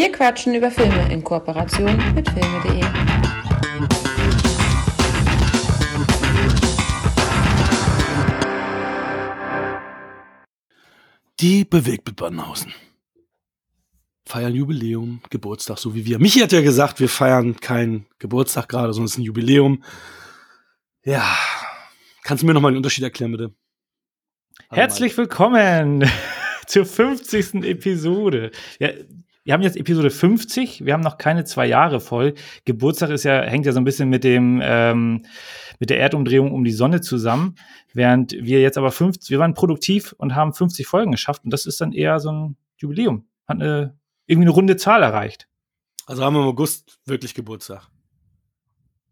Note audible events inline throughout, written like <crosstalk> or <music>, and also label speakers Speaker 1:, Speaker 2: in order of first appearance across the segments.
Speaker 1: Wir quatschen über Filme in Kooperation mit filme.de.
Speaker 2: Die Bewegtbild Bandenhausen. Feiern Jubiläum, Geburtstag, so wie wir. Michi hat ja gesagt, wir feiern keinen Geburtstag gerade, sondern es ist ein Jubiläum. Ja, kannst du mir nochmal den Unterschied erklären, bitte?
Speaker 3: Herzlich willkommen <laughs> zur 50. Episode. Ja, wir haben jetzt Episode 50, wir haben noch keine zwei Jahre voll. Geburtstag ist ja, hängt ja so ein bisschen mit dem, ähm, mit der Erdumdrehung um die Sonne zusammen, während wir jetzt aber 50, wir waren produktiv und haben 50 Folgen geschafft und das ist dann eher so ein Jubiläum. Hat eine, irgendwie eine runde Zahl erreicht.
Speaker 2: Also haben wir im August wirklich Geburtstag.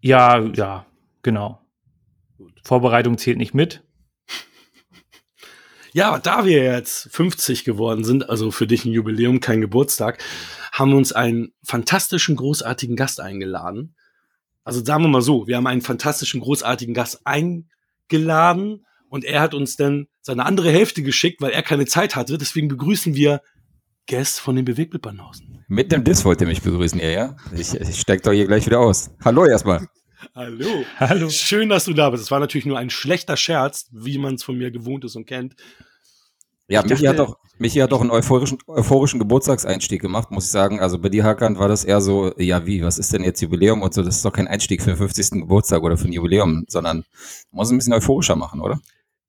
Speaker 3: Ja, ja, genau. Gut. Vorbereitung zählt nicht mit.
Speaker 2: Ja, da wir jetzt 50 geworden sind, also für dich ein Jubiläum, kein Geburtstag, haben wir uns einen fantastischen, großartigen Gast eingeladen. Also sagen wir mal so, wir haben einen fantastischen, großartigen Gast eingeladen und er hat uns dann seine andere Hälfte geschickt, weil er keine Zeit hatte. Deswegen begrüßen wir Guest von den Bewegtbildbahnhausen.
Speaker 4: Mit dem Diss wollt ihr mich begrüßen, ihr, ja? Ich, ich steig doch hier gleich wieder aus. Hallo erstmal.
Speaker 2: Hallo. Hallo. Schön, dass du da bist. Es war natürlich nur ein schlechter Scherz, wie man es von mir gewohnt ist und kennt.
Speaker 4: Ja, Michi hat doch, Michi hat doch einen euphorischen, euphorischen Geburtstagseinstieg gemacht, muss ich sagen. Also bei dir, Hakan, war das eher so, ja, wie, was ist denn jetzt Jubiläum und so? Das ist doch kein Einstieg für den 50. Geburtstag oder für ein Jubiläum, sondern muss ein bisschen euphorischer machen, oder?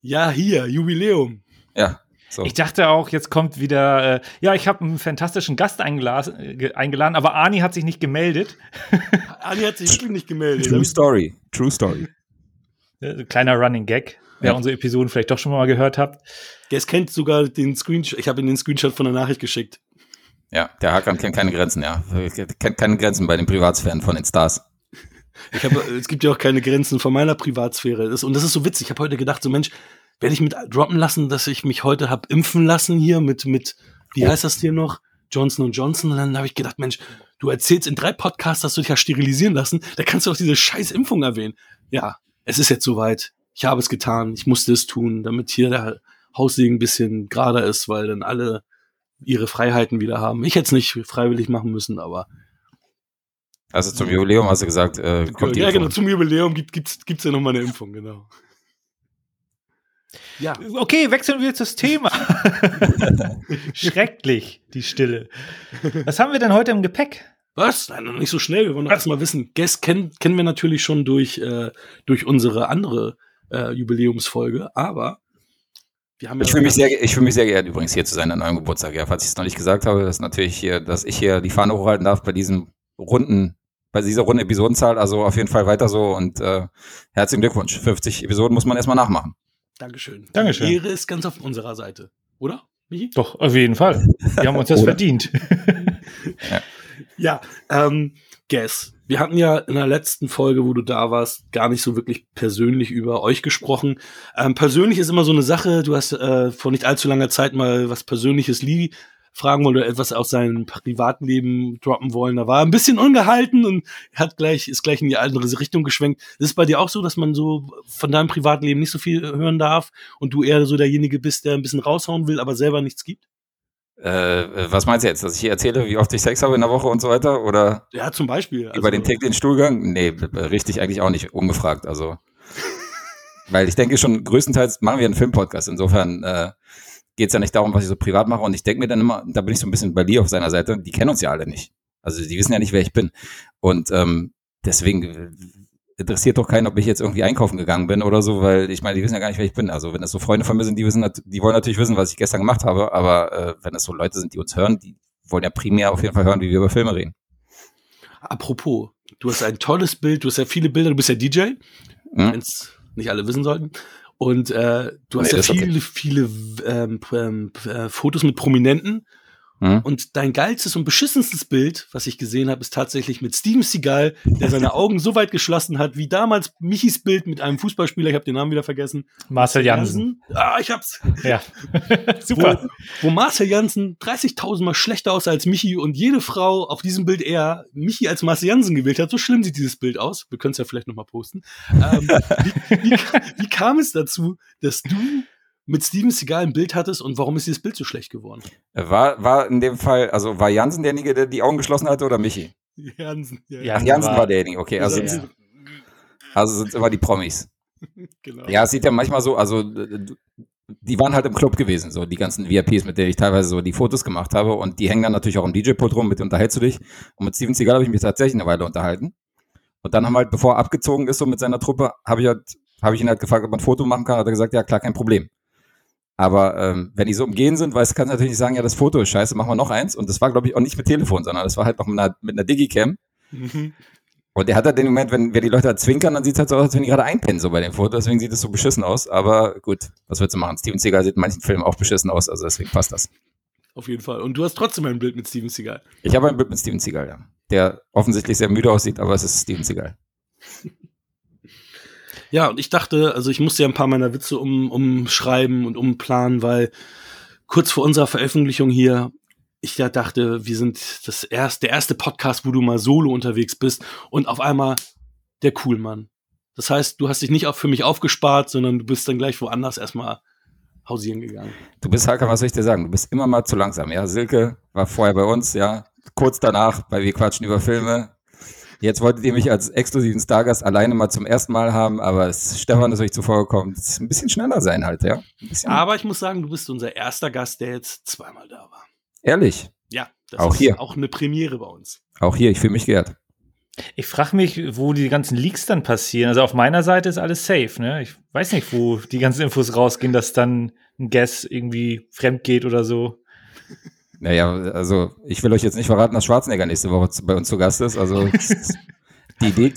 Speaker 2: Ja, hier, Jubiläum.
Speaker 4: Ja.
Speaker 3: So. Ich dachte auch, jetzt kommt wieder, äh, ja, ich habe einen fantastischen Gast eingeladen, eingeladen, aber Ani hat sich nicht gemeldet.
Speaker 2: Ani hat sich wirklich nicht gemeldet.
Speaker 4: True Story, True Story.
Speaker 3: Kleiner Running Gag, wer ja. unsere Episoden vielleicht doch schon mal gehört hat.
Speaker 2: Der kennt sogar den Screenshot, ich habe ihm den Screenshot von der Nachricht geschickt.
Speaker 4: Ja, der Hakan kennt keine Grenzen, ja. Kennt keine Grenzen bei den Privatsphären von den Stars.
Speaker 2: Ich habe, es gibt ja auch keine Grenzen von meiner Privatsphäre. Das, und das ist so witzig. Ich habe heute gedacht, so Mensch, werde ich mit droppen lassen, dass ich mich heute hab impfen lassen hier mit, mit, wie heißt das hier noch? Johnson Johnson. Und dann habe ich gedacht, Mensch, du erzählst in drei Podcasts, dass du dich ja sterilisieren lassen. Da kannst du auch diese scheiß Impfung erwähnen. Ja, es ist jetzt soweit. Ich habe es getan. Ich musste es tun, damit hier der Haussegen ein bisschen gerader ist, weil dann alle ihre Freiheiten wieder haben. Ich hätte es nicht freiwillig machen müssen, aber
Speaker 4: also zum Jubiläum hast du gesagt, äh, kommt
Speaker 2: die Ja, Impfung. genau, zum Jubiläum gibt es gibt's ja nochmal eine Impfung, genau.
Speaker 3: Ja. Okay, wechseln wir das Thema. <laughs> Schrecklich, die Stille. Was haben wir denn heute im Gepäck?
Speaker 2: Was? Nein, noch nicht so schnell. Wir wollen doch erstmal wissen. Guest kennen, kennen wir natürlich schon durch, äh, durch unsere andere äh, Jubiläumsfolge, aber
Speaker 4: wir haben ja ich fühle mich sehr, ich fühle mich sehr geehrt übrigens hier zu sein an eurem Geburtstag. Ja, falls ich es noch nicht gesagt habe, ist natürlich hier, dass ich hier die Fahne hochhalten darf bei diesem runden, bei dieser runden Episodenzahl. Also auf jeden Fall weiter so und äh, herzlichen Glückwunsch. 50 Episoden muss man erstmal nachmachen.
Speaker 2: Dankeschön.
Speaker 3: Dankeschön.
Speaker 2: Die Ehre ist ganz auf unserer Seite, oder?
Speaker 3: Michi? Doch, auf jeden Fall. Wir haben uns das verdient.
Speaker 2: ja, <laughs> ja ähm, Guess. Wir hatten ja in der letzten Folge, wo du da warst, gar nicht so wirklich persönlich über euch gesprochen. Ähm, persönlich ist immer so eine Sache. Du hast äh, vor nicht allzu langer Zeit mal was Persönliches Lee fragen wollen oder etwas aus seinem Privatleben droppen wollen. Da war ein bisschen ungehalten und hat gleich, ist gleich in die andere Richtung geschwenkt. Ist es bei dir auch so, dass man so von deinem Privatleben nicht so viel hören darf und du eher so derjenige bist, der ein bisschen raushauen will, aber selber nichts gibt?
Speaker 4: Äh, was meinst du jetzt? Dass ich hier erzähle, wie oft ich Sex habe in der Woche und so weiter? Oder?
Speaker 2: Ja, zum Beispiel.
Speaker 4: Also über den täglichen Stuhlgang? Nee, richtig eigentlich auch nicht, ungefragt. Also. <laughs> weil ich denke schon, größtenteils machen wir einen Filmpodcast. Insofern äh, geht es ja nicht darum, was ich so privat mache. Und ich denke mir dann immer, da bin ich so ein bisschen bei Lee auf seiner Seite, die kennen uns ja alle nicht. Also die wissen ja nicht, wer ich bin. Und ähm, deswegen interessiert doch keinen, ob ich jetzt irgendwie einkaufen gegangen bin oder so, weil ich meine, die wissen ja gar nicht, wer ich bin. Also wenn das so Freunde von mir sind, die wissen, die wollen natürlich wissen, was ich gestern gemacht habe, aber äh, wenn es so Leute sind, die uns hören, die wollen ja primär auf jeden Fall hören, wie wir über Filme reden.
Speaker 2: Apropos, du hast ein tolles Bild, du hast ja viele Bilder, du bist ja DJ, hm? wenn es nicht alle wissen sollten. Und äh, du hast nee, ja viele, okay. viele ähm, ähm, äh, Fotos mit Prominenten. Mhm. Und dein geilstes und beschissenstes Bild, was ich gesehen habe, ist tatsächlich mit Steven Seagal, der seine <laughs> Augen so weit geschlossen hat, wie damals Michis Bild mit einem Fußballspieler, ich habe den Namen wieder vergessen.
Speaker 3: Marcel Jansen.
Speaker 2: Ah, ich hab's.
Speaker 3: Ja. <laughs> Super.
Speaker 2: Wo, wo Marcel Jansen 30.000 Mal schlechter aussah als Michi und jede Frau auf diesem Bild eher Michi als Marcel Jansen gewählt hat. So schlimm sieht dieses Bild aus. Wir können es ja vielleicht nochmal posten. Ähm, wie, wie, wie kam es dazu, dass du mit Steven Seagal ein Bild hattest und warum ist dieses Bild so schlecht geworden?
Speaker 4: War, war in dem Fall, also war Jansen derjenige, der die Augen geschlossen hatte oder Michi?
Speaker 2: Jansen.
Speaker 4: Ja. Ach, Jansen war, war derjenige, okay. Also, ja. also sind es immer die Promis. <laughs> genau. Ja, es sieht ja manchmal so, also die waren halt im Club gewesen, so die ganzen VIPs, mit denen ich teilweise so die Fotos gemacht habe und die hängen dann natürlich auch im DJ-Pult rum, mit unterhältst du dich. Und mit Steven Seagal habe ich mich tatsächlich eine Weile unterhalten. Und dann haben wir halt, bevor er abgezogen ist, so mit seiner Truppe, habe ich halt, habe ich ihn halt gefragt, ob man ein Foto machen kann, hat er gesagt, ja klar, kein Problem. Aber ähm, wenn die so umgehen sind, weißt, kannst du natürlich nicht sagen, ja, das Foto ist scheiße, machen wir noch eins. Und das war, glaube ich, auch nicht mit Telefon, sondern das war halt noch mit einer, mit einer Digicam. Mhm. Und der hat halt den Moment, wenn, wenn die Leute halt zwinkern, dann sieht es halt so aus, als wenn die gerade einpennen, so bei dem Foto. Deswegen sieht es so beschissen aus. Aber gut, was willst du machen? Steven Seagal sieht in manchen Filmen auch beschissen aus, also deswegen passt das.
Speaker 2: Auf jeden Fall. Und du hast trotzdem ein Bild mit Steven Seagal.
Speaker 4: Ich habe ein Bild mit Steven Seagal, ja. Der offensichtlich sehr müde aussieht, aber es ist Steven Seagal. <laughs>
Speaker 2: Ja, und ich dachte, also ich musste ja ein paar meiner Witze um, umschreiben und umplanen, weil kurz vor unserer Veröffentlichung hier ich ja dachte, wir sind das erste, der erste Podcast, wo du mal solo unterwegs bist und auf einmal der Coolmann. Das heißt, du hast dich nicht auch für mich aufgespart, sondern du bist dann gleich woanders erstmal hausieren gegangen.
Speaker 4: Du bist halt, was soll ich dir sagen? Du bist immer mal zu langsam. Ja, Silke war vorher bei uns, ja, kurz danach bei Wir quatschen über Filme. Jetzt wolltet ihr mich als exklusiven Stargast alleine mal zum ersten Mal haben, aber es, Stefan ist euch zuvor gekommen. Es ist ein bisschen schneller sein halt, ja.
Speaker 2: Aber ich muss sagen, du bist unser erster Gast, der jetzt zweimal da war.
Speaker 4: Ehrlich?
Speaker 2: Ja,
Speaker 4: das auch ist hier.
Speaker 2: auch eine Premiere bei uns.
Speaker 4: Auch hier, ich fühle mich geehrt.
Speaker 3: Ich frage mich, wo die ganzen Leaks dann passieren. Also auf meiner Seite ist alles safe, ne? Ich weiß nicht, wo die ganzen Infos rausgehen, dass dann ein Guess irgendwie fremd geht oder so.
Speaker 4: Naja, also ich will euch jetzt nicht verraten, dass Schwarzenegger nächste Woche bei uns zu Gast ist. Also <laughs> die Idee,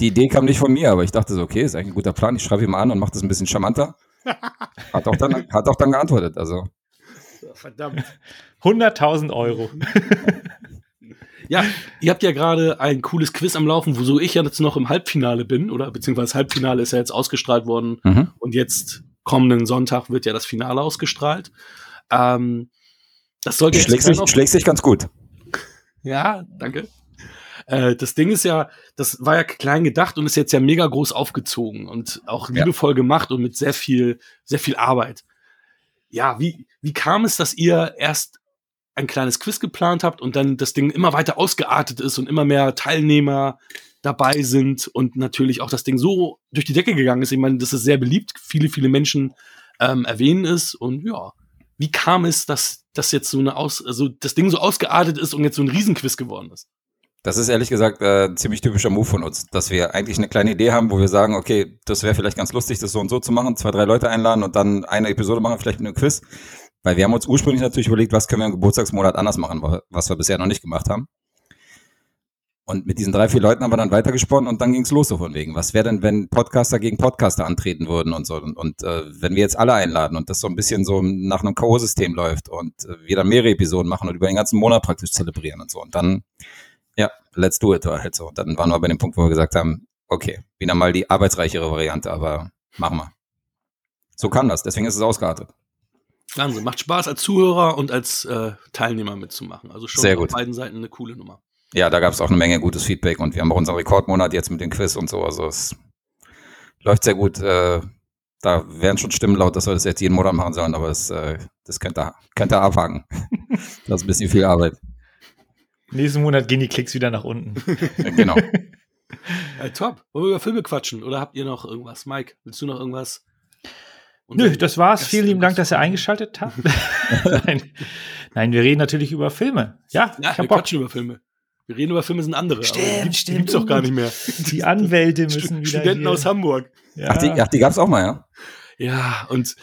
Speaker 4: die Idee kam nicht von mir, aber ich dachte so, okay, ist eigentlich ein guter Plan. Ich schreibe ihm an und mache das ein bisschen charmanter. <laughs> Hat auch dann, hat auch dann geantwortet. Also.
Speaker 3: Verdammt. <laughs> 100.000 Euro.
Speaker 2: Ja, ihr habt ja gerade ein cooles Quiz am Laufen, wo ich ja jetzt noch im Halbfinale bin, oder beziehungsweise das Halbfinale ist ja jetzt ausgestrahlt worden mhm. und jetzt kommenden Sonntag wird ja das Finale ausgestrahlt. Ähm, das sollte
Speaker 4: schlägt sich, schlägt sich ganz gut.
Speaker 2: Ja, danke. Äh, das Ding ist ja, das war ja klein gedacht und ist jetzt ja mega groß aufgezogen und auch liebevoll ja. gemacht und mit sehr viel, sehr viel Arbeit. Ja, wie, wie kam es, dass ihr erst ein kleines Quiz geplant habt und dann das Ding immer weiter ausgeartet ist und immer mehr Teilnehmer dabei sind und natürlich auch das Ding so durch die Decke gegangen ist. Ich meine, das ist sehr beliebt, viele, viele Menschen ähm, erwähnen es und ja, wie kam es, dass das jetzt so eine aus, also das Ding so ausgeartet ist und jetzt so ein Riesenquiz geworden ist?
Speaker 4: Das ist ehrlich gesagt äh, ein ziemlich typischer Move von uns, dass wir eigentlich eine kleine Idee haben, wo wir sagen, okay, das wäre vielleicht ganz lustig, das so und so zu machen, zwei, drei Leute einladen und dann eine Episode machen, vielleicht mit einem Quiz. Weil wir haben uns ursprünglich natürlich überlegt, was können wir im Geburtstagsmonat anders machen, was wir bisher noch nicht gemacht haben. Und mit diesen drei, vier Leuten haben wir dann weitergesponnen und dann ging's los so von wegen. Was wäre denn, wenn Podcaster gegen Podcaster antreten würden und so? Und, und äh, wenn wir jetzt alle einladen und das so ein bisschen so nach einem K.O.-System läuft und äh, wir dann mehrere Episoden machen und über den ganzen Monat praktisch zelebrieren und so. Und dann, ja, let's do it war halt so. Und dann waren wir bei dem Punkt, wo wir gesagt haben, okay, wieder mal die arbeitsreichere Variante, aber machen wir. So kann das, deswegen ist es ausgeartet.
Speaker 2: Wahnsinn, macht Spaß als Zuhörer und als äh, Teilnehmer mitzumachen. Also schon
Speaker 4: Sehr gut.
Speaker 2: auf beiden Seiten eine coole Nummer.
Speaker 4: Ja, da gab es auch eine Menge gutes Feedback und wir haben auch unseren Rekordmonat jetzt mit dem Quiz und so. Also es läuft sehr gut. Äh, da werden schon Stimmen laut, dass wir das jetzt jeden Monat machen sollen, aber das, äh, das könnt ihr, könnt ihr abhaken. <laughs> das ist ein bisschen viel Arbeit.
Speaker 3: Nächsten Monat gehen die Klicks wieder nach unten.
Speaker 4: genau.
Speaker 2: Ja, <laughs> top. Wollen wir über Filme quatschen? Oder habt ihr noch irgendwas? Mike, willst du noch irgendwas?
Speaker 3: Nö, das war's. Vielen lieben Dank, dass ihr eingeschaltet habt. <laughs> Nein. Nein, wir reden natürlich über Filme. Ja,
Speaker 2: ja wir Bock. quatschen über Filme. Wir reden über Filme sind andere.
Speaker 3: Stimmt,
Speaker 2: aber
Speaker 3: stimmt.
Speaker 2: Gibt's doch gar nicht mehr. <laughs>
Speaker 3: Die Anwälte müssen wieder
Speaker 2: Studenten hier. aus Hamburg.
Speaker 4: Ja. Ach, die, ach, die gab's auch mal, ja?
Speaker 2: Ja, und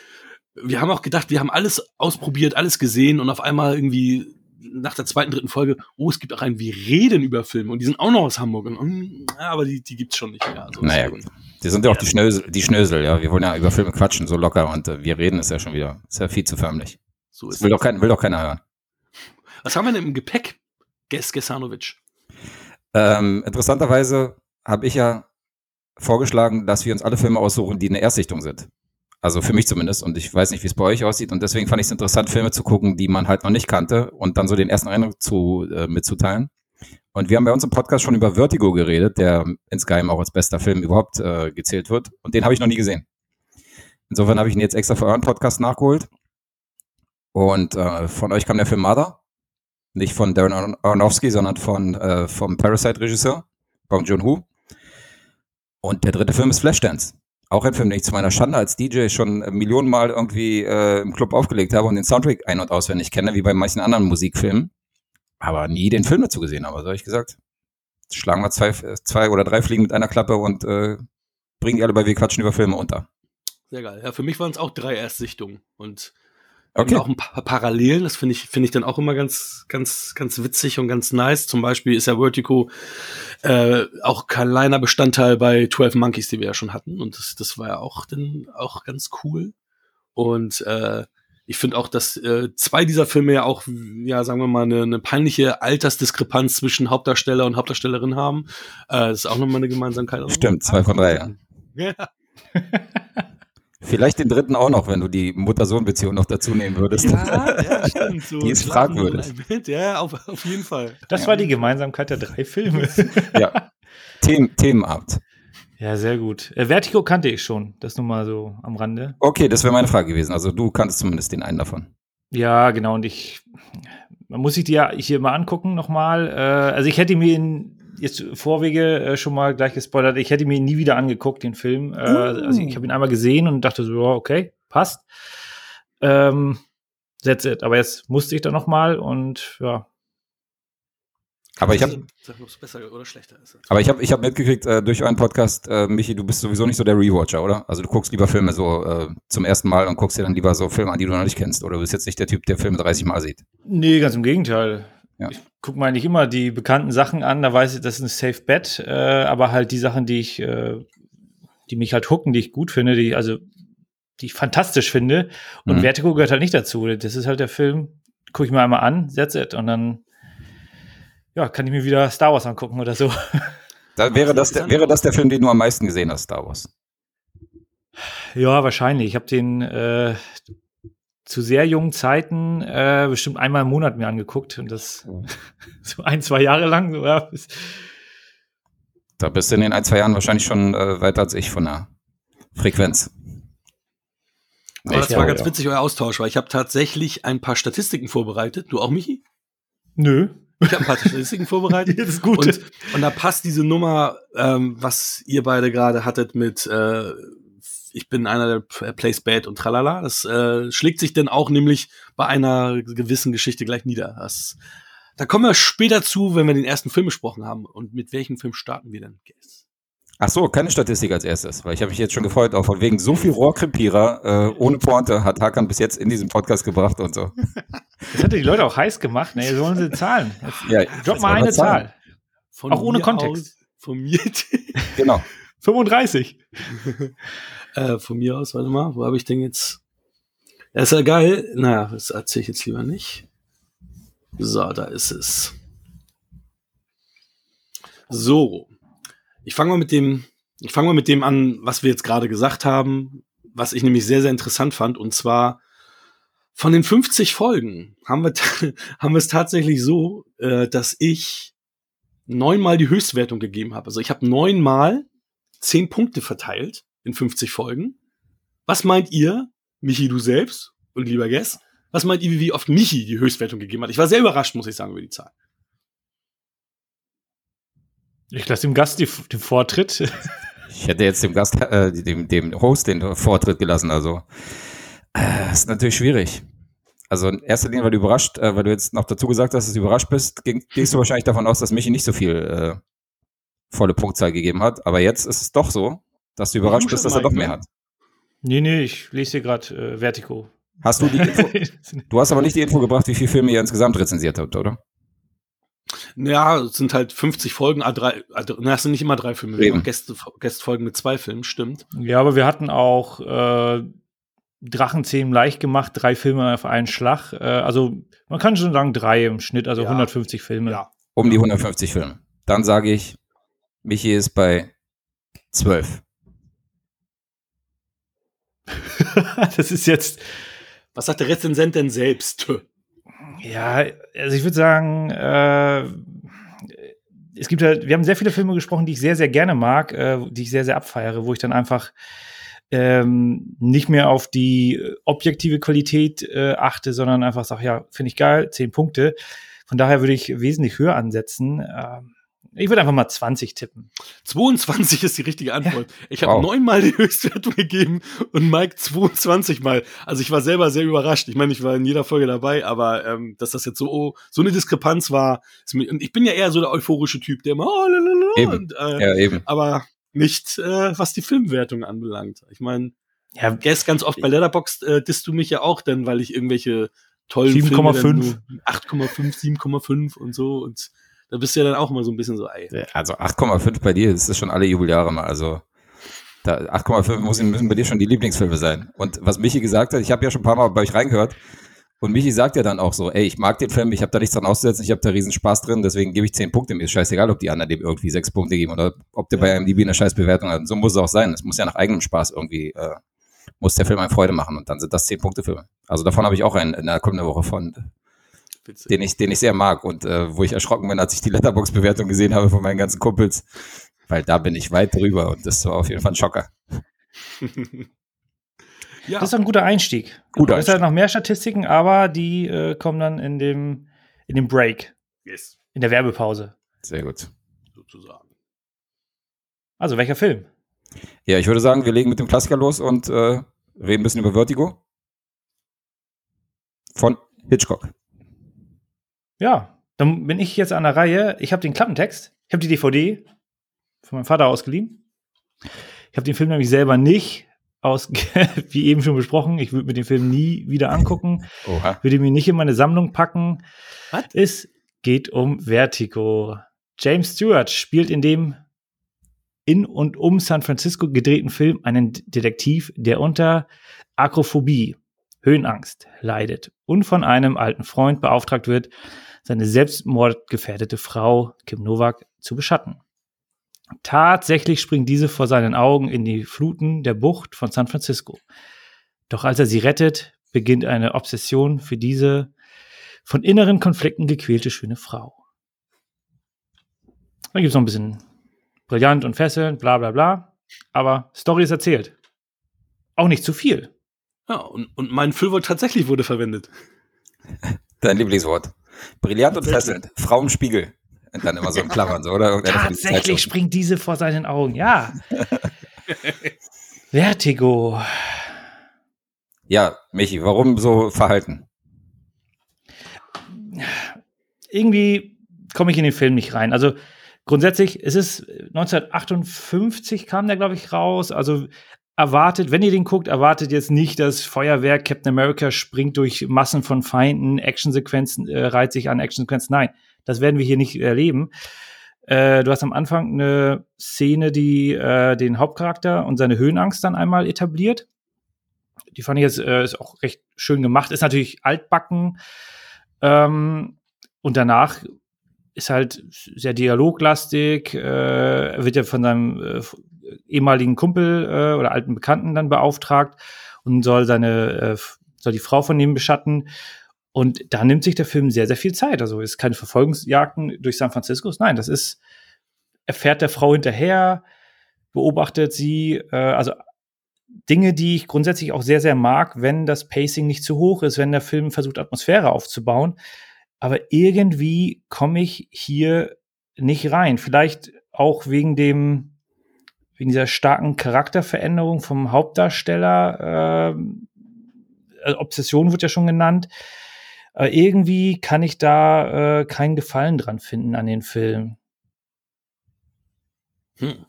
Speaker 2: wir haben auch gedacht, wir haben alles ausprobiert, alles gesehen und auf einmal irgendwie nach der zweiten, dritten Folge, oh, es gibt auch einen, wir reden über Filme und die sind auch noch aus Hamburg. Und, mm, ja, aber die, die gibt's schon nicht mehr.
Speaker 4: Also naja, gut. Die sind ja auch die Schnösel, die Schnösel, ja. Wir wollen ja über Filme quatschen, so locker und äh, wir reden ist ja schon wieder, ist ja viel zu förmlich. So ist will, doch kein, will doch keiner hören.
Speaker 2: Was haben wir denn im Gepäck, Ges Gesanovic?
Speaker 4: Ähm, interessanterweise habe ich ja vorgeschlagen, dass wir uns alle Filme aussuchen, die eine Erstsichtung sind. Also für mich zumindest. Und ich weiß nicht, wie es bei euch aussieht. Und deswegen fand ich es interessant, Filme zu gucken, die man halt noch nicht kannte und dann so den ersten Eindruck zu, äh, mitzuteilen. Und wir haben bei uns im Podcast schon über Vertigo geredet, der insgeheim auch als bester Film überhaupt äh, gezählt wird. Und den habe ich noch nie gesehen. Insofern habe ich ihn jetzt extra für euren Podcast nachgeholt. Und äh, von euch kam der Film Mother. Nicht von Darren Aronofsky, sondern von äh, vom Parasite-Regisseur, Bong Joon-ho. Und der dritte Film ist Flashdance. Auch ein Film, den ich zu meiner Schande als DJ schon Millionenmal irgendwie äh, im Club aufgelegt habe und den Soundtrack ein- und auswendig kenne, wie bei manchen anderen Musikfilmen. Aber nie den Film dazu gesehen habe. So habe ich gesagt, schlagen wir zwei, zwei oder drei Fliegen mit einer Klappe und äh, bringen die alle bei Wir quatschen über Filme unter.
Speaker 2: Sehr geil. Ja, für mich waren es auch drei Erstsichtungen und
Speaker 4: Okay.
Speaker 2: auch ein paar Parallelen. Das finde ich, finde ich dann auch immer ganz, ganz, ganz witzig und ganz nice. Zum Beispiel ist ja Vertigo äh, auch kleiner Bestandteil bei 12 Monkeys, die wir ja schon hatten. Und das, das war ja auch dann auch ganz cool. Und äh, ich finde auch, dass äh, zwei dieser Filme ja auch, ja, sagen wir mal, eine, eine peinliche Altersdiskrepanz zwischen Hauptdarsteller und Hauptdarstellerin haben. Äh, das ist auch nochmal eine Gemeinsamkeit.
Speaker 4: Stimmt, zwei von drei, ja. <laughs>
Speaker 2: Ja, <laughs>
Speaker 4: Vielleicht den dritten auch noch, wenn du die Mutter-Sohn-Beziehung noch dazu nehmen würdest.
Speaker 2: ja, ja <laughs> stimmt. So
Speaker 4: Die ist fragwürdig.
Speaker 2: Ja, auf, auf jeden Fall.
Speaker 3: Das war die Gemeinsamkeit der drei Filme. <laughs>
Speaker 4: ja. Themen, Themenabend.
Speaker 3: ja, sehr gut. Äh, Vertigo kannte ich schon. Das nur mal so am Rande.
Speaker 4: Okay, das wäre meine Frage gewesen. Also du kanntest zumindest den einen davon.
Speaker 3: Ja, genau. Und ich, man muss sich die ja hier mal angucken nochmal. Äh, also ich hätte mir ihn jetzt Vorwege äh, schon mal gleich gespoilert. Ich hätte mir nie wieder angeguckt, den Film. Äh, Also ich habe ihn einmal gesehen und dachte so, okay, passt. Ähm, that's it. Aber jetzt musste ich da noch mal und ja.
Speaker 4: Aber ich habe
Speaker 2: Sag, ob es besser oder schlechter ist.
Speaker 4: aber ich hab, ich hab mitgekriegt äh, durch euren Podcast, äh, Michi, du bist sowieso nicht so der Rewatcher, oder? Also du guckst lieber Filme so äh, zum ersten Mal und guckst dir dann lieber so Filme an, die du noch nicht kennst. Oder du bist jetzt nicht der Typ, der Filme 30 Mal sieht.
Speaker 3: Nee, ganz im Gegenteil.
Speaker 4: Ja.
Speaker 3: Ich gucke mir eigentlich immer die bekannten Sachen an, da weiß ich, das ist ein Safe Bet, äh, aber halt die Sachen, die ich, äh, die mich halt hucken, die ich gut finde, die, also, die ich fantastisch finde. Und
Speaker 4: Mhm.
Speaker 3: Vertigo gehört halt nicht dazu. Das ist halt der Film, gucke ich mir einmal an, that's it. Und dann, ja, kann ich mir wieder Star Wars angucken oder so.
Speaker 4: Da wäre das, der, wäre das der Film, den du am meisten gesehen hast, Star Wars.
Speaker 3: Ja, wahrscheinlich. Ich habe den äh, zu sehr jungen Zeiten äh, bestimmt einmal im Monat mir angeguckt und das <laughs> so ein, zwei Jahre lang. So, ja, bis,
Speaker 4: Da bist du in den ein, zwei Jahren wahrscheinlich schon äh, weiter als ich von der Frequenz.
Speaker 2: Aber das
Speaker 3: Ja,
Speaker 2: war ganz
Speaker 3: ja.
Speaker 2: witzig, euer Austausch, weil ich habe tatsächlich ein paar Statistiken vorbereitet. Du auch, Michi?
Speaker 3: nö.
Speaker 2: Ich habe ein paar Statistiken vorbereitet. <laughs>
Speaker 3: Das ist gut.
Speaker 2: Und, und da passt diese Nummer, ähm, was ihr beide gerade hattet mit äh, ich bin einer der Plays Bad und tralala. Das äh, schlägt sich dann auch nämlich bei einer gewissen Geschichte gleich nieder. Das, da kommen wir später zu, wenn wir den ersten Film besprochen haben. Und mit welchem Film starten wir denn? Guess?
Speaker 4: Ach so, keine Statistik als erstes, weil ich habe mich jetzt schon gefreut, auch von wegen so viel Rohrkrepierer äh, ohne Pointe hat Hakan bis jetzt in diesem Podcast gebracht und so. <laughs>
Speaker 3: Das hat die Leute auch heiß gemacht. Nee, sollen sie zahlen.
Speaker 4: Ja,
Speaker 3: Drop mal eine. Zahl.
Speaker 2: Von
Speaker 3: Auch ohne Kontext.
Speaker 2: Aus, von mir,
Speaker 4: Genau. <laughs>
Speaker 3: 35. <laughs>
Speaker 2: äh, von mir aus, warte mal, wo habe ich denn jetzt? Ja, ist ja geil. Naja, das erzähle ich jetzt lieber nicht. So, da ist es. So. Ich fange mal mit dem, ich fange mal mit dem an, was wir jetzt gerade gesagt haben, was ich nämlich sehr, sehr interessant fand, und zwar von den 50 Folgen haben wir, <laughs> haben wir es tatsächlich so, äh, dass ich neunmal die Höchstwertung gegeben habe. Also ich habe neunmal zehn Punkte verteilt in 50 Folgen. Was meint ihr, Michi, du selbst und lieber Guess, was meint ihr, wie oft Michi die Höchstwertung gegeben hat? Ich war sehr überrascht, muss ich sagen, über die Zahl.
Speaker 3: Ich lasse dem Gast die, den Vortritt.
Speaker 4: Ich hätte jetzt dem Gast, äh, dem, dem Host den Vortritt gelassen, also äh, ist natürlich schwierig. Also in erster Linie, weil du überrascht, äh, weil du jetzt noch dazu gesagt hast, dass du überrascht bist, ging, gehst du wahrscheinlich davon aus, dass Michi nicht so viel äh, volle Punktzahl gegeben hat. Aber jetzt ist es doch so, dass du überrascht bist, dass er doch mehr hat.
Speaker 3: nee, nee, ich lese hier gerade äh, Vertigo.
Speaker 4: Hast du die Info, <laughs> du hast aber nicht die Info gebracht, wie viele Filme ihr insgesamt rezensiert habt, oder?
Speaker 2: Ja, es sind halt 50 Folgen, A drei, also, na, es sind nicht immer drei Filme, wir haben Gäste, Gästfolgen mit zwei Filmen, stimmt.
Speaker 3: ja, aber wir hatten auch äh, Drachenzähmen leicht gemacht, drei Filme auf einen Schlag. Äh, also man kann schon sagen drei im Schnitt, also
Speaker 2: Ja.
Speaker 3: 150 Filme.
Speaker 2: Ja.
Speaker 4: Um die 150 Filme. Dann sage ich, Michi ist bei 12. <laughs>
Speaker 3: das ist jetzt,
Speaker 2: Was sagt der Rezensent denn selbst?
Speaker 3: ja, also ich würde sagen, äh, es gibt halt, wir haben sehr viele Filme gesprochen, die ich sehr, sehr gerne mag, äh, die ich sehr, sehr abfeiere, wo ich dann einfach ähm, nicht mehr auf die objektive Qualität äh, achte, sondern einfach sage, ja, finde ich geil, zehn Punkte. Von daher würde ich wesentlich höher ansetzen. Ähm, ich würde einfach mal 20 tippen.
Speaker 2: 22 ist die richtige Antwort. Ja. Ich habe wow. neunmal die Höchstwertung gegeben und Mike 22 mal. Also ich war selber sehr überrascht. Ich meine, ich war in jeder Folge dabei, aber ähm, dass das jetzt so oh, so eine Diskrepanz war. und ich bin ja eher so der euphorische Typ, der immer oh, lalala,
Speaker 4: eben. Und, äh, ja, eben.
Speaker 2: Aber nicht, äh, was die Filmwertung anbelangt. Ich meine, ja, Guess ganz oft bei Letterboxd äh, disst du mich ja auch dann, weil ich irgendwelche tollen
Speaker 3: 7,5
Speaker 2: 8,5, 7,5 und so und da bist du ja dann auch immer so ein bisschen so, ey.
Speaker 4: Also 8,5 bei dir, das ist schon alle Jubeljahre mal, also 8,5 müssen bei dir schon die Lieblingsfilme sein. Und was Michi gesagt hat, ich habe ja schon ein paar Mal bei euch reingehört, und Michi sagt ja dann auch so, ey, ich mag den Film, ich habe da nichts dran auszusetzen, ich habe da riesen Spaß drin, deswegen gebe ich 10 Punkte. Mir ist scheißegal, ob die anderen dem irgendwie 6 Punkte geben oder ob der ja. bei IMDb eine scheiß Bewertung hat. So muss es auch sein. Es muss ja nach eigenem Spaß irgendwie, äh, muss der Film eine Freude machen und dann sind das 10 Punkte Filme. Also davon habe ich auch einen in der kommenden Woche von, den ich, den ich sehr mag und äh, wo ich erschrocken bin, als ich die Letterbox-Bewertung gesehen habe von meinen ganzen Kumpels, weil da bin ich weit drüber und das war auf jeden Fall ein Schocker. <laughs>
Speaker 3: Ja. Das ist ein guter Einstieg. Guter Es gibt noch mehr Statistiken, aber die äh, kommen dann in dem, in dem Break.
Speaker 2: Yes.
Speaker 3: In der Werbepause.
Speaker 4: Sehr gut.
Speaker 2: Sozusagen.
Speaker 3: Also, welcher Film?
Speaker 4: Ja, ich würde sagen, wir legen mit dem Klassiker los und äh, reden ein bisschen über Vertigo. Von Hitchcock.
Speaker 3: Ja, dann bin ich jetzt an der Reihe. Ich habe den Klappentext. Ich habe die DVD von meinem Vater ausgeliehen. Ich habe den Film nämlich selber nicht aus, <laughs> wie eben schon besprochen, ich würde mir den Film nie wieder angucken. Oha. Würde mir nicht in meine Sammlung packen. Was? Es geht um Vertigo. James Stewart spielt in dem in und um San Francisco gedrehten Film einen Detektiv, der unter Akrophobie, Höhenangst, leidet und von einem alten Freund beauftragt wird, seine selbstmordgefährdete Frau Kim Novak zu beschatten. Tatsächlich springt diese vor seinen Augen in die Fluten der Bucht von San Francisco. Doch als er sie rettet, beginnt eine Obsession für diese von inneren Konflikten gequälte schöne Frau. Da gibt es noch ein bisschen brillant und fesselnd, bla bla bla. Aber Story ist erzählt. Auch nicht zu viel.
Speaker 2: Ja, und, und mein Füllwort tatsächlich wurde verwendet. <laughs>
Speaker 4: Dein Lieblingswort. Brillant und fesselnd. Frau im Spiegel. Und dann immer so im Klammern, so, oder?
Speaker 3: Tatsächlich springt diese vor seinen Augen, ja. <laughs> Vertigo.
Speaker 4: Ja, Michi, warum so verhalten?
Speaker 3: Irgendwie komme ich in den Film nicht rein. Also grundsätzlich, es ist 1958 kam der, glaube ich, raus. Also erwartet, wenn ihr den guckt, erwartet jetzt nicht, dass Feuerwerk Captain America springt durch Massen von Feinden, Actionsequenzen, äh, reiht sich an Actionsequenzen. Nein, das werden wir hier nicht erleben. Äh, du hast am Anfang eine Szene, die äh, den Hauptcharakter und seine Höhenangst dann einmal etabliert. Die fand ich jetzt äh, ist auch recht schön gemacht. Ist natürlich altbacken. Ähm, und danach ist halt sehr dialoglastig. Äh, wird ja von seinem äh, ehemaligen Kumpel äh, oder alten Bekannten dann beauftragt und soll seine äh, soll die Frau von ihm beschatten. Und da nimmt sich der Film sehr, sehr viel Zeit. Also ist keine Verfolgungsjagden durch San Francisco. Nein, das ist, er fährt der Frau hinterher, beobachtet sie, äh, also Dinge, die ich grundsätzlich auch sehr, sehr mag, wenn das Pacing nicht zu hoch ist, wenn der Film versucht, Atmosphäre aufzubauen. Aber irgendwie komme ich hier nicht rein. Vielleicht auch wegen dem, wegen dieser starken Charakterveränderung vom Hauptdarsteller. Äh, Obsession wird ja schon genannt. Aber irgendwie kann ich da äh, keinen Gefallen dran finden an den Film.
Speaker 2: Hm.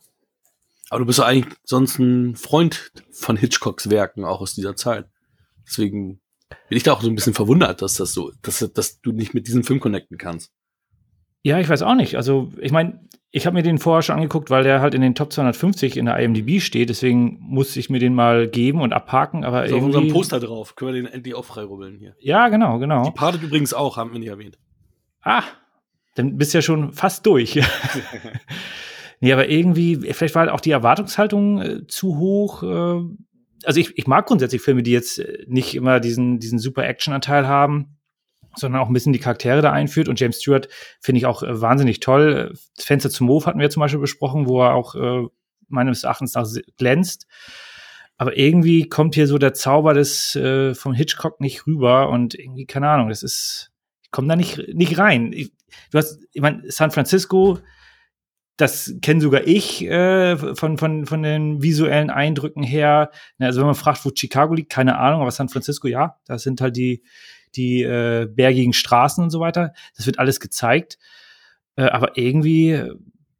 Speaker 2: Aber du bist ja eigentlich sonst ein Freund von Hitchcocks Werken, auch aus dieser Zeit. Deswegen bin ich da auch so ein bisschen verwundert, dass das so, dass, dass du nicht mit diesem Film connecten kannst.
Speaker 3: Ja, ich weiß auch nicht. Also, ich meine, ich habe mir den vorher schon angeguckt, weil der halt in den Top 250 in der IMDb steht. Deswegen musste ich mir den mal geben und abhaken. Aber ist irgendwie... auf unserem
Speaker 2: Poster drauf. Können wir den endlich auch freirubbeln hier.
Speaker 3: Ja, genau, genau.
Speaker 2: Die partet übrigens auch, haben wir nicht erwähnt.
Speaker 3: Ah, dann bist du ja schon fast durch. <laughs> nee, aber irgendwie, vielleicht war halt auch die Erwartungshaltung äh, zu hoch. Äh, also ich, ich mag grundsätzlich Filme, die jetzt äh, nicht immer diesen, diesen super Action-Anteil haben sondern auch ein bisschen die Charaktere da einführt. Und James Stewart finde ich auch äh, wahnsinnig toll. Das Fenster zum Move hatten wir zum Beispiel besprochen, wo er auch äh, meines Erachtens nach glänzt. Aber irgendwie kommt hier so der Zauber des äh, vom Hitchcock nicht rüber und irgendwie, keine Ahnung, das ist, ich komme da nicht, nicht rein. Ich, du hast, ich meine, San Francisco, das kenne sogar ich äh, von, von, von den visuellen Eindrücken her. Also wenn man fragt, wo Chicago liegt, keine Ahnung, aber San Francisco, ja, da sind halt die, die äh, bergigen Straßen und so weiter. Das wird alles gezeigt. Äh, aber irgendwie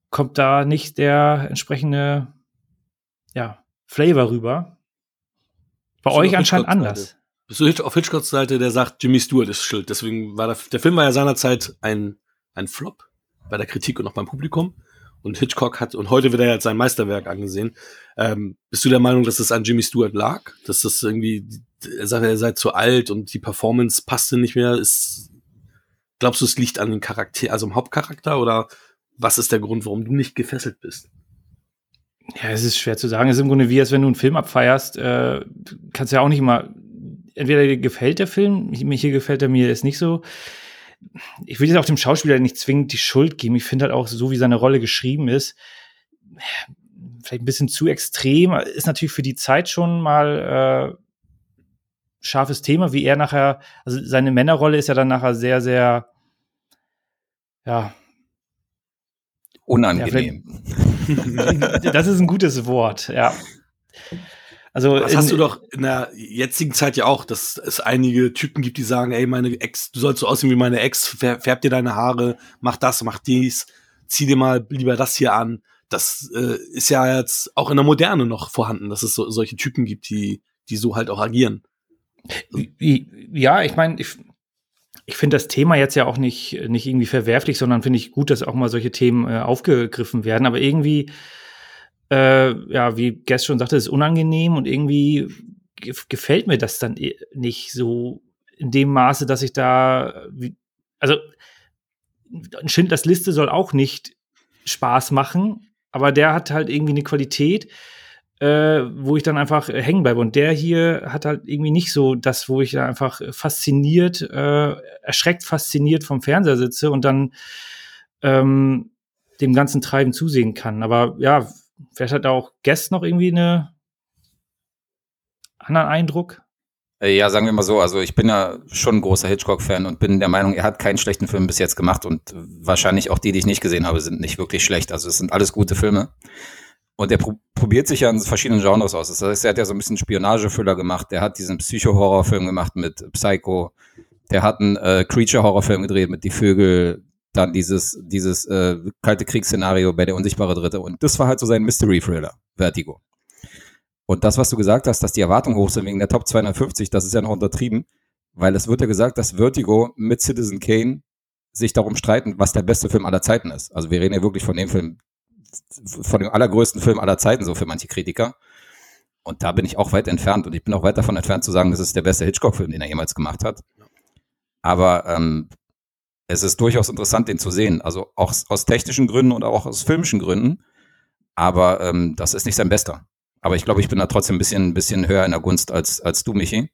Speaker 3: kommt da nicht der entsprechende ja, Flavor rüber. Bei Bist euch anscheinend anders.
Speaker 2: Bist du auf Hitchcocks Seite, der sagt, Jimmy Stewart ist schuld. Deswegen war der, der Film war ja seinerzeit ein, ein Flop bei der Kritik und auch beim Publikum. Und Hitchcock hat, und heute wird er jetzt sein Meisterwerk angesehen. Ähm, bist du der Meinung, dass es an Jimmy Stewart lag? Dass das irgendwie, er sagt, er sei zu alt und die Performance passte nicht mehr? Ist, glaubst du, es liegt an dem Charakter, also im Hauptcharakter oder was ist der Grund, warum du nicht gefesselt bist?
Speaker 3: Ja, es ist schwer zu sagen. Es ist im Grunde wie, als wenn du einen Film abfeierst, äh, kannst ja auch nicht immer, entweder dir gefällt der Film, mir hier gefällt er mir ist nicht so. Ich will jetzt auch dem Schauspieler nicht zwingend die Schuld geben. Ich finde halt auch, so wie seine Rolle geschrieben ist, vielleicht ein bisschen zu extrem. Ist natürlich für die Zeit schon mal äh, scharfes Thema, wie er nachher, also seine Männerrolle ist ja dann nachher sehr, sehr, ja,
Speaker 4: Unangenehm.
Speaker 3: Ja, das ist ein gutes Wort, ja.
Speaker 2: Also das hast du doch in der jetzigen Zeit ja auch, dass es einige Typen gibt, die sagen, ey, meine Ex, du sollst so aussehen wie meine Ex, färb dir deine Haare, mach das, mach dies, zieh dir mal lieber das hier an. Das äh, ist ja jetzt auch in der Moderne noch vorhanden, dass es so, solche Typen gibt, die, die so halt auch agieren.
Speaker 3: Ja, ich meine, ich, ich finde das Thema jetzt ja auch nicht, nicht irgendwie verwerflich, sondern finde ich gut, dass auch mal solche Themen äh, aufgegriffen werden. Aber irgendwie, äh, ja, wie Guest schon sagte, ist unangenehm und irgendwie gefällt mir das dann nicht so in dem Maße, dass ich da, also Schindlers Liste soll auch nicht Spaß machen, aber der hat halt irgendwie eine Qualität, äh, wo ich dann einfach äh, hängen bleibe. Und der hier hat halt irgendwie nicht so das, wo ich da einfach fasziniert, äh, erschreckt fasziniert vom Fernseher sitze und dann ähm, dem ganzen Treiben zusehen kann. Aber ja, vielleicht hat auch Guest noch irgendwie eine anderen Eindruck.
Speaker 4: Äh, ja, sagen wir mal so, also ich bin ja schon ein großer Hitchcock-Fan und bin der Meinung, er hat keinen schlechten Film bis jetzt gemacht und wahrscheinlich auch die, die ich nicht gesehen habe, sind nicht wirklich schlecht. Also es sind alles gute Filme. Und er pro probiert sich ja in verschiedenen Genres aus. Das heißt, er hat ja so ein bisschen Spionagefüller gemacht. Der hat diesen Psycho-Horrorfilm gemacht mit Psycho. Der hat einen äh, Creature-Horrorfilm gedreht mit Die Vögel. Dann dieses, dieses äh, kalte Kriegsszenario bei Der unsichtbare Dritte. Und das war halt so sein Mystery-Thriller, Vertigo. Und das, was du gesagt hast, dass die Erwartungen hoch sind wegen der Top 250, das ist ja noch untertrieben. Weil es wird ja gesagt, dass Vertigo mit Citizen Kane sich darum streiten, was der beste Film aller Zeiten ist. Also wir reden ja wirklich von dem Film, von dem allergrößten Film aller Zeiten, so für manche Kritiker. Und da bin ich auch weit entfernt und ich bin auch weit davon entfernt zu sagen, das ist der beste Hitchcock-Film, den er jemals gemacht hat. Aber ähm, es ist durchaus interessant, den zu sehen. Also auch aus technischen Gründen und auch aus filmischen Gründen. Aber ähm, das ist nicht sein bester. Aber ich glaube, ich bin da trotzdem ein bisschen, ein bisschen höher in der Gunst als, als du, Michi.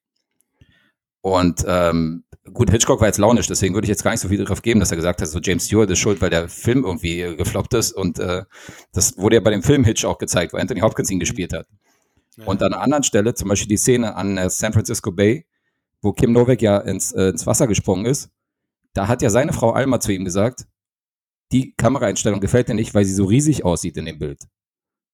Speaker 4: Und ähm, gut, Hitchcock war jetzt launisch, deswegen würde ich jetzt gar nicht so viel darauf geben, dass er gesagt hat, so James Stewart ist schuld, weil der Film irgendwie äh, gefloppt ist. Und äh, das wurde ja bei dem Film Hitch auch gezeigt, wo Anthony Hopkins ihn gespielt hat. Ja. Und an einer anderen Stelle, zum Beispiel die Szene an äh, San Francisco Bay, wo Kim Novak ja ins, äh, ins Wasser gesprungen ist, da hat ja seine Frau Alma zu ihm gesagt, die Kameraeinstellung gefällt dir nicht, weil sie so riesig aussieht in dem Bild.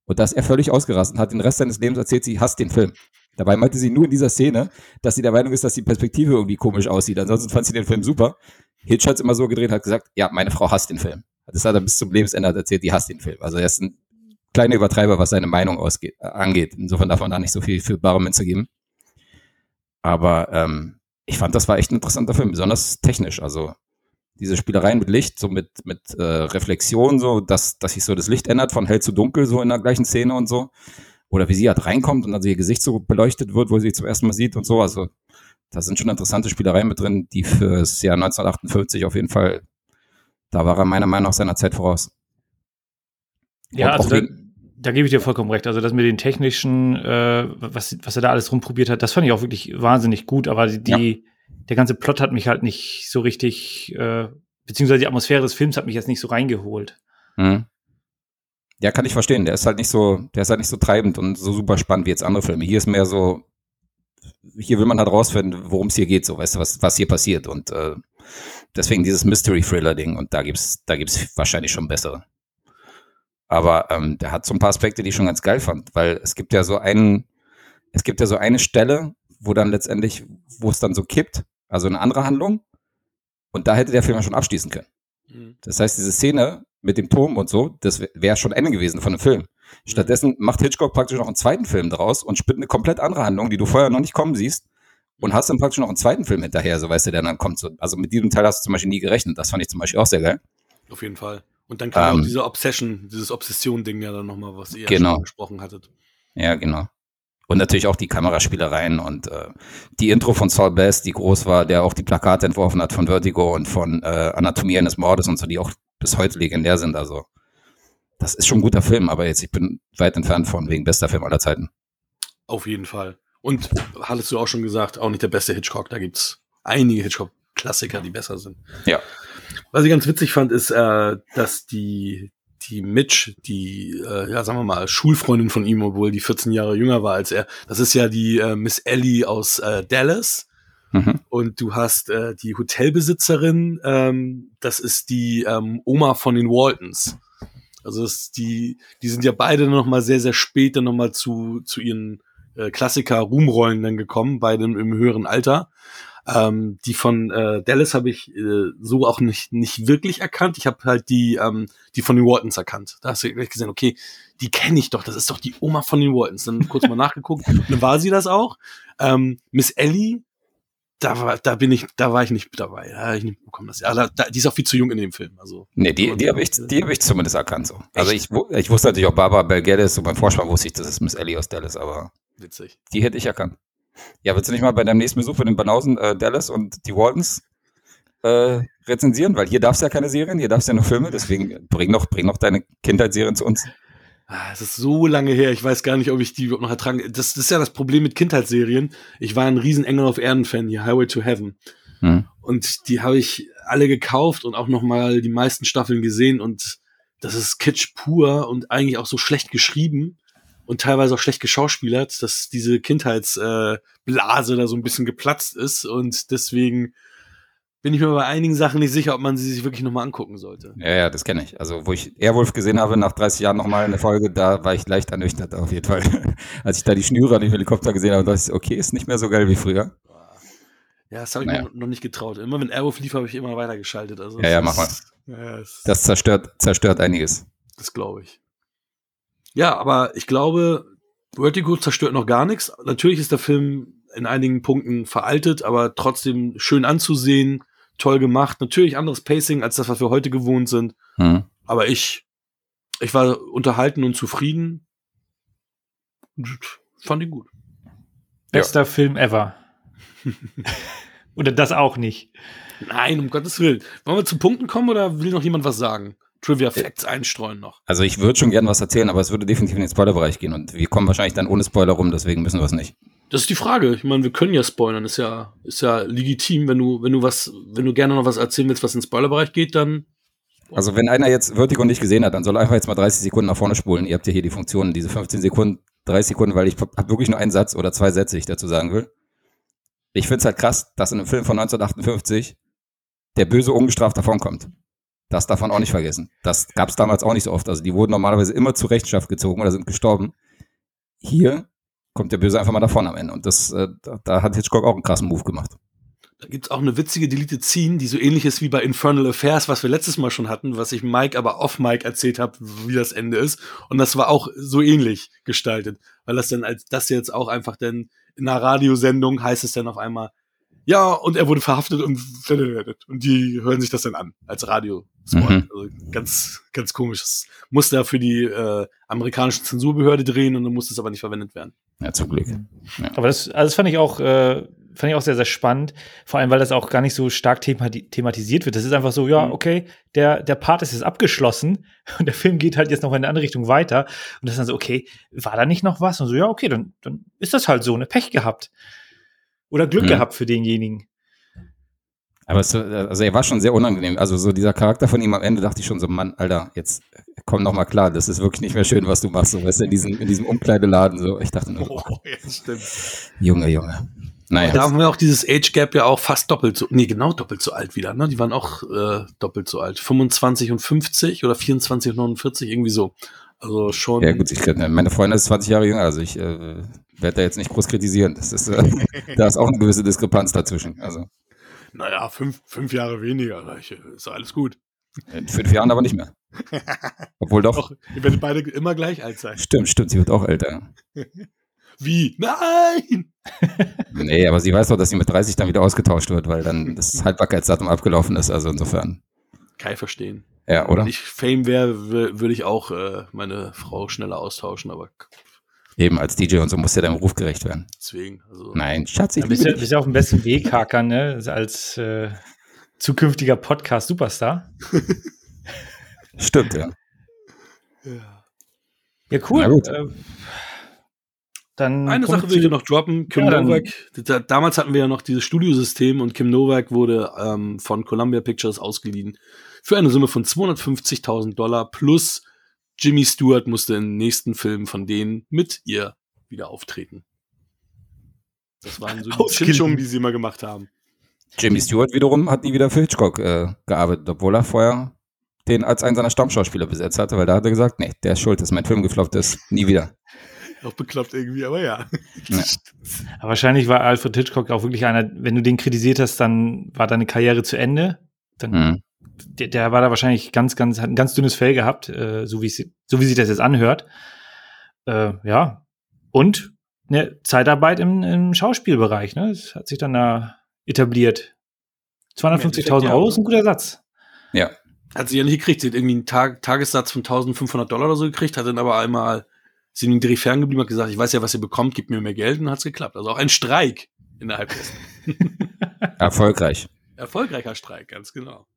Speaker 4: Und da ist er völlig ausgerastet und hat den Rest seines Lebens erzählt, sie hasst den Film. Dabei meinte sie nur in dieser Szene, dass sie der Meinung ist, dass die Perspektive irgendwie komisch aussieht. Ansonsten fand sie den Film super. Hitch hat es immer so gedreht, hat gesagt, ja, meine Frau hasst den Film. Das hat er bis zum Lebensende erzählt, die hasst den Film. Also er ist ein kleiner Übertreiber, was seine Meinung ausgeht, äh, angeht. Insofern darf man da nicht so viel für bare Münze geben. Aber ähm, ich fand, das war echt ein interessanter Film, besonders technisch. Also diese Spielereien mit Licht, so mit, mit äh, Reflexion, so, dass, dass sich so das Licht ändert von hell zu dunkel, so in der gleichen Szene und so oder wie sie halt reinkommt und also ihr Gesicht so beleuchtet wird, wo sie zum ersten Mal sieht und so. Also da sind schon interessante Spielereien mit drin, die fürs Jahr 1958 auf jeden Fall, da war er meiner Meinung nach seiner Zeit voraus.
Speaker 3: Ja, also da, da, gebe ich dir vollkommen recht. Also das mit den technischen, äh, was, was er da alles rumprobiert hat, das fand ich auch wirklich wahnsinnig gut, aber die, ja. der ganze Plot hat mich halt nicht so richtig, äh, beziehungsweise die Atmosphäre des Films hat mich jetzt nicht so reingeholt. Mhm.
Speaker 4: Ja, kann ich verstehen. Der ist halt nicht so, der ist halt nicht so treibend und so super spannend wie jetzt andere Filme. Hier ist mehr so, hier will man halt rausfinden, worum es hier geht, so, weißt du, was, was hier passiert. Und äh, deswegen dieses Mystery-Thriller-Ding und da gibt's, da gibt's wahrscheinlich schon bessere. Aber ähm, der hat so ein paar Aspekte, die ich schon ganz geil fand, weil es gibt ja so einen, es gibt ja so eine Stelle, wo dann letztendlich, wo es dann so kippt, also eine andere Handlung, und da hätte der Film ja schon abschließen können. Mhm. Das heißt, diese Szene mit dem Turm und so, das wäre schon Ende gewesen von dem Film. Mhm. Stattdessen macht Hitchcock praktisch noch einen zweiten Film draus und spinnt eine komplett andere Handlung, die du vorher noch nicht kommen siehst. Und hast dann praktisch noch einen zweiten Film hinterher, so weißt du, der dann kommt. So, also mit diesem Teil hast du zum Beispiel nie gerechnet. Das fand ich zum Beispiel auch sehr geil.
Speaker 2: Auf jeden Fall. Und dann kam ähm, auch diese Obsession, dieses Obsession-Ding ja dann nochmal, was ihr
Speaker 4: genau.
Speaker 2: schon gesprochen hattet.
Speaker 4: Ja, genau. Und natürlich auch die Kameraspielereien und äh, die Intro von Saul Bass, die groß war, der auch die Plakate entworfen hat von Vertigo und von äh, Anatomie eines Mordes und so, die auch bis heute legendär sind. Also das ist schon ein guter Film, aber jetzt ich bin weit entfernt von wegen bester Film aller Zeiten.
Speaker 2: Auf jeden Fall. Und hattest du auch schon gesagt, auch nicht der beste Hitchcock. Da gibt's einige Hitchcock-Klassiker, die besser sind.
Speaker 4: Ja.
Speaker 2: Was ich ganz witzig fand, ist, äh, dass die die Mitch, die, äh, ja, sagen wir mal, Schulfreundin von ihm, obwohl die 14 Jahre jünger war als er. Das ist ja die äh, Miss Ellie aus äh, Dallas. Mhm. Und du hast äh, die Hotelbesitzerin, ähm, das ist die ähm, Oma von den Waltons. Also das ist die, die sind ja beide noch mal sehr, sehr spät dann noch mal zu, zu ihren äh, Klassiker-Ruhmrollen dann gekommen, beide im höheren Alter. Ähm, die von äh, Dallas habe ich äh, so auch nicht, nicht wirklich erkannt. Ich habe halt die, ähm, die von den Waltons erkannt. Da hast du gleich gesehen, okay, die kenne ich doch, das ist doch die Oma von den Waltons. Dann kurz mal <laughs> nachgeguckt, dann war sie das auch. Ähm, Miss Ellie, da war, da bin ich, da war ich nicht dabei. Da ich nicht bekommen das. Ja, da, da, die ist auch viel zu jung in dem Film. Also.
Speaker 4: Nee, die, die habe ich, die habe ich zumindest erkannt so. Also ich, ich wusste natürlich auch Barbara Belgedes und beim Vorspann wusste ich, das ist Miss Ellie aus Dallas, aber
Speaker 2: Witzig.
Speaker 4: die hätte ich erkannt. Ja, willst du nicht mal bei deinem nächsten Besuch für den Banausen äh, Dallas und die Waltons äh, rezensieren? Weil hier darfst du ja keine Serien, hier darfst du ja nur Filme, deswegen bring noch, bring noch deine Kindheitsserien zu uns.
Speaker 2: Ah, es ist so lange her, ich weiß gar nicht, ob ich die überhaupt noch ertragen. Das, das ist ja das Problem mit Kindheitsserien. Ich war ein riesen Engel auf Erden-Fan hier, Highway to Heaven. Hm. Und die habe ich alle gekauft und auch noch mal die meisten Staffeln gesehen und das ist Kitsch pur und eigentlich auch so schlecht geschrieben und teilweise auch schlecht geschauspielert, dass diese Kindheitsblase äh, da so ein bisschen geplatzt ist und deswegen bin ich mir bei einigen Sachen nicht sicher, ob man sie sich wirklich nochmal angucken sollte.
Speaker 4: Ja, ja, das kenne ich. Also, wo ich Airwolf gesehen habe, nach 30 Jahren nochmal eine Folge, da war ich leicht ernüchtert auf jeden Fall. <laughs> Als ich da die Schnüre an dem Helikopter gesehen habe, dachte ich, okay, ist nicht mehr so geil wie früher.
Speaker 2: Ja, das habe ich naja. mir noch nicht getraut. Immer wenn Airwolf lief, habe ich immer weitergeschaltet. Also,
Speaker 4: ja, ja, mach mal. Ja, das zerstört, zerstört einiges.
Speaker 2: Das glaube ich. Ja, aber ich glaube, Vertigo zerstört noch gar nichts. Natürlich ist der Film in einigen Punkten veraltet, aber trotzdem schön anzusehen, toll gemacht. Natürlich anderes Pacing als das, was wir heute gewohnt sind. Hm. Aber ich, ich war unterhalten und zufrieden. Fand ihn gut.
Speaker 3: Bester ja. Film ever. <laughs> oder das auch nicht.
Speaker 2: Nein, um Gottes Willen. Wollen wir zu Punkten kommen oder will noch jemand was sagen? Trivia Facts einstreuen noch.
Speaker 4: Also ich würde schon gern was erzählen, aber es würde definitiv in den Spoilerbereich gehen und wir kommen wahrscheinlich dann ohne Spoiler rum, deswegen müssen wir es nicht.
Speaker 2: Das ist die Frage. Ich meine, wir können ja spoilern, ist ja, ist ja legitim, wenn du, wenn du was, wenn du gerne noch was erzählen willst, was in den Spoilerbereich geht, dann.
Speaker 4: Also wenn einer jetzt Vertigo nicht gesehen hat, dann soll er einfach jetzt mal 30 Sekunden nach vorne spulen. Ihr habt ja hier die Funktionen, diese 15 Sekunden, 30 Sekunden, weil ich habe wirklich nur einen Satz oder zwei Sätze, die ich dazu sagen will. Ich finde es halt krass, dass in einem Film von 1958 der Böse ungestraft davonkommt. Das darf man auch nicht vergessen. Das gab es damals auch nicht so oft. Also die wurden normalerweise immer zur Rechenschaft gezogen oder sind gestorben. Hier kommt der Böse einfach mal davon am Ende. Und das, äh, da, da hat Hitchcock auch einen krassen Move gemacht.
Speaker 2: Da gibt's auch eine witzige Deleted Scene, die so ähnlich ist wie bei Infernal Affairs, was wir letztes Mal schon hatten, was ich Mike aber off Mike erzählt habe, wie das Ende ist. Und das war auch so ähnlich gestaltet, weil das dann als das jetzt auch einfach dann in einer Radiosendung heißt es dann auf einmal, ja, und er wurde verhaftet und und die hören sich das dann an als Radio. Mhm. Also ganz, ganz komisch. Das musste er für die äh, amerikanische Zensurbehörde drehen und dann musste es aber nicht verwendet werden.
Speaker 4: Ja, zum Glück.
Speaker 3: Ja. Aber das, also das fand ich auch, äh, fand ich auch sehr, sehr spannend. Vor allem, weil das auch gar nicht so stark thematisiert wird. Das ist einfach so, ja, mhm. okay, der, der Part ist jetzt abgeschlossen <laughs> und der Film geht halt jetzt noch in eine andere Richtung weiter. Und das ist dann so, okay, war da nicht noch was? Und so, ja, okay, dann, dann ist das halt so, eine Pech gehabt. Oder Glück mhm. gehabt für denjenigen.
Speaker 4: Aber es, also er war schon sehr unangenehm. Also so dieser Charakter von ihm am Ende dachte ich schon so, Mann, Alter, jetzt komm noch mal klar, das ist wirklich nicht mehr schön, was du machst, so, weißt du, in diesem, in diesem Umkleideladen, so. Ich dachte nur, oh, ja, stimmt. Junge, Junge.
Speaker 2: Naja. Da haben wir auch dieses Age Gap ja auch fast doppelt so, nee, genau doppelt so alt wieder, ne? Die waren auch äh, doppelt so alt. 25 und 50 oder 24 und 49, irgendwie so. Also schon.
Speaker 4: Ja, gut, ich, meine Freundin ist 20 Jahre jünger, also ich äh, werde da jetzt nicht groß kritisieren. Das ist, äh, <laughs> da ist auch eine gewisse Diskrepanz dazwischen. Also.
Speaker 2: Naja, fünf, fünf Jahre weniger, ist alles gut.
Speaker 4: In fünf Jahren aber nicht mehr. <laughs> Obwohl doch. doch.
Speaker 2: Ihr werdet beide immer gleich alt sein.
Speaker 4: Stimmt, stimmt, sie wird auch älter. <laughs>
Speaker 2: Wie? Nein! <laughs>
Speaker 4: nee, aber sie weiß doch, dass sie mit 30 dann wieder ausgetauscht wird, weil dann das Haltbarkeitsdatum abgelaufen ist. Also insofern.
Speaker 2: Kann ich verstehen.
Speaker 4: Ja, oder?
Speaker 2: Wenn ich Fame wäre, würde ich auch äh, meine Frau schneller austauschen, aber.
Speaker 4: Eben, als DJ und so muss ja deinem Ruf gerecht werden.
Speaker 2: Deswegen. Also
Speaker 4: Nein, Schatz, ich
Speaker 3: ja, bist, ja, bist ja auf dem besten Weg, Hakan, ne? Als äh, zukünftiger Podcast-Superstar. <laughs>
Speaker 4: Stimmt, ja.
Speaker 2: Ja,
Speaker 3: ja cool. Äh,
Speaker 2: dann Eine Sache will ich noch droppen. Kim ja, Novak, da, damals hatten wir ja noch dieses Studiosystem und Kim Novak wurde ähm, von Columbia Pictures ausgeliehen für eine Summe von 250.000 Dollar plus Jimmy Stewart musste im nächsten Film von denen mit ihr wieder auftreten. Das waren so die Chinchungen, die sie immer gemacht haben.
Speaker 4: Jimmy Stewart wiederum hat nie wieder für Hitchcock äh, gearbeitet, obwohl er vorher den als einen seiner Stammschauspieler besetzt hatte, weil da hat er gesagt, nee, der ist schuld, dass mein Film gefloppt ist, nie wieder. <laughs>
Speaker 2: Auch bekloppt irgendwie, aber ja.
Speaker 3: ja. <laughs> Aber wahrscheinlich war Alfred Hitchcock auch wirklich einer, wenn du den kritisiert hast, dann war deine Karriere zu Ende. Dann, mhm. Der, der, war da wahrscheinlich ganz, ganz, hat ein ganz dünnes Fell gehabt, äh, so, wie so wie sich das jetzt anhört. Äh, ja. Und ne, Zeitarbeit im, im Schauspielbereich, ne? Das hat sich dann da etabliert. 250.000 Euro ist ein guter Satz.
Speaker 4: Ja.
Speaker 2: Hat sie ja nicht gekriegt. Sie hat irgendwie einen Tag Tagessatz von 1500 Dollar oder so gekriegt, hat dann aber einmal sie den Dreh ferngeblieben, hat gesagt, ich weiß ja, was ihr bekommt, gebt mir mehr Geld und hat es geklappt. Also auch ein Streik innerhalb dessen. <laughs>
Speaker 4: Erfolgreich.
Speaker 2: Erfolgreicher Streik, ganz genau.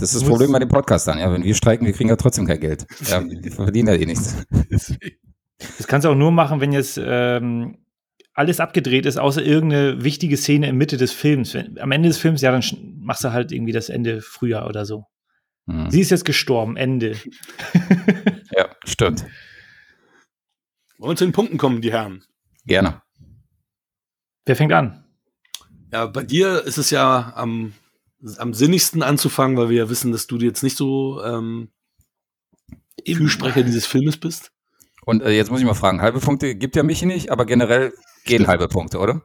Speaker 4: Das ist das Problem bei den Podcastern, ja. Wenn wir streiken, wir kriegen ja trotzdem kein Geld. Ja, <laughs> wir verdienen ja eh nichts.
Speaker 3: Das kannst du auch nur machen, wenn jetzt ähm, alles abgedreht ist, außer irgendeine wichtige Szene in Mitte des Films. Wenn, am Ende des Films, ja, dann machst du halt irgendwie das Ende früher oder so. Mhm. Sie ist jetzt gestorben, Ende. <laughs>
Speaker 4: ja, stimmt.
Speaker 2: Wollen wir zu den Punkten kommen, die Herren?
Speaker 4: Gerne.
Speaker 3: Wer fängt an?
Speaker 2: Ja, bei dir ist es ja am, am sinnigsten anzufangen, weil wir ja wissen, dass du jetzt nicht so ähm, Fürsprecher dieses Filmes bist.
Speaker 4: Und äh, jetzt muss ich mal fragen, halbe Punkte gibt ja mich nicht, aber generell gehen halbe Punkte, oder?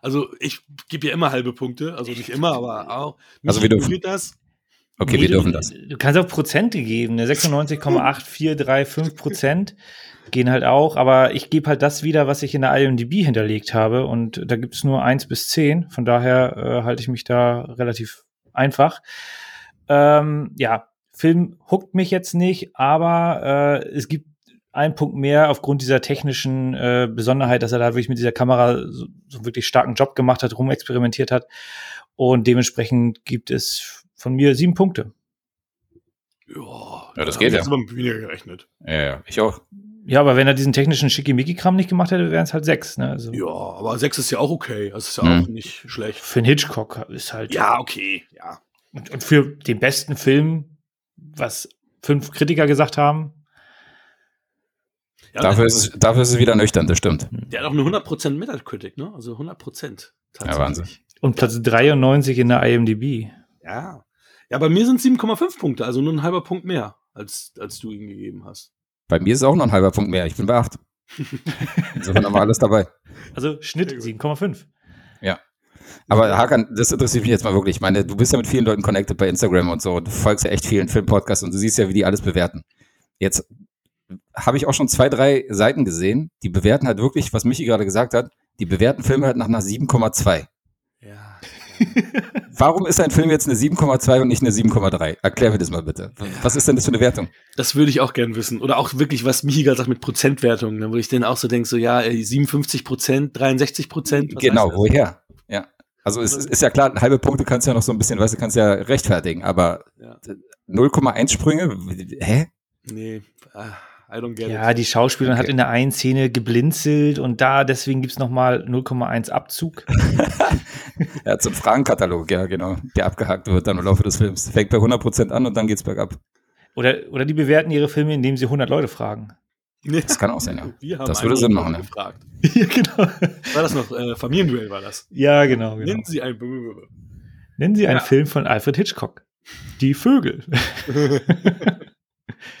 Speaker 2: Also ich gebe ja immer halbe Punkte, also nicht immer, aber auch.
Speaker 4: Mich also wir dürfen das. Okay, nee, wir dürfen das.
Speaker 3: Du kannst auch Prozente geben, 96,8435 ne? Prozent <laughs> gehen halt auch, aber ich gebe halt das wieder, was ich in der IMDb hinterlegt habe und da gibt es nur eins bis zehn, von daher äh, halte ich mich da relativ einfach. Ähm, ja, Film huckt mich jetzt nicht, aber äh, es gibt einen Punkt mehr aufgrund dieser technischen äh, Besonderheit, dass er da wirklich mit dieser Kamera so, so wirklich starken Job gemacht hat, rumexperimentiert hat und dementsprechend gibt es von mir sieben Punkte.
Speaker 2: Ja,
Speaker 4: ja das geht ja.
Speaker 2: Ich habe weniger gerechnet.
Speaker 4: Ja, ja, ich auch.
Speaker 3: Ja, aber wenn er diesen technischen Schickimicki-Kram nicht gemacht hätte, wären es halt sechs. Ne? Also
Speaker 2: ja, aber sechs ist ja auch okay. Das ist ja mhm. auch nicht schlecht.
Speaker 3: Für einen Hitchcock ist halt.
Speaker 2: Ja, okay, ja.
Speaker 3: Und, und für den besten Film, was fünf Kritiker gesagt haben.
Speaker 4: Ja, dafür, ist es, dafür ist es wieder nüchtern, das stimmt.
Speaker 2: Der hat auch eine 100% Metacritic, ne? Also 100%.
Speaker 4: Ja, Wahnsinn.
Speaker 3: Und Platz 93 in der IMDb.
Speaker 2: Ja. Ja, bei mir sind 7,5 Punkte, also nur ein halber Punkt mehr, als, als du ihm gegeben hast.
Speaker 4: Bei mir ist es auch noch ein halber Punkt mehr. Ich bin bei 8. Insofern haben wir alles dabei.
Speaker 3: Also Schnitt 7,5.
Speaker 4: Ja. Aber Hakan, das interessiert mich jetzt mal wirklich. Ich meine, du bist ja mit vielen Leuten connected bei Instagram und so. Du folgst ja echt vielen Filmpodcasts und du siehst ja, wie die alles bewerten. Jetzt habe ich auch schon zwei, drei Seiten gesehen, die bewerten halt wirklich, was Michi gerade gesagt hat, die bewerten Filme halt nach einer 7,2. Warum ist ein Film jetzt eine 7,2 und nicht eine 7,3? Erklär mir das mal bitte. Was ist denn das für eine Wertung?
Speaker 2: Das würde ich auch gern wissen. Oder auch wirklich, was Michi gerade sagt mit Prozentwertungen, ne, wo ich dann auch so denke, so ja, 57 Prozent, 63 Prozent.
Speaker 4: Genau, woher? Ja. Also es ist, ist, ja klar, halbe Punkte kannst du ja noch so ein bisschen, weißt du, kannst ja rechtfertigen, aber ja. 0,1 Sprünge, hä?
Speaker 2: Nee, ah. I don't get
Speaker 3: ja, it. die Schauspielerin okay. hat in der einen Szene geblinzelt und da, deswegen gibt es nochmal 0,1 Abzug. <laughs>
Speaker 4: ja, zum Fragenkatalog, ja, genau, der abgehakt wird dann im Laufe des Films. Fängt bei 100% an und dann geht's bergab.
Speaker 3: Oder, oder die bewerten ihre Filme, indem sie 100 Leute fragen.
Speaker 4: Das kann auch sein, ja.
Speaker 2: Wir haben
Speaker 4: Das würde Sinn machen,
Speaker 2: gefragt. <laughs>
Speaker 3: ja, genau.
Speaker 2: War das noch äh, Familienduell war das?
Speaker 3: Ja, genau. genau.
Speaker 2: Nennen Sie ein
Speaker 3: Nennen Sie einen
Speaker 2: Ja.
Speaker 3: Film von Alfred Hitchcock. Die Vögel. <laughs>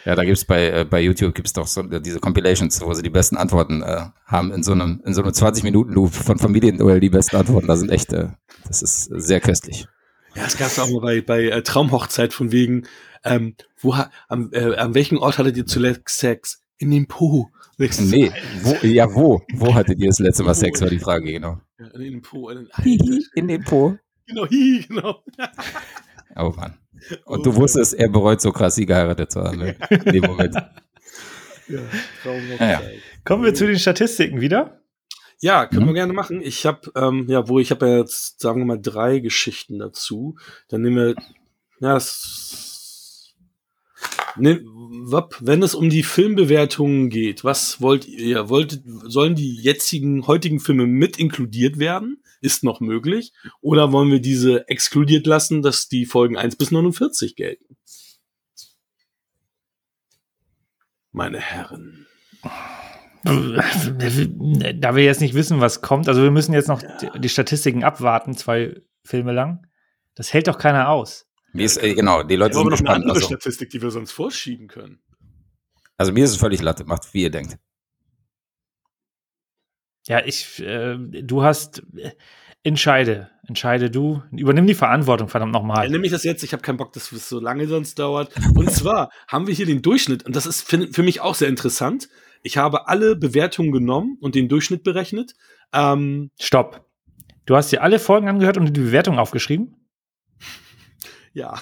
Speaker 4: Ja, da gibt's bei, äh, bei YouTube gibt's doch so äh, diese Compilations, wo sie die besten Antworten äh, haben in so einem, in so einem 20-Minuten-Loop von Familienduell die besten Antworten. Da sind echt, äh, das ist sehr köstlich.
Speaker 2: Ja, es gab auch mal bei, bei äh, Traumhochzeit von wegen, ähm, wo, am, äh, an welchem Ort hattet ihr zuletzt Sex? In dem Po.
Speaker 4: Nee, wo, ja, wo? Wo hattet ihr das letzte Mal Sex, war die Frage, genau.
Speaker 2: Ja, in dem Po. In,
Speaker 4: In den Po.
Speaker 2: genau, hihi, genau.
Speaker 4: Oh Mann. Und du wusstest, er bereut so krass, sie geheiratet zu haben. Ne? <laughs> In dem Moment.
Speaker 2: Ja, Traumhochzeit.
Speaker 4: Ja, ja.
Speaker 3: Kommen wir zu den Statistiken wieder.
Speaker 2: Ja, können
Speaker 4: Mhm.
Speaker 2: wir gerne machen. Ich habe, ähm, ja, wo ich habe ja jetzt, sagen wir mal, drei Geschichten dazu. Dann nehmen wir, ja, das, ne, wap, wenn es um die Filmbewertungen geht, was wollt ihr? Wolltet, sollen die jetzigen, heutigen Filme mit inkludiert werden? Ist noch möglich. Oder wollen wir diese exkludiert lassen, dass die Folgen 1 bis 49 gelten? Meine Herren. <laughs>
Speaker 3: Da wir jetzt nicht wissen, was kommt, also wir müssen jetzt noch die, die Statistiken abwarten, zwei Filme lang. Das hält doch keiner aus.
Speaker 4: Mir ist, äh, genau, die Leute
Speaker 2: Wir haben
Speaker 4: sind
Speaker 2: noch eine
Speaker 4: gespannt.
Speaker 2: andere
Speaker 4: Also,
Speaker 2: Statistik, die wir sonst vorschieben können.
Speaker 4: also mir ist es völlig latte, macht wie ihr denkt.
Speaker 3: Ja, ich, äh, du hast, äh, entscheide, entscheide du, übernimm die Verantwortung, verdammt
Speaker 2: Ja,
Speaker 3: nochmal.
Speaker 2: nehme ich das jetzt, ich habe keinen Bock, dass es so lange sonst dauert. Und zwar haben wir hier den Durchschnitt, und das ist für, für mich auch sehr interessant. Ich habe alle Bewertungen genommen und den Durchschnitt berechnet. Ähm,
Speaker 3: Stopp. Du hast dir alle Folgen angehört und die Bewertung aufgeschrieben?
Speaker 2: ja,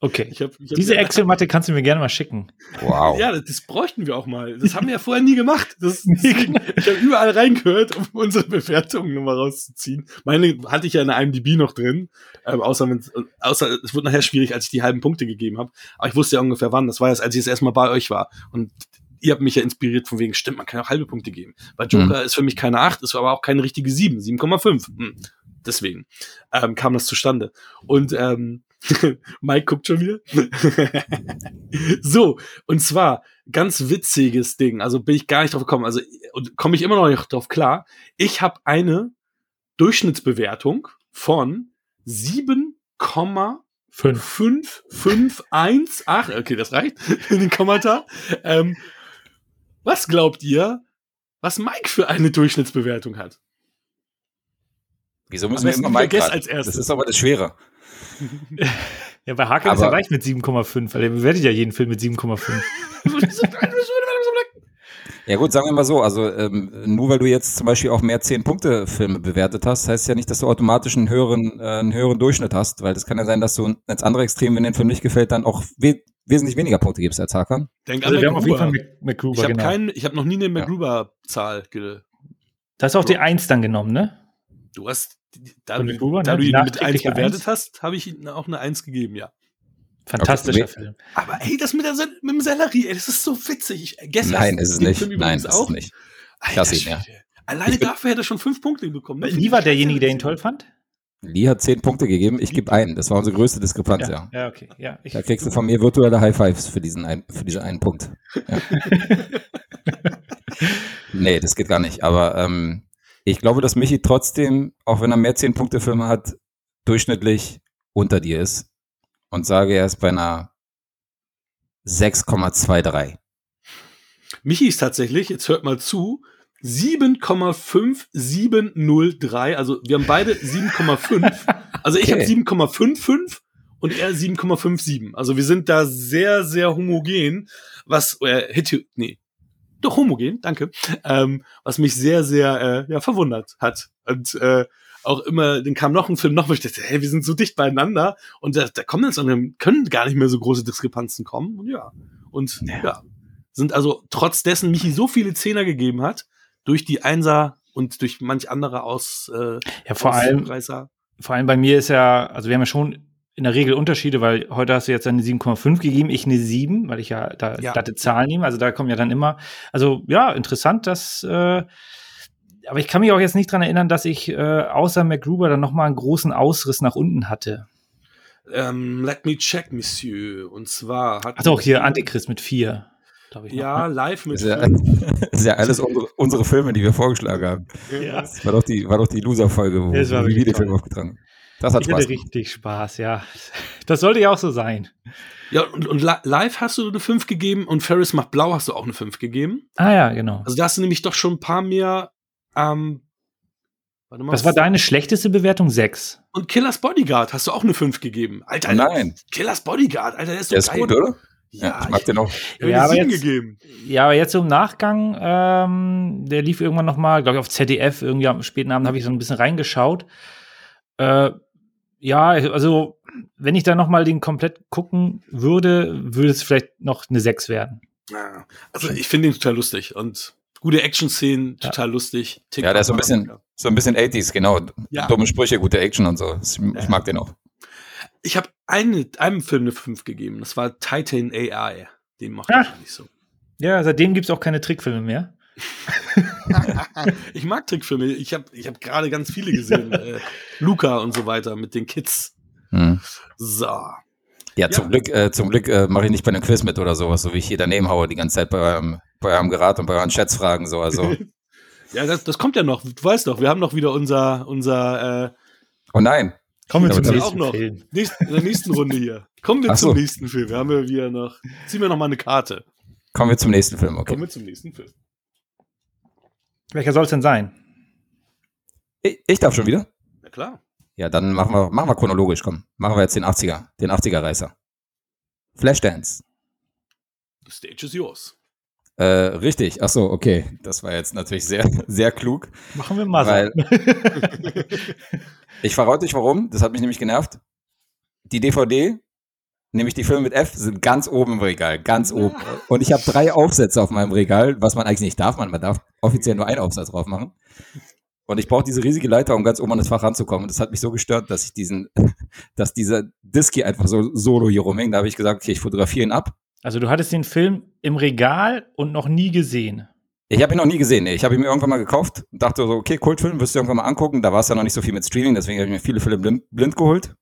Speaker 3: Okay.
Speaker 2: ich habe hab
Speaker 3: Diese
Speaker 2: ja,
Speaker 3: Excel-Matte kannst du mir gerne mal schicken.
Speaker 4: Wow.
Speaker 2: Ja, das, das bräuchten wir auch mal. Das haben wir ja vorher nie gemacht. Das, <laughs> ich habe überall reingehört, um unsere Bewertungen nochmal rauszuziehen. Meine hatte ich ja in der IMDb noch drin. Ähm, außer, außer es wurde nachher schwierig, als ich die halben Punkte gegeben habe. Aber ich wusste ja ungefähr wann. Das war jetzt, als ich das erstmal bei euch war. Und ihr habt mich ja inspiriert von wegen, stimmt, man kann auch halbe Punkte geben. Bei Joker ist für mich keine 8, ist aber auch keine richtige 7, 7,5. Hm. Deswegen ähm, kam das zustande. Und ähm, <laughs> Mike guckt schon wieder. <laughs> so, und zwar ganz witziges Ding. Also bin ich gar nicht drauf gekommen. Also komme ich immer noch nicht drauf klar. Ich habe eine Durchschnittsbewertung von 7,5518.
Speaker 3: Fünf.
Speaker 2: Okay, das reicht <laughs> in den Kommentar. Ähm, was glaubt ihr, was Mike für eine Durchschnittsbewertung hat?
Speaker 4: Wieso müssen wir immer Mike
Speaker 2: als erstes.
Speaker 4: Das ist aber das Schwere.
Speaker 3: Ja, bei Haken ist er leicht mit 7,5, weil er bewertet ja jeden Film mit 7,5. <laughs>
Speaker 4: Ja gut, sagen wir mal so, also ähm, nur weil du jetzt zum Beispiel auch mehr 10-Punkte-Filme bewertet hast, heißt ja nicht, dass du automatisch einen höheren, äh, einen höheren Durchschnitt hast, weil das kann ja sein, dass du ins andere Extrem, wenn dir ein Film nicht gefällt, dann auch we wesentlich weniger Punkte gibst als Hakan.
Speaker 2: Denk
Speaker 3: Also
Speaker 2: an
Speaker 3: wir haben auf jeden Fall
Speaker 2: MacGruber.
Speaker 3: Mac- MacGruber,
Speaker 2: Ich habe
Speaker 3: genau.
Speaker 2: keinen, ich habe noch nie eine MacGruber-Zahl ge
Speaker 3: Da ist auch die 1 dann genommen, ne?
Speaker 2: Du hast, da, du,
Speaker 3: MacGruber,
Speaker 2: da
Speaker 3: ne?
Speaker 2: du ihn mit 1
Speaker 3: nachträgliche
Speaker 2: bewertet hast, habe ich ihm auch eine 1 gegeben, ja.
Speaker 3: Fantastischer
Speaker 4: Okay.
Speaker 3: Film.
Speaker 2: Aber ey, das mit, der, mit dem Sellerie, ey, das ist so witzig. Ich, gestern
Speaker 4: Nein, ist es nicht.
Speaker 2: Film
Speaker 4: Nein, ist es nicht.
Speaker 2: Alter
Speaker 4: Klasse, ja.
Speaker 2: Alleine dafür hätte er schon 5 Punkte bekommen. ne?
Speaker 3: Wie war derjenige, der ihn toll fand?
Speaker 4: Lee hat 10 Punkte gegeben, ich gebe einen. Das war unsere größte Diskrepanz, ja.
Speaker 3: ja okay. Ja, ich,
Speaker 4: Da kriegst du von mir virtuelle High Fives für diesen, ein, für diesen einen Punkt. <laughs> Ja. nee, das geht gar nicht. Aber ähm, ich glaube, dass Michi trotzdem, auch wenn er mehr 10-Punkte-Filme hat, durchschnittlich unter dir ist. Und sage, er ist bei einer 6,23.
Speaker 2: Michi ist tatsächlich, jetzt hört mal zu, 7,5703. Also wir haben beide 7,5. Also ich
Speaker 4: Okay.
Speaker 2: habe 7,55 und er 7,57. Also wir sind da sehr, sehr homogen, was, äh, hetero, nee, doch homogen, danke, ähm, was mich sehr, sehr äh, ja, verwundert hat. Und äh, auch immer, dann kam noch ein Film noch, wo ich dachte, hey, wir sind so dicht beieinander und da, da kommen jetzt an dem, können gar nicht mehr so große Diskrepanzen kommen. Und ja. Und
Speaker 4: Ja.
Speaker 2: ja, sind also trotz dessen Michi so viele Zehner gegeben hat, durch die Einser und durch manch andere aus äh,
Speaker 3: ja, vor allem, vor allem bei mir ist ja, also wir haben ja schon in der Regel Unterschiede, weil heute hast du jetzt eine 7,5 gegeben, ich eine 7, weil ich ja da
Speaker 2: Ja.
Speaker 3: glatte Zahlen nehme. Also da kommen ja dann immer, also ja, interessant, dass, äh, aber ich kann mich auch jetzt nicht dran erinnern, dass ich äh, außer MacGruber dann nochmal einen großen Ausriss nach unten hatte.
Speaker 2: Ähm, let me check, Monsieur. Und zwar hat.
Speaker 3: Ach doch, hier Antichrist mit vier.
Speaker 2: Ja, live mit.
Speaker 4: Das ist ja, das <laughs> ist ja alles unsere, unsere, Filme, die wir vorgeschlagen haben. Ja. Das war doch die, war doch die Loser-Folge, wo wir die Filme aufgetragen haben.
Speaker 3: Das hat ich Spaß. Hatte richtig Spaß, ja. Das sollte ja auch so sein.
Speaker 2: Ja, und, und live hast du eine 5 gegeben und Ferris macht blau hast du auch eine 5 gegeben.
Speaker 3: Ah ja, genau.
Speaker 2: Also da hast du nämlich doch schon ein paar mehr. Ähm,
Speaker 3: warte mal, Was war deine schlechteste Bewertung? 6.
Speaker 2: Und Killers Bodyguard hast du auch eine 5 gegeben. Alter,
Speaker 4: nein.
Speaker 2: Killers Bodyguard, Alter, der ist
Speaker 4: so der ist gut, oder?
Speaker 2: Ja, ich mag
Speaker 4: den auch.
Speaker 3: Ja, aber jetzt, gegeben. ja, aber jetzt im Nachgang, ähm, der lief irgendwann noch mal, glaube ich, auf ZDF, irgendwie am späten Abend habe ich so ein bisschen reingeschaut. Äh, ja, also wenn ich da noch mal den komplett gucken würde, würde es vielleicht noch eine 6 werden.
Speaker 2: Ja, also ich finde ihn total lustig und gute Action-Szenen, total ja. lustig.
Speaker 4: Tick ja, der ist so ein bisschen, so ein bisschen 80s, genau. Ja. Dumme Sprüche, gute Action und so. Ich, ich mag den auch.
Speaker 2: Ich habe eine, einem Film eine 5 gegeben. Das war Titan AI. Den macht ich nicht so.
Speaker 3: Ja, seitdem gibt es auch keine Trickfilme mehr. <laughs>
Speaker 2: ich mag Trickfilme. Ich habe ich hab gerade ganz viele gesehen. äh, Luca und so weiter mit den Kids. Hm. So. Ja,
Speaker 4: ja, zum Glück, äh, zum Glück äh, mache ich nicht bei einem Quiz mit oder sowas, so wie ich hier daneben haue die ganze Zeit bei eurem, bei eurem Gerat und bei euren Schätzfragen. So, also. <laughs>
Speaker 2: ja, das, das kommt ja noch. Du weißt doch, wir haben noch wieder unser, unser äh,
Speaker 4: Oh nein.
Speaker 3: Kommen wir zum nächsten
Speaker 2: auch noch. Film. Nächst, in der nächsten Runde hier. Kommen wir Ach zum so. nächsten Film. Wir haben ja wieder noch. Ziehen wir noch mal eine Karte.
Speaker 4: Kommen wir zum nächsten Film, okay.
Speaker 2: Kommen wir zum nächsten Film.
Speaker 3: Welcher soll es denn sein?
Speaker 4: Ich, ich, darf schon wieder?
Speaker 2: Na klar.
Speaker 4: Ja, dann machen wir, machen wir chronologisch, komm. Machen wir jetzt den 80er, den 80er-Reißer. Flashdance.
Speaker 2: The stage is yours.
Speaker 4: Äh, richtig, ach so, okay. Das war jetzt natürlich sehr, <laughs> sehr klug.
Speaker 3: Machen wir mal weil, <laughs> <laughs>
Speaker 4: Ich verrate euch warum, das hat mich nämlich genervt. Die DVD, nämlich die Filme mit F, sind ganz oben im Regal, ganz oben. Und ich habe drei Aufsätze auf meinem Regal, was man eigentlich nicht darf. Man, man darf offiziell nur einen Aufsatz drauf machen. Und ich brauche diese riesige Leiter, um ganz oben an das Fach ranzukommen. Und das hat mich so gestört, dass ich diesen, <laughs> dass dieser Disc hier einfach so solo hier rumhängt. Da habe ich gesagt, okay, ich fotografiere ihn ab.
Speaker 3: Also du hattest den Film im Regal und noch nie gesehen.
Speaker 4: Ich habe ihn noch nie gesehen. Nee. Ich habe ihn mir irgendwann mal gekauft und dachte so, okay, Kultfilm, wirst du irgendwann mal angucken. Da war es ja noch nicht so viel mit Streaming, deswegen habe ich mir viele Filme blind, blind geholt.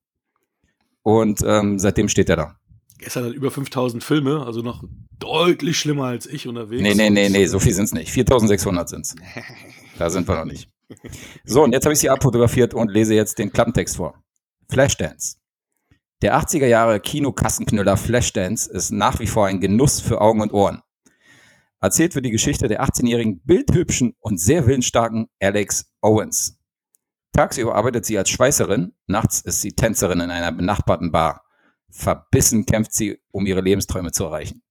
Speaker 4: Und ähm, seitdem steht er da.
Speaker 2: Gestern hat über 5000 Filme, also noch deutlich schlimmer als ich unterwegs.
Speaker 4: Nee, nee, nee, nee, so viel sind es nicht. 4600 sind es. Da sind wir noch nicht. So, und jetzt habe ich sie abfotografiert und lese jetzt den Klappentext vor. Flashdance. Der 80er Jahre Kinokassenknüller Flashdance ist nach wie vor ein Genuss für Augen und Ohren. Erzählt wird die Geschichte der 18-jährigen, bildhübschen und sehr willensstarken Alex Owens. Tagsüber arbeitet sie als Schweißerin, nachts ist sie Tänzerin in einer benachbarten Bar. Verbissen kämpft sie, um ihre Lebensträume zu erreichen.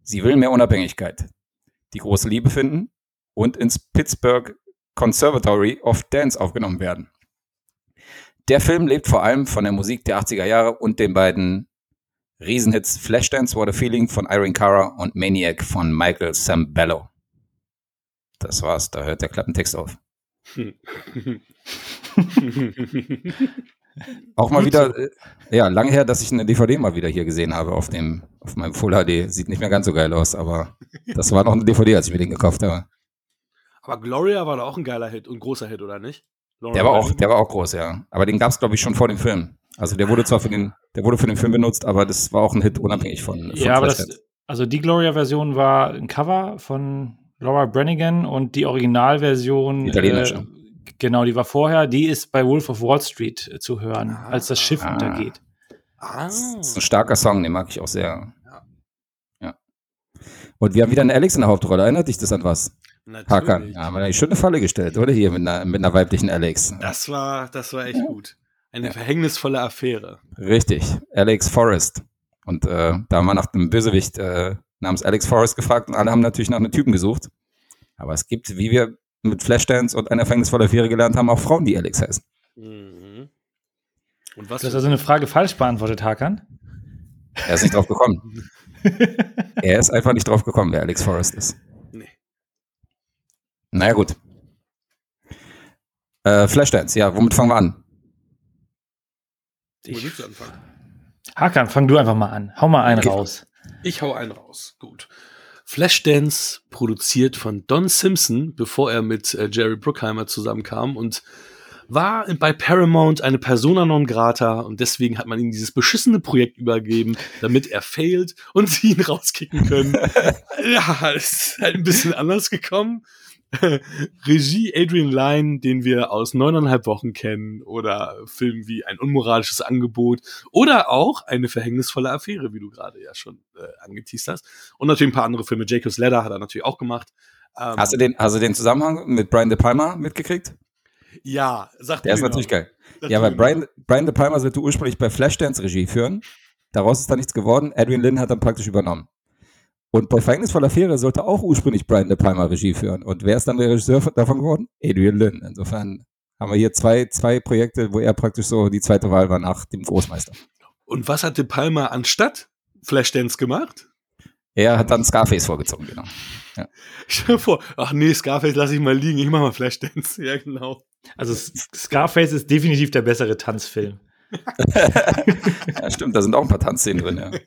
Speaker 4: Sie will mehr Unabhängigkeit, die große Liebe finden und ins Pittsburgh Conservatory of Dance aufgenommen werden. Der Film lebt vor allem von der Musik der 80er Jahre und den beiden Riesenhits Flashdance What a Feeling von Irene Cara und Maniac von Michael Sambello. Das war's, da hört der Klappentext auf. <laughs> Auch mal wieder, äh, ja, lange her, dass ich eine DVD mal wieder hier gesehen habe auf dem, auf meinem Full HD. Sieht nicht mehr ganz so geil aus, aber das war noch eine DVD, als ich mir den gekauft habe.
Speaker 2: Aber Gloria war da auch ein geiler Hit und großer Hit, oder nicht?
Speaker 4: Der war auch, der war auch groß, ja. Aber den gab es, glaube ich, schon vor dem Film. Also der wurde zwar für den, der wurde für den Film benutzt, aber das war auch ein Hit unabhängig von. von
Speaker 3: ja, aber das, also die Gloria-Version war ein Cover von Laura Brannigan und die Originalversion.
Speaker 4: Italienische. Äh,
Speaker 3: genau, die war vorher. Die ist bei Wolf of Wall Street äh, zu hören, ah, als das Schiff ah. untergeht.
Speaker 4: Ah. Das ist ein starker Song, den mag ich auch sehr. Ja. ja. Und wir haben wieder einen Alex in der Hauptrolle. Erinnert dich das an was? Natürlich. Hakan. Ja, haben wir eine schöne Falle gestellt, oder? Hier mit einer, mit einer weiblichen Alex.
Speaker 2: Das war, das war echt gut. Eine verhängnisvolle Affäre.
Speaker 4: Richtig, Alex Forrest. Und äh, da haben wir nach dem Bösewicht äh, namens Alex Forrest gefragt und alle haben natürlich nach einem Typen gesucht. Aber es gibt, wie wir mit Flashdance und einer verhängnisvollen Affäre gelernt haben, auch Frauen, die Alex heißen. Mhm.
Speaker 3: Und was du hast also eine Frage falsch beantwortet, Hakan.
Speaker 4: Er ist nicht drauf gekommen. <laughs> er ist einfach nicht drauf gekommen, wer Alex Forrest ist. Nee. Naja, gut. Äh, Flashdance, ja, womit fangen wir an?
Speaker 3: Ich, Wo anfangen? Hakan, fang du einfach mal an. Hau mal einen okay. raus.
Speaker 2: Ich hau einen raus. Gut. Flashdance produziert von Don Simpson, bevor er mit äh, Jerry Bruckheimer zusammenkam und war bei Paramount eine Persona non grata und deswegen hat man ihm dieses beschissene Projekt übergeben, damit er failt und sie <laughs> ihn rauskicken können. <laughs> ja, es ist halt ein bisschen anders gekommen. <laughs> Regie Adrian Lyne, den wir aus neuneinhalb Wochen kennen, oder Filmen wie ein unmoralisches Angebot oder auch eine verhängnisvolle Affäre, wie du gerade ja schon äh, angeteased hast. Und natürlich ein paar andere Filme. Jacob's Ladder hat er natürlich auch gemacht.
Speaker 4: Ähm, hast, du den, hast du den Zusammenhang mit Brian De Palma mitgekriegt?
Speaker 2: Ja, sagt
Speaker 4: Der ist natürlich geil. Ja, weil Brian, Brian De Palma sollte ursprünglich bei Flashdance Regie führen. Daraus ist da nichts geworden. Adrian Lynn hat dann praktisch übernommen. Und bei Verhängnisvoller Affäre sollte auch ursprünglich Brian De Palma Regie führen. Und wer ist dann der Regisseur davon geworden? Adrian Lynn. Insofern haben wir hier zwei, zwei Projekte, wo er praktisch so die zweite Wahl war nach dem Großmeister.
Speaker 2: Und was hat De Palma anstatt Flashdance gemacht?
Speaker 4: Er hat dann Scarface vorgezogen, genau.
Speaker 2: Ja. <laughs> Stell dir vor, ach nee, Scarface lasse ich mal liegen, ich mach mal Flashdance. Ja, genau.
Speaker 3: Also Scarface ist definitiv der bessere Tanzfilm. <laughs>
Speaker 4: ja, stimmt, da sind auch ein paar Tanzszenen drin, ja. <laughs>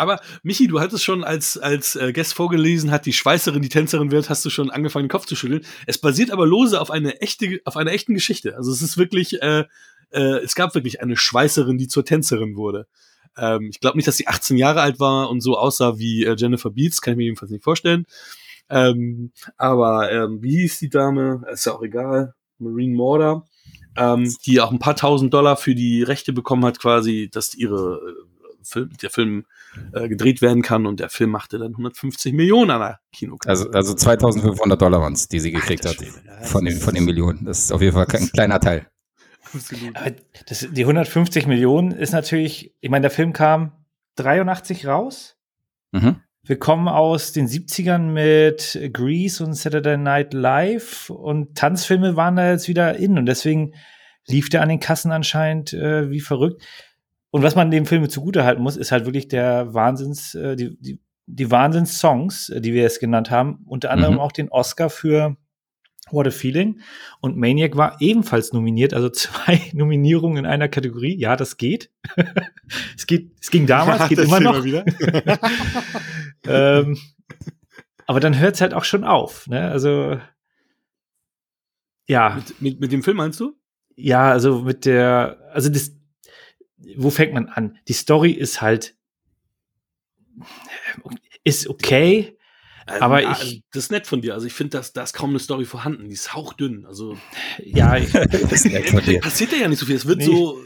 Speaker 2: Aber Michi, du hattest schon als, als äh, Guest vorgelesen, hat die Schweißerin, die Tänzerin wird, hast du schon angefangen, den Kopf zu schütteln. Es basiert aber lose auf eine echte, auf einer echten Geschichte. Also es ist wirklich, äh, äh, es gab wirklich eine Schweißerin, die zur Tänzerin wurde. Ähm, ich glaube nicht, dass sie 18 Jahre alt war und so aussah wie äh, Jennifer Beats, kann ich mir jedenfalls nicht vorstellen. Ähm, aber ähm, wie hieß die Dame? Ist ja auch egal. Marine Morder, ähm, die auch ein paar tausend Dollar für die Rechte bekommen hat, quasi, dass ihre äh, Film, der Film äh, gedreht werden kann und der Film machte dann 150 Millionen an der Kinokasse.
Speaker 4: Also, also 2500 Dollar waren es, die sie gekriegt Alter, hat ja, von, den, von den Millionen. Das ist auf jeden Fall kein kleiner Teil.
Speaker 3: Aber das, die 150 Millionen ist natürlich, ich meine, der Film kam 83 raus. Mhm. Wir kommen aus den 70ern mit Grease und Saturday Night Live und Tanzfilme waren da jetzt wieder in und deswegen lief der an den Kassen anscheinend äh, wie verrückt. Und was man dem Film zugutehalten muss, ist halt wirklich der Wahnsinns, äh, die, die, die Wahnsinns-Songs, äh, die wir jetzt genannt haben, unter anderem mhm. auch den Oscar für What a Feeling. Und Maniac war ebenfalls nominiert, also <laughs> zwei Nominierungen in einer Kategorie. Ja, das geht. <laughs> es geht, es ging damals, geht immer noch. <laughs> ähm, aber dann hört es halt auch schon auf. Ne? Also ja.
Speaker 2: Mit, mit, mit dem Film meinst du?
Speaker 3: Ja, also mit der, also das, wo fängt man an? Die Story ist halt, ist okay,
Speaker 2: also, aber ich, das ist nett von dir. Also ich finde, da ist kaum eine Story vorhanden. Die ist hauchdünn. Also
Speaker 3: ja, ich, das
Speaker 2: ist nett von dir. passiert ja nicht so viel. Es wird nee. so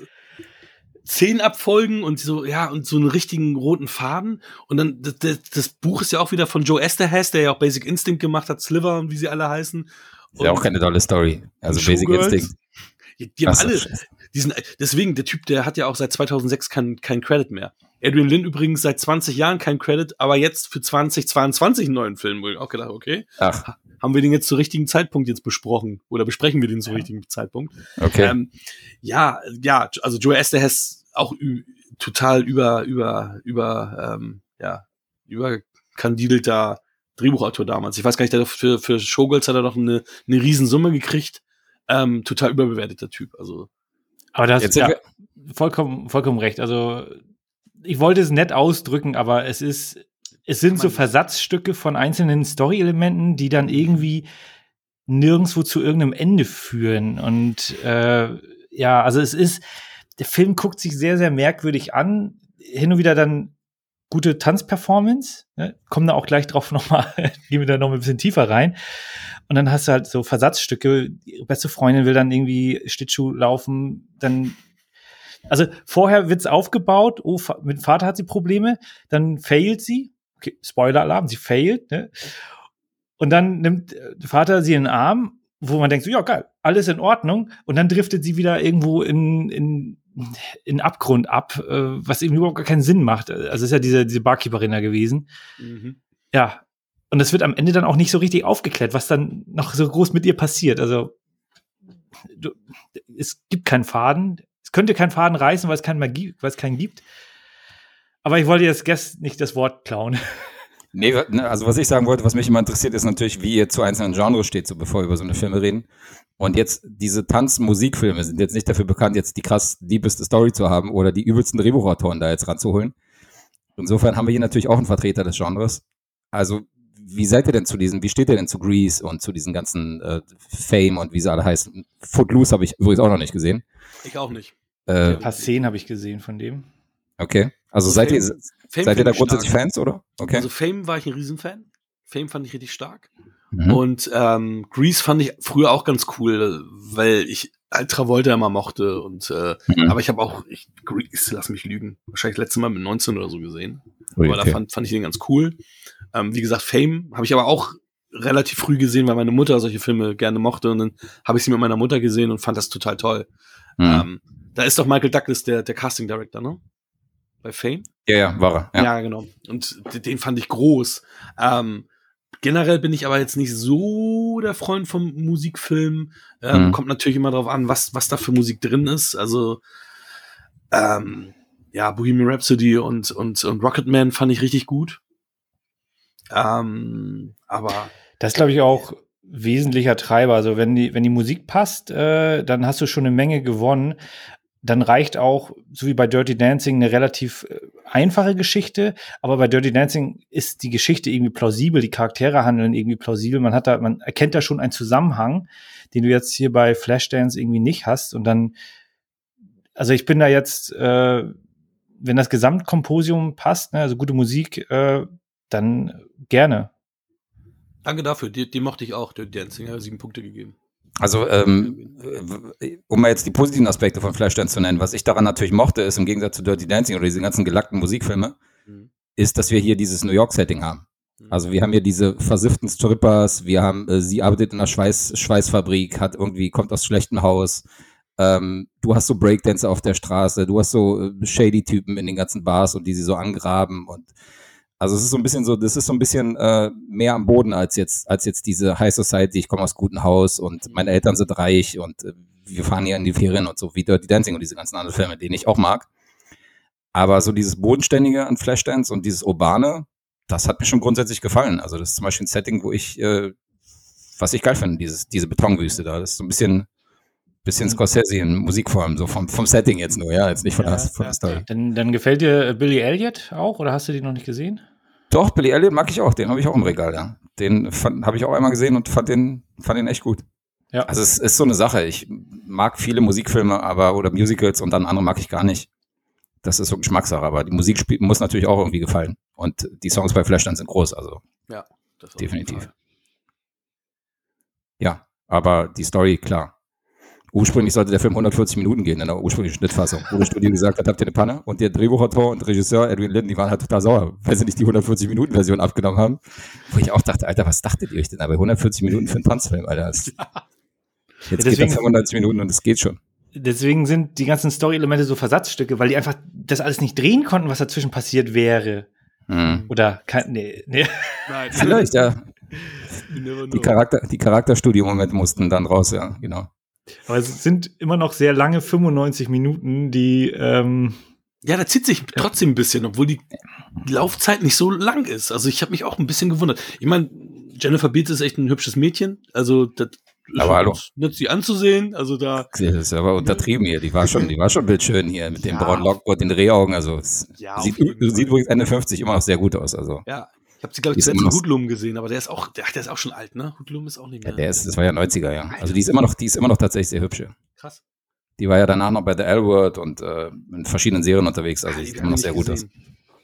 Speaker 2: zehn Abfolgen und so ja und so einen richtigen roten Faden und dann das, das, das Buch ist ja auch wieder von Joe Esterhaz, der ja auch Basic Instinct gemacht hat, Sliver und wie sie alle heißen.
Speaker 4: Und ist ja auch keine tolle Story. Also Basic Instinct.
Speaker 2: Die, die haben alle, diesen, deswegen, der Typ, der hat ja auch seit 2006 kein, kein Credit mehr. Adrian Lynn übrigens seit 20 Jahren kein Credit, aber jetzt für 2022 einen neuen Film. Wo ich auch gedacht, okay. Ach. Haben wir den jetzt zur richtigen Zeitpunkt jetzt besprochen? Oder besprechen wir den zum ja. richtigen Zeitpunkt?
Speaker 4: Okay. Ähm,
Speaker 2: ja, ja, also Joe Esther auch total über, über, über, ähm, ja, überkandidelter Drehbuchautor damals. Ich weiß gar nicht, der für, für Showgirls hat er doch eine, eine Riesensumme gekriegt. Ähm, total überbewerteter Typ. Also
Speaker 3: aber das ist ja vollkommen, vollkommen recht. Also ich wollte es nett ausdrücken, aber es ist, es sind so Versatzstücke von einzelnen Story-Elementen, die dann irgendwie nirgendwo zu irgendeinem Ende führen. Und äh, ja, also es ist, der Film guckt sich sehr, sehr merkwürdig an. Hin und wieder dann gute Tanzperformance. Ne? Kommen da auch gleich drauf nochmal, <laughs> gehen wir da noch ein bisschen tiefer rein. Und dann hast du halt so Versatzstücke. Die beste Freundin will dann irgendwie Schlittschuh laufen, dann also vorher wird's aufgebaut, oh, mit Vater hat sie Probleme, dann failt sie. Okay, Spoiler-Alarm, sie failt, ne? Und dann nimmt der Vater sie in den Arm, wo man denkt, so, ja, geil, alles in Ordnung. Und dann driftet sie wieder irgendwo in, in, in Abgrund ab, äh, was eben überhaupt gar keinen Sinn macht. Also ist ja diese, diese Barkeeperin da gewesen. Mhm. Ja, und es wird am Ende dann auch nicht so richtig aufgeklärt, was dann noch so groß mit ihr passiert. Also du, es gibt keinen Faden. Es könnte keinen Faden reißen, weil es keinen, Magie, weil es keinen gibt. Aber ich wollte jetzt Guest nicht das Wort klauen. <laughs>
Speaker 4: Nee, ne, also was ich sagen wollte, was mich immer interessiert, ist natürlich, wie ihr zu einzelnen Genres steht, so bevor wir über so eine Filme reden. Und jetzt, diese Tanz-Musikfilme sind jetzt nicht dafür bekannt, jetzt die krass liebeste Story zu haben oder die übelsten Drehbuchautoren da jetzt ranzuholen. Insofern haben wir hier natürlich auch einen Vertreter des Genres. Also wie seid ihr denn zu diesen, wie steht ihr denn zu Grease und zu diesen ganzen äh, Fame und wie sie alle heißen? Footloose habe ich übrigens auch noch nicht gesehen.
Speaker 2: Ich auch nicht.
Speaker 3: Äh, ein paar Szenen habe ich gesehen von dem.
Speaker 4: Okay. Also, also seid Fame, ihr, Fame seid ihr da grundsätzlich stark. Fans, oder?
Speaker 2: Okay. Also Fame war ich ein Riesenfan. Fame fand ich richtig stark. Mhm. Und ähm, Grease fand ich früher auch ganz cool, weil ich Travolta immer mochte. Und äh, mhm. aber ich habe auch, ich, Grease, lass mich lügen, wahrscheinlich letztes Mal mit 19 oder so gesehen. Okay. Aber da fand, fand ich den ganz cool. Ähm, wie gesagt, Fame habe ich aber auch relativ früh gesehen, weil meine Mutter solche Filme gerne mochte. Und dann habe ich sie mit meiner Mutter gesehen und fand das total toll. Mhm. Ähm, da ist doch Michael Douglas der, der Casting Director, ne? Bei Fame?
Speaker 4: Ja, ja, war
Speaker 2: er. Ja, ja genau. Und den fand ich groß. Ähm, generell bin ich aber jetzt nicht so der Freund vom Musikfilm. Ähm, mhm. Kommt natürlich immer darauf an, was, was da für Musik drin ist. Also, ähm, ja, Bohemian Rhapsody und, und, und Rocketman fand ich richtig gut. Ähm, aber.
Speaker 3: Das glaube ich auch wesentlicher Treiber. Also wenn die, wenn die Musik passt, äh, dann hast du schon eine Menge gewonnen. Dann reicht auch, so wie bei Dirty Dancing, eine relativ äh, einfache Geschichte. Aber bei Dirty Dancing ist die Geschichte irgendwie plausibel, die Charaktere handeln irgendwie plausibel. Man hat da, man erkennt da schon einen Zusammenhang, den du jetzt hier bei Flashdance irgendwie nicht hast. Und dann, also ich bin da jetzt, äh, wenn das Gesamtkomposium passt, ne, also gute Musik, äh, dann gerne.
Speaker 2: Danke dafür, die, die mochte ich auch, der Dancing, hat sieben Punkte gegeben.
Speaker 4: Also, ähm, um mal jetzt die positiven Aspekte von Flashdance zu nennen, was ich daran natürlich mochte, ist im Gegensatz zu Dirty Dancing oder diese ganzen gelackten Musikfilme, mhm. ist, dass wir hier dieses New York-Setting haben. Mhm. Also wir haben hier diese versifften Strippers, wir haben, äh, sie arbeitet in einer Schweiß, Schweißfabrik, hat irgendwie, kommt aus schlechtem Haus, ähm, du hast so Breakdancer auf der Straße, du hast so äh, shady Typen in den ganzen Bars und die sie so angraben und also es ist so ein bisschen so, das ist so ein bisschen äh, mehr am Boden als jetzt, als jetzt diese High Society, ich komme aus gutem Haus und meine Eltern sind reich und äh, wir fahren hier in die Ferien und so, wie Dirty Dancing und diese ganzen anderen Filme, die ich auch mag. Aber so dieses Bodenständige an Flashdance und dieses Urbane, das hat mir schon grundsätzlich gefallen. Also das ist zum Beispiel ein Setting, wo ich, äh, was ich geil finde, dieses, diese Betonwüste da. Das ist so ein bisschen, bisschen mhm. Scorsese in Musikform, so vom, vom Setting jetzt nur, ja, jetzt nicht von, ja, der, von der Story.
Speaker 3: Dann, dann gefällt dir Billy Elliot auch oder hast du die noch nicht gesehen?
Speaker 4: Doch, Billy Elliot mag ich auch, den habe ich auch im Regal, ja. Den habe ich auch einmal gesehen und fand den, fand den echt gut. Ja. Also es ist so eine Sache. Ich mag viele Musikfilme, aber oder Musicals und dann andere mag ich gar nicht. Das ist so Geschmackssache, aber die Musik muss natürlich auch irgendwie gefallen. Und die Songs bei Flashdance sind groß, also
Speaker 2: ja,
Speaker 4: definitiv. Ja, aber die Story, klar, Ursprünglich sollte der Film 140 Minuten gehen in der ursprünglichen Schnittfassung, wo das Studio gesagt hat, habt ihr eine Panne? Und der Drehbuchautor und Regisseur Edwin Linden, die waren halt total sauer, weil sie nicht die 140 Minuten Version abgenommen haben. Wo ich auch dachte, Alter, was dachtet ihr euch denn aber 140 Minuten für einen Tanzfilm, Alter? Das, jetzt ja, deswegen, geht er 95 Minuten und es geht schon.
Speaker 3: Deswegen sind die ganzen Story-Elemente so Versatzstücke, weil die einfach das alles nicht drehen konnten, was dazwischen passiert wäre. Hm. Oder kann, nee, nee.
Speaker 4: Nein, Vielleicht, ja. Die, Charakter, die Charakterstudio-Momente mussten dann raus, ja, genau.
Speaker 3: Aber es sind immer noch sehr lange 95 Minuten, die. Ähm,
Speaker 2: ja, da zieht sich trotzdem ein bisschen, obwohl die Laufzeit nicht so lang ist. Also ich habe mich auch ein bisschen gewundert. Ich meine, Jennifer Beals ist echt ein hübsches Mädchen. Also das
Speaker 4: aber hallo.
Speaker 2: Nützt sie anzusehen. Also da.
Speaker 4: Das ist aber untertrieben hier. Die war schon, die war schon bildschön hier mit dem ja. braunen Lockboard, den Drehaugen. Also ja, sieht, sieht übrigens Ende 50 immer noch sehr gut aus. Also.
Speaker 2: Ja, ich habe sie, glaube ich, zuletzt in Hudlum gesehen, aber der ist auch, der, der ist auch schon alt, ne? Hudlum ist auch nicht mehr.
Speaker 4: Ja, der ist, das war ja 90er, ja. Also die ist immer noch, die ist immer noch tatsächlich sehr hübsch. Krass. Die war ja danach noch bei The L-Word und äh, in verschiedenen Serien unterwegs, also ja, sieht immer noch sehr gut aus.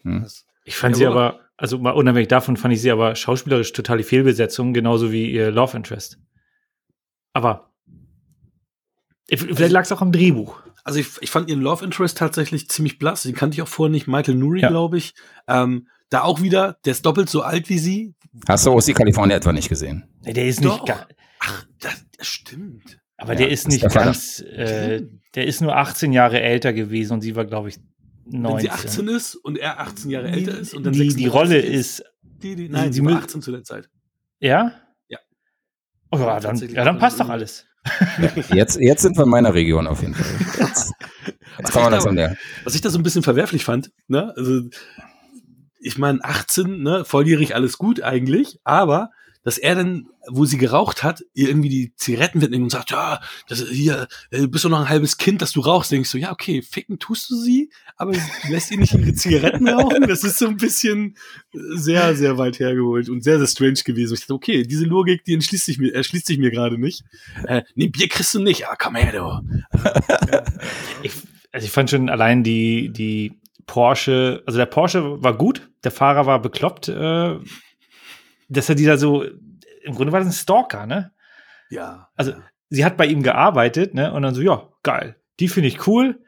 Speaker 3: Hm. Ich fand ja, sie aber, also mal unabhängig davon fand ich sie aber schauspielerisch total die Fehlbesetzung, genauso wie ihr Love Interest. Aber vielleicht also lag es auch am Drehbuch.
Speaker 2: Also ich, ich fand ihren Love Interest tatsächlich ziemlich blass. Den kannte ich auch vorher nicht. Michael Nuri, ja. glaube ich. Ähm, da auch wieder, der ist doppelt so alt wie sie.
Speaker 4: Hast du OC California etwa nicht gesehen?
Speaker 3: Der ist Doch. nicht
Speaker 2: Ach, das, das stimmt.
Speaker 3: Aber ja, der ist nicht der ganz, äh, der ist nur 18 Jahre älter gewesen und sie war, glaube ich, 19. Wenn sie
Speaker 2: 18 ist und er 18 Jahre älter ist und dann
Speaker 3: die, die Rolle ist.
Speaker 2: Die, die, nein, sie war 18 zu der Zeit.
Speaker 3: Ja?
Speaker 2: Ja.
Speaker 3: Oh, ja, dann, ja, dann passt doch alles. <laughs>
Speaker 4: jetzt, jetzt sind wir in meiner Region auf jeden Fall. <laughs> Jetzt,
Speaker 2: jetzt kann man das an der. Was ich da so ein bisschen verwerflich fand, ne? Also ich meine, 18, ne, volljährig alles gut eigentlich, aber dass er dann, wo sie geraucht hat, ihr irgendwie die Zigaretten mitnimmt und sagt, ja, das hier, äh, du bist doch noch ein halbes Kind, dass du rauchst. Ich so, ja, okay, ficken tust du sie, aber du lässt ihr nicht ihre Zigaretten rauchen. Das ist so ein bisschen sehr, sehr weit hergeholt und sehr, sehr strange gewesen. Ich dachte, okay, diese Logik, die entschließt sich mir, erschließt sich mir gerade nicht. Äh, nee, Bier kriegst du nicht. Ah, komm her, du. <laughs>
Speaker 3: ich, also ich fand schon allein die, die Porsche, also der Porsche war gut, der Fahrer war bekloppt, äh, dass er dieser so, im Grunde war das ein Stalker, ne?
Speaker 2: Ja.
Speaker 3: Also sie hat bei ihm gearbeitet, ne? Und dann so, ja, geil, die finde ich cool,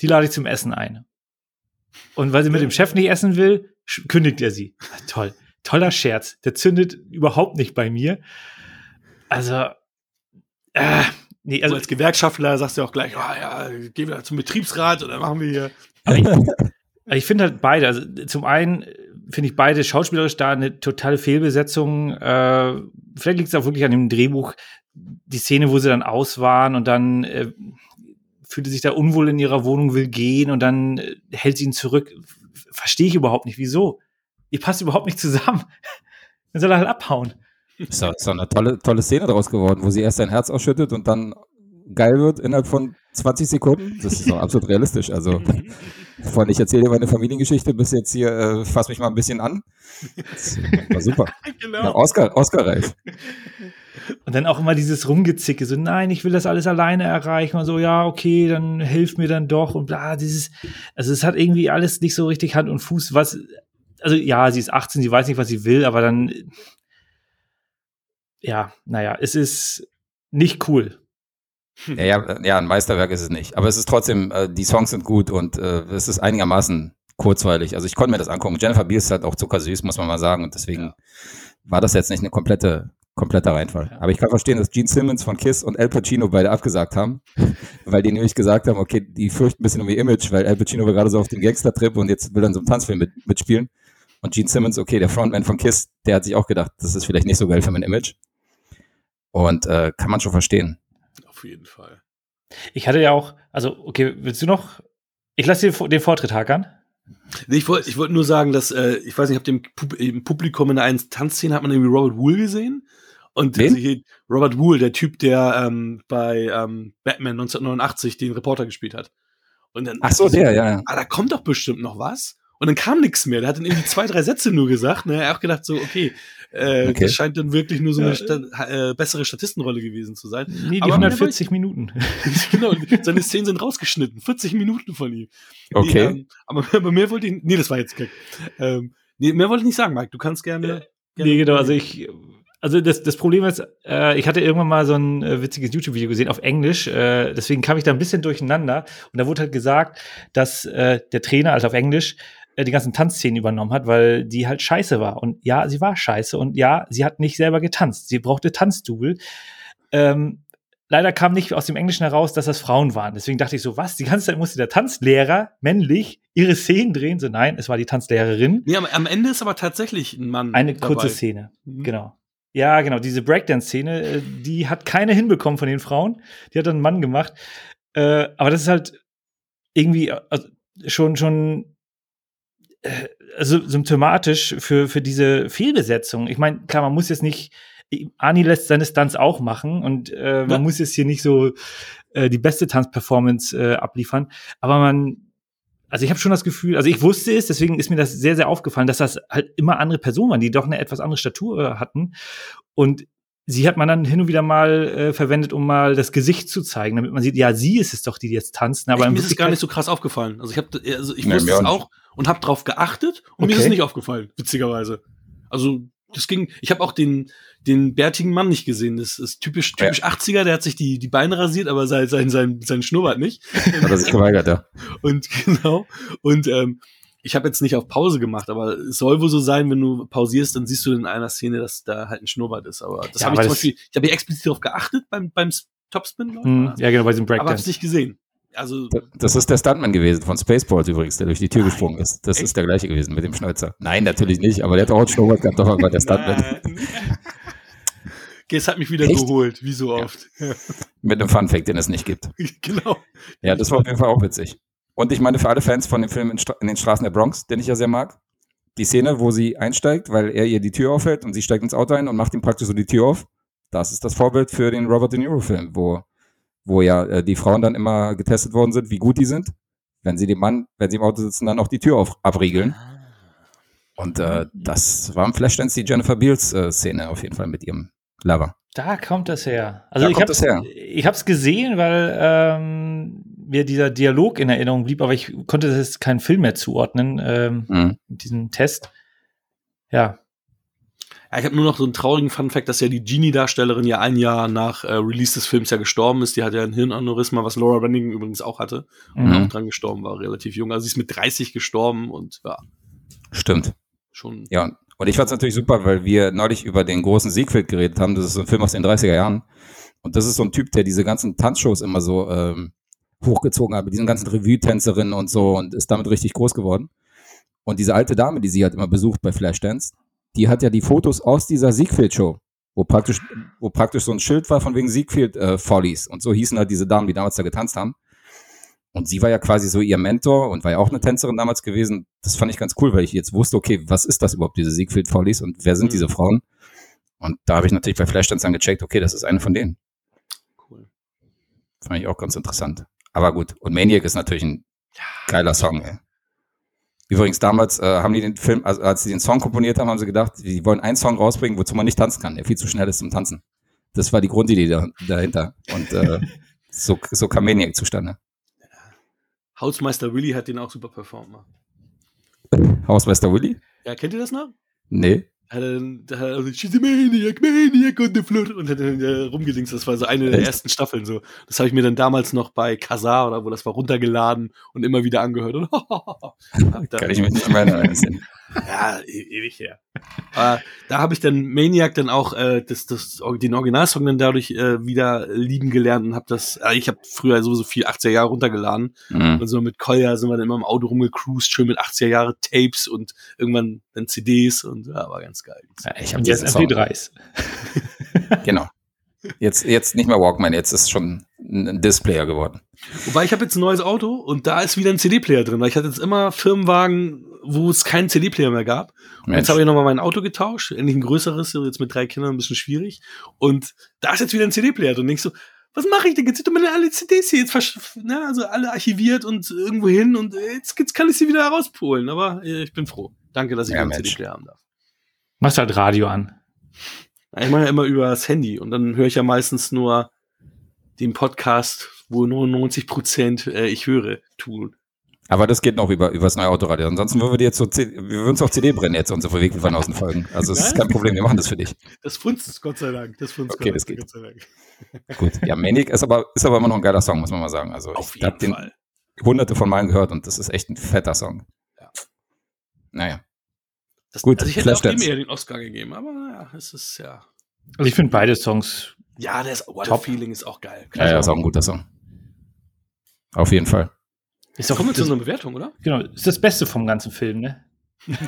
Speaker 3: die lade ich zum Essen ein. Und weil sie mit dem Chef nicht essen will, kündigt er sie. Toll, toller Scherz. Der zündet überhaupt nicht bei mir. Also,
Speaker 2: äh, nee, also als Gewerkschaftler sagst du auch gleich, oh, ja, gehen wir zum Betriebsrat oder machen wir hier.
Speaker 3: Ich, ich finde halt beide. Also zum einen finde ich beide schauspielerisch da eine totale Fehlbesetzung. Äh, vielleicht liegt es auch wirklich an dem Drehbuch, die Szene, wo sie dann aus waren und dann äh, fühlte sich da unwohl in ihrer Wohnung, will gehen und dann äh, hält sie ihn zurück. Verstehe ich überhaupt nicht. Wieso? Ihr passt überhaupt nicht zusammen. <laughs> dann soll er halt abhauen.
Speaker 4: Ist doch, ist doch eine tolle, tolle Szene daraus geworden, wo sie erst sein Herz ausschüttet und dann geil wird innerhalb von 20 Sekunden. Das ist doch absolut realistisch. Also <laughs> von ich erzähle dir meine Familiengeschichte bis jetzt hier, äh, fass mich mal ein bisschen an. Das war super. <laughs> genau. Ja, Oscar, Oscar-reif.
Speaker 3: Und dann auch immer dieses Rumgezicke, so nein, ich will das alles alleine erreichen und so, ja, okay, dann hilf mir dann doch und bla, dieses, also es hat irgendwie alles nicht so richtig Hand und Fuß, was, also ja, sie ist 18, sie weiß nicht, was sie will, aber dann, ja, naja, es ist nicht cool.
Speaker 4: Ja, ja, ja, ein Meisterwerk ist es nicht. Aber es ist trotzdem, äh, die Songs sind gut und äh, es ist einigermaßen kurzweilig. Also ich konnte mir das angucken. Jennifer Beals ist halt auch zuckersüß, muss man mal sagen. Und deswegen ja. war das jetzt nicht eine komplette, kompletter Reinfall. Aber ich kann verstehen, dass Gene Simmons von Kiss und Al Pacino beide abgesagt haben, <laughs> weil die nämlich gesagt haben, okay, die fürchten ein bisschen um ihr Image, weil Al Pacino war gerade so auf dem Gangster-Trip und jetzt will dann so einen Tanzfilm mit, mitspielen. Und Gene Simmons, okay, der Frontman von Kiss, der hat sich auch gedacht, das ist vielleicht nicht so geil für mein Image. Und äh, kann man schon verstehen.
Speaker 2: Auf jeden Fall.
Speaker 3: Ich hatte ja auch, also, okay, willst du noch? Ich lasse dir den Vortritt hackern.
Speaker 2: Nee, ich wollte ich wollt nur sagen, dass, äh, ich weiß nicht, habt ihr im, Publikum in einer Tanzszene hat man irgendwie Robert Wool gesehen? Und hier, Robert Wool, der Typ, der ähm, bei ähm, Batman 1989 den Reporter gespielt hat.
Speaker 4: Und dann, Ach so, der, ja.
Speaker 2: Ah, da kommt doch bestimmt noch was. Und dann kam nichts mehr. Der hat dann irgendwie zwei, drei Sätze nur gesagt. Ne? Er hat auch gedacht, so, okay, äh, okay. das scheint dann wirklich nur so eine Sta äh, bessere Statistenrolle gewesen zu sein.
Speaker 3: Nee, die Aber 140 Minuten. <laughs>
Speaker 2: genau, seine Szenen sind rausgeschnitten. 40 Minuten von ihm.
Speaker 4: Okay. Nee, ähm,
Speaker 2: aber, <laughs> aber mehr wollte ich, nee, das war jetzt keck. Ähm, nee, mehr wollte ich nicht sagen, Mike. Du kannst gerne.
Speaker 3: Gerne nee, genau, also ich, also das, das Problem ist, äh, ich hatte irgendwann mal so ein äh, witziges YouTube-Video gesehen auf Englisch, äh, deswegen kam ich da ein bisschen durcheinander und da wurde halt gesagt, dass äh, der Trainer, also auf Englisch, die ganzen Tanzszenen übernommen hat, weil die halt scheiße war. Und ja, sie war scheiße und ja, sie hat nicht selber getanzt. Sie brauchte Tanzdouble. Ähm, leider kam nicht aus dem Englischen heraus, dass das Frauen waren. Deswegen dachte ich so, was? Die ganze Zeit musste der Tanzlehrer, männlich, ihre Szenen drehen. So, nein, es war die Tanzlehrerin.
Speaker 2: Nee, am Ende ist aber tatsächlich ein Mann.
Speaker 3: Eine dabei. kurze Szene, mhm. genau. Ja, genau, diese Breakdance-Szene, äh, die hat keine hinbekommen von den Frauen. Die hat dann einen Mann gemacht. Äh, aber das ist halt irgendwie also schon, schon äh, symptomatisch für, für diese Fehlbesetzung. Ich meine, klar, man muss jetzt nicht, Ani lässt seine Stunts auch machen und äh, man ja. muss jetzt hier nicht so äh, die beste Tanzperformance äh, abliefern, aber man, also ich habe schon das Gefühl, also ich wusste es, deswegen ist mir das sehr, sehr aufgefallen, dass das halt immer andere Personen waren, die doch eine etwas andere Statur hatten und sie hat man dann hin und wieder mal äh, verwendet, um mal das Gesicht zu zeigen, damit man sieht, ja, sie ist es doch, die jetzt tanzen. Aber
Speaker 2: ich, mir ist es gar nicht so krass aufgefallen. Also ich habe, also ich nee, wusste es auch und habe drauf geachtet und okay. mir ist es nicht aufgefallen, witzigerweise. Also das ging. Ich habe auch den den bärtigen Mann nicht gesehen. Das ist typisch typisch ja. 80er. Der hat sich die die Beine rasiert, aber sein sein sein, sein Schnurrbart nicht.
Speaker 4: Hat er sich geweigert, ja. <laughs>
Speaker 2: Und genau. Und ähm, ich habe jetzt nicht auf Pause gemacht, aber es soll wohl so sein, wenn du pausierst, dann siehst du in einer Szene, dass da halt ein Schnurrbart ist. Aber das ja, habe ich zum Beispiel, ich habe hier explizit darauf geachtet beim, beim Topspin.
Speaker 3: Hm, ja, genau, bei diesem Breakdance.
Speaker 2: Aber hab's nicht gesehen. Also,
Speaker 4: das ist der Stuntman gewesen von Spaceballs übrigens, der durch die Tür nein. gesprungen ist. Das Echt? ist der gleiche gewesen mit dem Schnäuzer. Nein, natürlich nicht, aber der hat auch einen Schnurrbart gehabt, doch war der Stuntman.
Speaker 2: Es hat mich wieder Echt? geholt, wie so oft. Ja. <laughs>
Speaker 4: Mit einem Funfact, den es nicht gibt.
Speaker 2: genau.
Speaker 4: Ja, das war auf jeden Fall auch witzig. Und ich meine, für alle Fans von dem Film in, Stra in den Straßen der Bronx, den ich ja sehr mag, die Szene, wo sie einsteigt, weil er ihr die Tür aufhält und sie steigt ins Auto ein und macht ihm praktisch so die Tür auf. Das ist das Vorbild für den Robert De Niro-Film, wo, wo ja äh, die Frauen dann immer getestet worden sind, wie gut die sind. Wenn sie dem Mann, wenn sie im Auto sitzen, dann auch die Tür auf, abriegeln. Und äh, das war im Flashdance die Jennifer Beals-Szene äh, auf jeden Fall mit ihrem Lover.
Speaker 3: Da kommt das her. Also da ich habe ich habe es gesehen, weil ähm, mir dieser Dialog in Erinnerung blieb, aber ich konnte das keinen Film mehr zuordnen, ähm, mhm. diesen Test. Ja.
Speaker 2: Ja ich habe nur noch so einen traurigen Fun-Fact, dass ja die Genie-Darstellerin ja ein Jahr nach äh, Release des Films ja gestorben ist. Die hat ja ein Hirnaneurysma, was Laura Renning übrigens auch hatte und mhm. auch dran gestorben war, relativ jung. Also sie ist mit 30 gestorben und ja.
Speaker 4: Stimmt. Schon. Ja, und ich fand es natürlich super, weil wir neulich über den großen Siegfried geredet haben. Das ist so ein Film aus den 30er Jahren. Und das ist so ein Typ, der diese ganzen Tanzshows immer so ähm, hochgezogen hat, mit diesen ganzen Revue-Tänzerinnen und so und ist damit richtig groß geworden. Und diese alte Dame, die sie hat immer besucht bei Flashdance, die hat ja die Fotos aus dieser Siegfried-Show, wo praktisch, wo praktisch so ein Schild war von wegen Siegfried äh. Und so hießen halt diese Damen, die damals da getanzt haben. Und sie war ja quasi so ihr Mentor und war ja auch eine Tänzerin damals gewesen. Das fand ich ganz cool, weil ich jetzt wusste, okay, was ist das überhaupt, diese Siegfried Follies und wer sind mhm. diese Frauen? Und da habe ich natürlich bei Flashdance dann gecheckt, okay, das ist eine von denen. Cool. Fand ich auch ganz interessant. Aber gut, und Maniac ist natürlich ein geiler Song, ey. Übrigens, damals äh, haben die den Film, also als sie den Song komponiert haben, haben sie gedacht, die wollen einen Song rausbringen, wozu man nicht tanzen kann, der viel zu schnell ist zum Tanzen. Das war die Grundidee da, dahinter. Und äh, <laughs> so, so kam Maniac zustande.
Speaker 2: Hausmeister Willy hat den auch super performt.
Speaker 4: Hausmeister Willy?
Speaker 2: Ja, kennt ihr das noch?
Speaker 4: Nee.
Speaker 2: Hat er, hat er also, She's a maniac, maniac on the floor und hat dann äh, rumgedingst. Das war so eine der ersten Staffeln so. Das habe ich mir dann damals noch bei Kazar oder wo das war runtergeladen und immer wieder angehört. Und <laughs>
Speaker 4: Kann ich mich nicht mehr erinnern.
Speaker 2: ja, e ewig her. Äh, da habe ich dann Maniac dann auch äh, das, das, den Originalsong dann dadurch äh, wieder lieben gelernt und habe das, äh, ich habe früher sowieso viel 80er Jahre runtergeladen mhm. und so mit Kolja sind wir dann immer im Auto rumgecruised, schön mit 80er Jahre Tapes und irgendwann dann CDs und ja, war ganz geil.
Speaker 3: Ja, ich habe jetzt MP3s. <laughs>
Speaker 4: genau. Jetzt, jetzt nicht mehr Walkman, jetzt ist schon ein Displayer geworden.
Speaker 2: Wobei ich habe jetzt ein neues Auto und da ist wieder ein CD-Player drin, weil ich hatte jetzt immer Firmenwagen, wo es keinen CD-Player mehr gab. Und jetzt habe ich nochmal mein Auto getauscht, endlich ein größeres, jetzt mit drei Kindern ein bisschen schwierig. Und da ist jetzt wieder ein CD-Player drin. Und ich so, was mache ich denn? Jetzt sind doch meine alle CDs hier jetzt ne, also alle archiviert und irgendwo hin und jetzt, jetzt kann ich sie wieder rauspolen. Aber äh, ich bin froh. Danke, dass ich ja, einen CD-Player haben darf.
Speaker 3: Machst halt Radio an.
Speaker 2: Ich mache ja immer über das Handy und dann höre ich ja meistens nur den Podcast, wo nur 90 Prozent äh, ich höre, tun.
Speaker 4: Aber das geht noch über, über das neue Autoradio. Ansonsten würden wir dir jetzt so, wir würden uns auf CD brennen jetzt unsere Weg von außen folgen. Also es ist kein Problem, wir machen das für dich.
Speaker 2: Das funzt, Gott sei Dank. Das funzt
Speaker 4: okay, das geht. Gott sei Dank. <laughs> Gut. Ja, Manic ist aber, ist aber immer noch ein geiler Song, muss man mal sagen. Also auf ich habe den hunderte von Malen gehört und das ist echt ein fetter Song. Ja. Naja.
Speaker 2: Das, Gut, also ich hätte auch dem eher den Oscar gegeben, aber naja, es ist ja.
Speaker 3: Also ich finde beide Songs.
Speaker 2: Ja, der ist, What Top. Feeling ist auch geil.
Speaker 4: ja, ja, ist auch ein guter Song. Auf jeden Fall.
Speaker 2: Ist auch Kommen wir zu einer Bewertung, oder?
Speaker 3: Genau, ist das Beste vom ganzen Film, ne?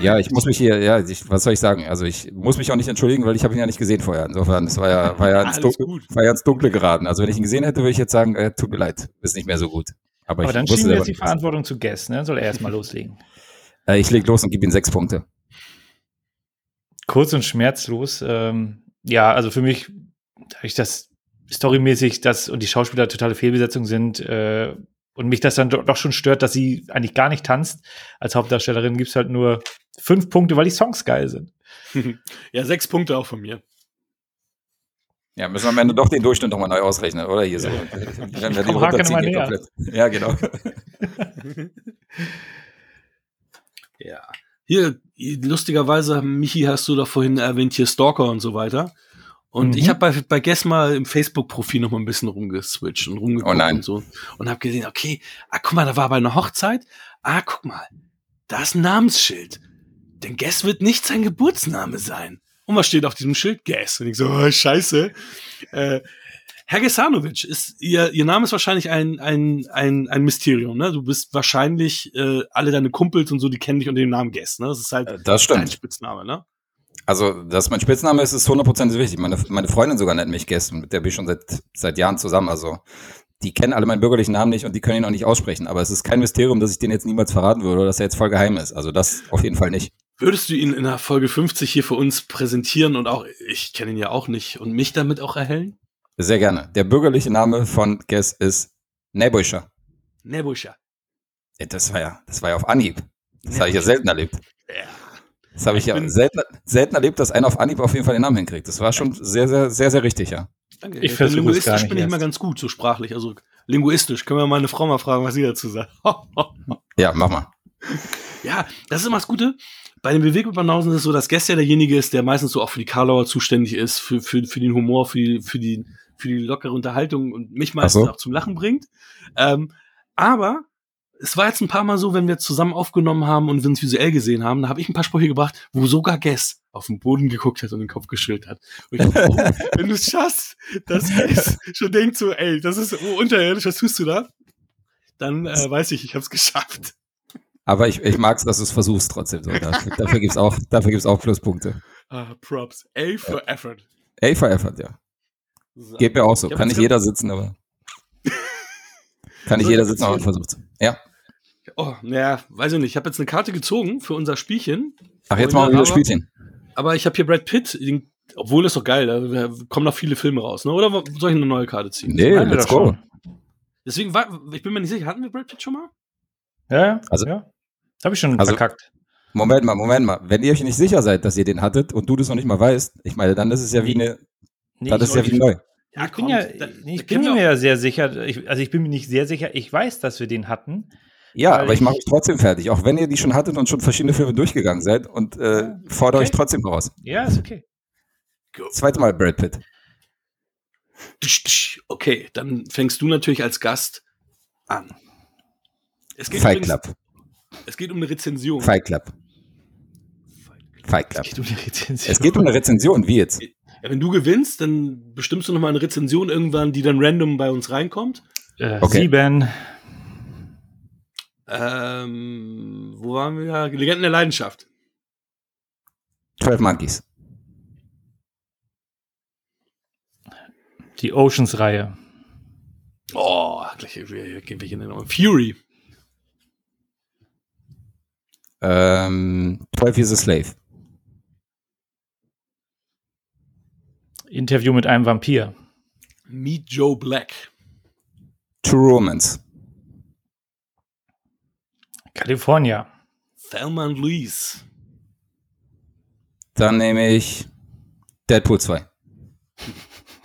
Speaker 4: Ja, ich muss mich hier, ja, ich, was soll ich sagen? Also ich muss mich auch nicht entschuldigen, weil ich habe ihn ja nicht gesehen vorher. Insofern, es war ja, war ja, ins Dunkle, war ja ins Dunkle geraten. Also wenn ich ihn gesehen hätte, würde ich jetzt sagen, äh, tut mir leid, ist nicht mehr so gut.
Speaker 3: Aber, Aber dann schieben wir jetzt die Verantwortung zu Guest, ne? Soll er erstmal <laughs> loslegen?
Speaker 4: Äh, ich leg los und gebe ihm sechs Punkte.
Speaker 3: Kurz und schmerzlos. Ähm, ja, also für mich, da ich das storymäßig das und die Schauspieler totale Fehlbesetzung sind äh, und mich das dann doch schon stört, dass sie eigentlich gar nicht tanzt. Als Hauptdarstellerin gibt es halt nur fünf Punkte, weil die Songs geil sind. <laughs>
Speaker 2: ja, sechs Punkte auch von mir.
Speaker 4: Ja, müssen wir am Ende doch den Durchschnitt nochmal neu ausrechnen, oder? Hier so. Wenn wir die runterziehen, hier komplett. Ja, genau. <laughs>
Speaker 2: ja. Hier, lustigerweise, Michi, hast du da vorhin erwähnt, hier Stalker und so weiter. Und mhm. ich habe bei, bei Guess mal im Facebook-Profil noch mal ein bisschen rumgeswitcht und rumgeguckt oh und so. Und habe gesehen, okay, ah, guck mal, da war bei einer Hochzeit. Ah, guck mal, da ist ein Namensschild. Denn Guess wird nicht sein Geburtsname sein. Und was steht auf diesem Schild? Guess. Und ich so, oh, scheiße. Äh, Herr Gesanovic, ist, ihr, ihr Name ist wahrscheinlich ein, ein, ein, ein Mysterium, ne? Du bist wahrscheinlich, äh, alle deine Kumpels und so, die kennen dich unter dem Namen Guess, ne? Das ist halt
Speaker 4: äh, das stimmt. dein
Speaker 2: Spitzname, ne?
Speaker 4: Also, dass mein Spitzname ist, ist 100% wichtig. Meine, meine Freundin sogar nennt mich Guess, mit der bin ich schon seit, seit Jahren zusammen. Also, die kennen alle meinen bürgerlichen Namen nicht und die können ihn auch nicht aussprechen. Aber es ist kein Mysterium, dass ich den jetzt niemals verraten würde oder dass er jetzt voll geheim ist. Also, das auf jeden Fall nicht.
Speaker 2: Würdest du ihn in der Folge 50 hier für uns präsentieren und auch, ich kenne ihn ja auch nicht, und mich damit auch erhellen?
Speaker 4: Sehr gerne. Der bürgerliche Name von Guess ist Nebusha.
Speaker 2: Nebusha.
Speaker 4: Ja, das war ja, das war ja auf Anhieb. Das habe ich ja selten erlebt.
Speaker 2: Ja.
Speaker 4: Das habe ich,
Speaker 2: Ich
Speaker 4: ja selten, selten erlebt, dass einer auf Anhieb auf jeden Fall den Namen hinkriegt. Das war schon sehr, sehr, sehr, sehr richtig, ja.
Speaker 2: Danke.
Speaker 3: Ich versuche es
Speaker 2: linguistisch
Speaker 3: gar nicht
Speaker 2: bin ich mal ganz gut, so sprachlich. Also linguistisch. Können wir meine Frau mal fragen, was sie dazu sagt. <laughs>
Speaker 4: Ja, mach mal.
Speaker 2: ja, das ist immer das Gute. Bei den Bewegungsbanausen ist es so, dass Gäste ja derjenige ist, der meistens so auch für die Karlauer zuständig ist, für, für, für den Humor, für die, für die, für die lockere Unterhaltung und mich meistens
Speaker 4: so.
Speaker 2: auch zum Lachen bringt. Ähm, aber es war jetzt ein paar Mal so, wenn wir zusammen aufgenommen haben und wir uns visuell gesehen haben, da habe ich ein paar Sprüche gebracht, wo sogar Guess auf den Boden geguckt hat und den Kopf geschüttelt hat. Und ich dachte, oh, <laughs> wenn du es schaffst, dass Guess schon denkt so, ey, das ist oh, unterirdisch, was tust du da? Dann äh, weiß ich, ich habe es geschafft.
Speaker 4: Aber ich, ich mag es, dass du es versuchst trotzdem. So. <laughs> Dafür, dafür gibt es auch, dafür gibt's auch Pluspunkte.
Speaker 2: Ah, Props. A for effort.
Speaker 4: A for Effort, ja.
Speaker 2: So.
Speaker 4: Geht mir auch so. Kann nicht jeder sitzen, aber. <laughs> Kann nicht
Speaker 2: So,
Speaker 4: jeder sitzen, aber man versucht Ja.
Speaker 2: Oh, naja, weiß ich nicht. Ich habe jetzt eine Karte gezogen für unser Spielchen.
Speaker 4: Ach, jetzt wir wieder
Speaker 2: aber-
Speaker 4: Spielchen.
Speaker 2: Aber ich habe hier Brad Pitt. Den, obwohl, das ist doch geil. Da kommen noch viele Filme raus. Ne? Oder soll ich eine neue Karte ziehen?
Speaker 4: Nee,
Speaker 3: wir
Speaker 4: let's go.
Speaker 3: schon.
Speaker 2: Deswegen war, ich bin mir nicht sicher, hatten wir Brad Pitt schon mal?
Speaker 3: Ja, ja.
Speaker 4: Also-
Speaker 3: ja. Habe ich schon
Speaker 4: Also-
Speaker 3: verkackt.
Speaker 4: Moment mal, Moment mal. Wenn ihr euch nicht sicher seid, dass ihr den hattet und du das noch nicht mal weißt, ich meine, dann ist es ja wie eine,
Speaker 3: Nee,
Speaker 4: dann
Speaker 3: ich,
Speaker 4: ist es ja wie neu.
Speaker 3: ich bin ja,
Speaker 2: da-
Speaker 3: ich bin mir ja sehr sicher, ich, also ich bin mir nicht sehr sicher, ich weiß, dass wir den hatten.
Speaker 4: Ja, aber ich
Speaker 3: ich-
Speaker 4: mache euch trotzdem fertig, auch wenn ihr die schon hattet und schon verschiedene Filme durchgegangen seid und äh,
Speaker 3: Ja,
Speaker 4: fordere
Speaker 3: okay.
Speaker 4: euch trotzdem raus.
Speaker 3: Ja, ist okay.
Speaker 4: Zweite Mal Brad Pitt.
Speaker 2: Okay, dann fängst du natürlich als Gast an. Es geht,
Speaker 4: Fight
Speaker 2: übrigens-
Speaker 4: Club.
Speaker 2: es geht um eine Rezension.
Speaker 4: Fight Club. Fight Club.
Speaker 3: Es geht um die Rezension.
Speaker 4: Es geht um eine Rezension, wie jetzt?
Speaker 2: Ja, wenn du gewinnst, dann bestimmst du noch mal eine Rezension irgendwann, die dann random bei uns reinkommt.
Speaker 3: äh,
Speaker 4: Okay.
Speaker 3: Sieben.
Speaker 2: Ähm, wo waren wir? Legenden der Leidenschaft.
Speaker 4: 12 Monkeys.
Speaker 3: Die Oceans-Reihe.
Speaker 2: Oh, gleich gehen wir hier noch. Fury.
Speaker 4: Ähm, 12 Years a Slave.
Speaker 3: Interview mit einem Vampir.
Speaker 2: Meet Joe Black.
Speaker 4: True Romance.
Speaker 3: California.
Speaker 2: Thelma und Louise.
Speaker 4: Dann nehme ich Deadpool 2.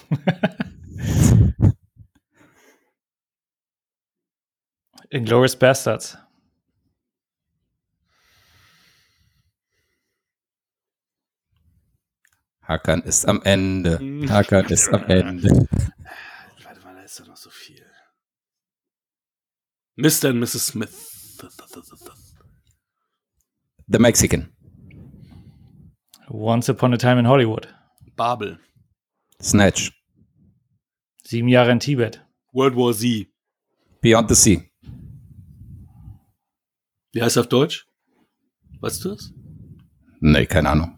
Speaker 4: <laughs>
Speaker 3: Inglourious Bastards.
Speaker 4: Hakan ist am Ende. Hakan ist am <laughs> Ende.
Speaker 2: Warte mal, da ist doch noch so viel. Mr. und Mrs. Smith.
Speaker 4: The Mexican.
Speaker 3: Once Upon a Time in Hollywood.
Speaker 2: Babel.
Speaker 4: Snatch.
Speaker 3: Sieben Jahre in Tibet.
Speaker 2: World War Z.
Speaker 4: Beyond the Sea.
Speaker 2: Wie heißt er auf Deutsch? Weißt du das?
Speaker 4: Nee, keine Ahnung.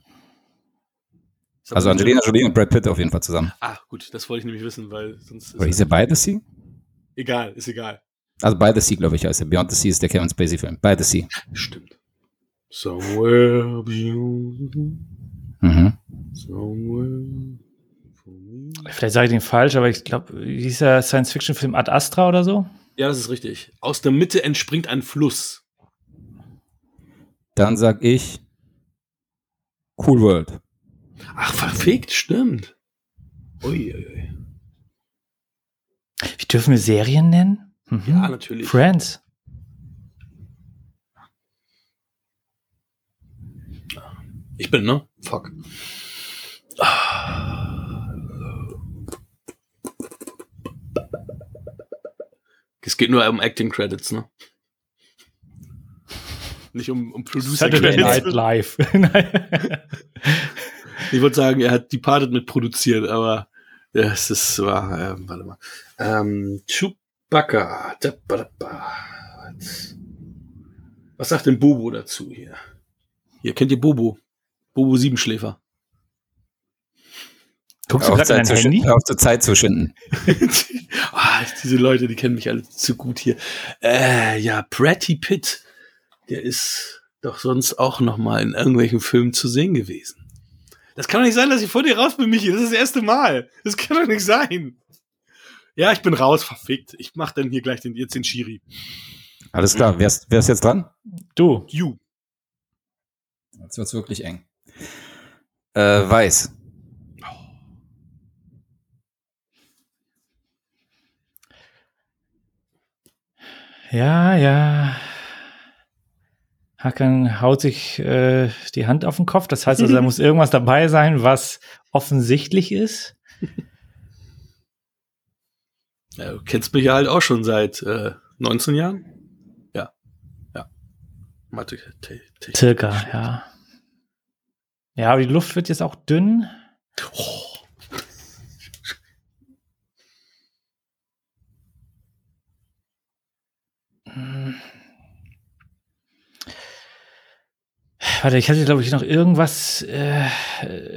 Speaker 2: Ist
Speaker 4: Also Angelina Jolie und Brad Pitt auf jeden Fall zusammen.
Speaker 2: Ah, gut, das wollte ich nämlich wissen, weil sonst
Speaker 4: Oder hieß
Speaker 2: ist
Speaker 4: er the Sea?
Speaker 2: egal, ist egal.
Speaker 4: Also By the Sea, glaube ich, heißt er. Beyond the Sea ist der Kevin Spacey-Film. By the Sea.
Speaker 2: Stimmt. Somewhere beautiful,
Speaker 4: Mhm.
Speaker 2: somewhere.
Speaker 3: Vielleicht sage ich den falsch, aber ich glaube, der Science-Fiction-Film Ad Astra oder so?
Speaker 2: Ja, das ist richtig. Aus der Mitte entspringt ein Fluss.
Speaker 4: Dann sag ich Cool World.
Speaker 2: Ach, verfegt, stimmt. Uiuiui.
Speaker 3: Wie dürfen wir Serien nennen? Mhm.
Speaker 2: Ja, natürlich.
Speaker 3: Friends.
Speaker 2: Ich bin, ne? Fuck. Es geht nur um Acting Credits, ne? Nicht um, um Producer
Speaker 3: Saturday Night. Live. <laughs>
Speaker 2: Ich wollte sagen, er hat Departed mit produziert, aber ja, es ist, war, ähm, warte mal. Ähm, Chewbacca. Da, ba, da, ba. Was sagt denn Bobo dazu hier? Hier, kennt ihr Bobo? Bobo Siebenschläfer.
Speaker 3: Guckst du gerade dein
Speaker 4: zu
Speaker 3: Handy?
Speaker 4: auf zur Zeit zu schinden. <laughs>
Speaker 2: ah, diese Leute, die kennen mich alle zu gut hier. Äh, ja, Bratty Pitt. Der ist doch sonst auch noch mal in irgendwelchen Filmen zu sehen gewesen. Das kann doch nicht sein, dass ich vor dir raus bin, Michi. Das ist das erste Mal. Das kann doch nicht sein. Ja, ich bin raus, verfickt. Ich mach dann hier gleich den, jetzt den Schiri.
Speaker 4: Alles klar. Wer ist, wer ist jetzt dran?
Speaker 3: Du.
Speaker 2: You.
Speaker 4: Jetzt wird's wirklich eng. Äh, weiß.
Speaker 3: Ja, ja. Hakan haut sich äh, die Hand auf den Kopf. Das heißt also, da <laughs> muss irgendwas dabei sein, was offensichtlich ist.
Speaker 2: Ja, du kennst mich ja halt auch schon seit äh, 19 Jahren. Ja. Ja. Mathe.
Speaker 3: Circa, ja. Ja, aber die Luft wird jetzt auch dünn.
Speaker 2: Oh.
Speaker 3: Warte, ich hatte, glaube ich, noch irgendwas äh,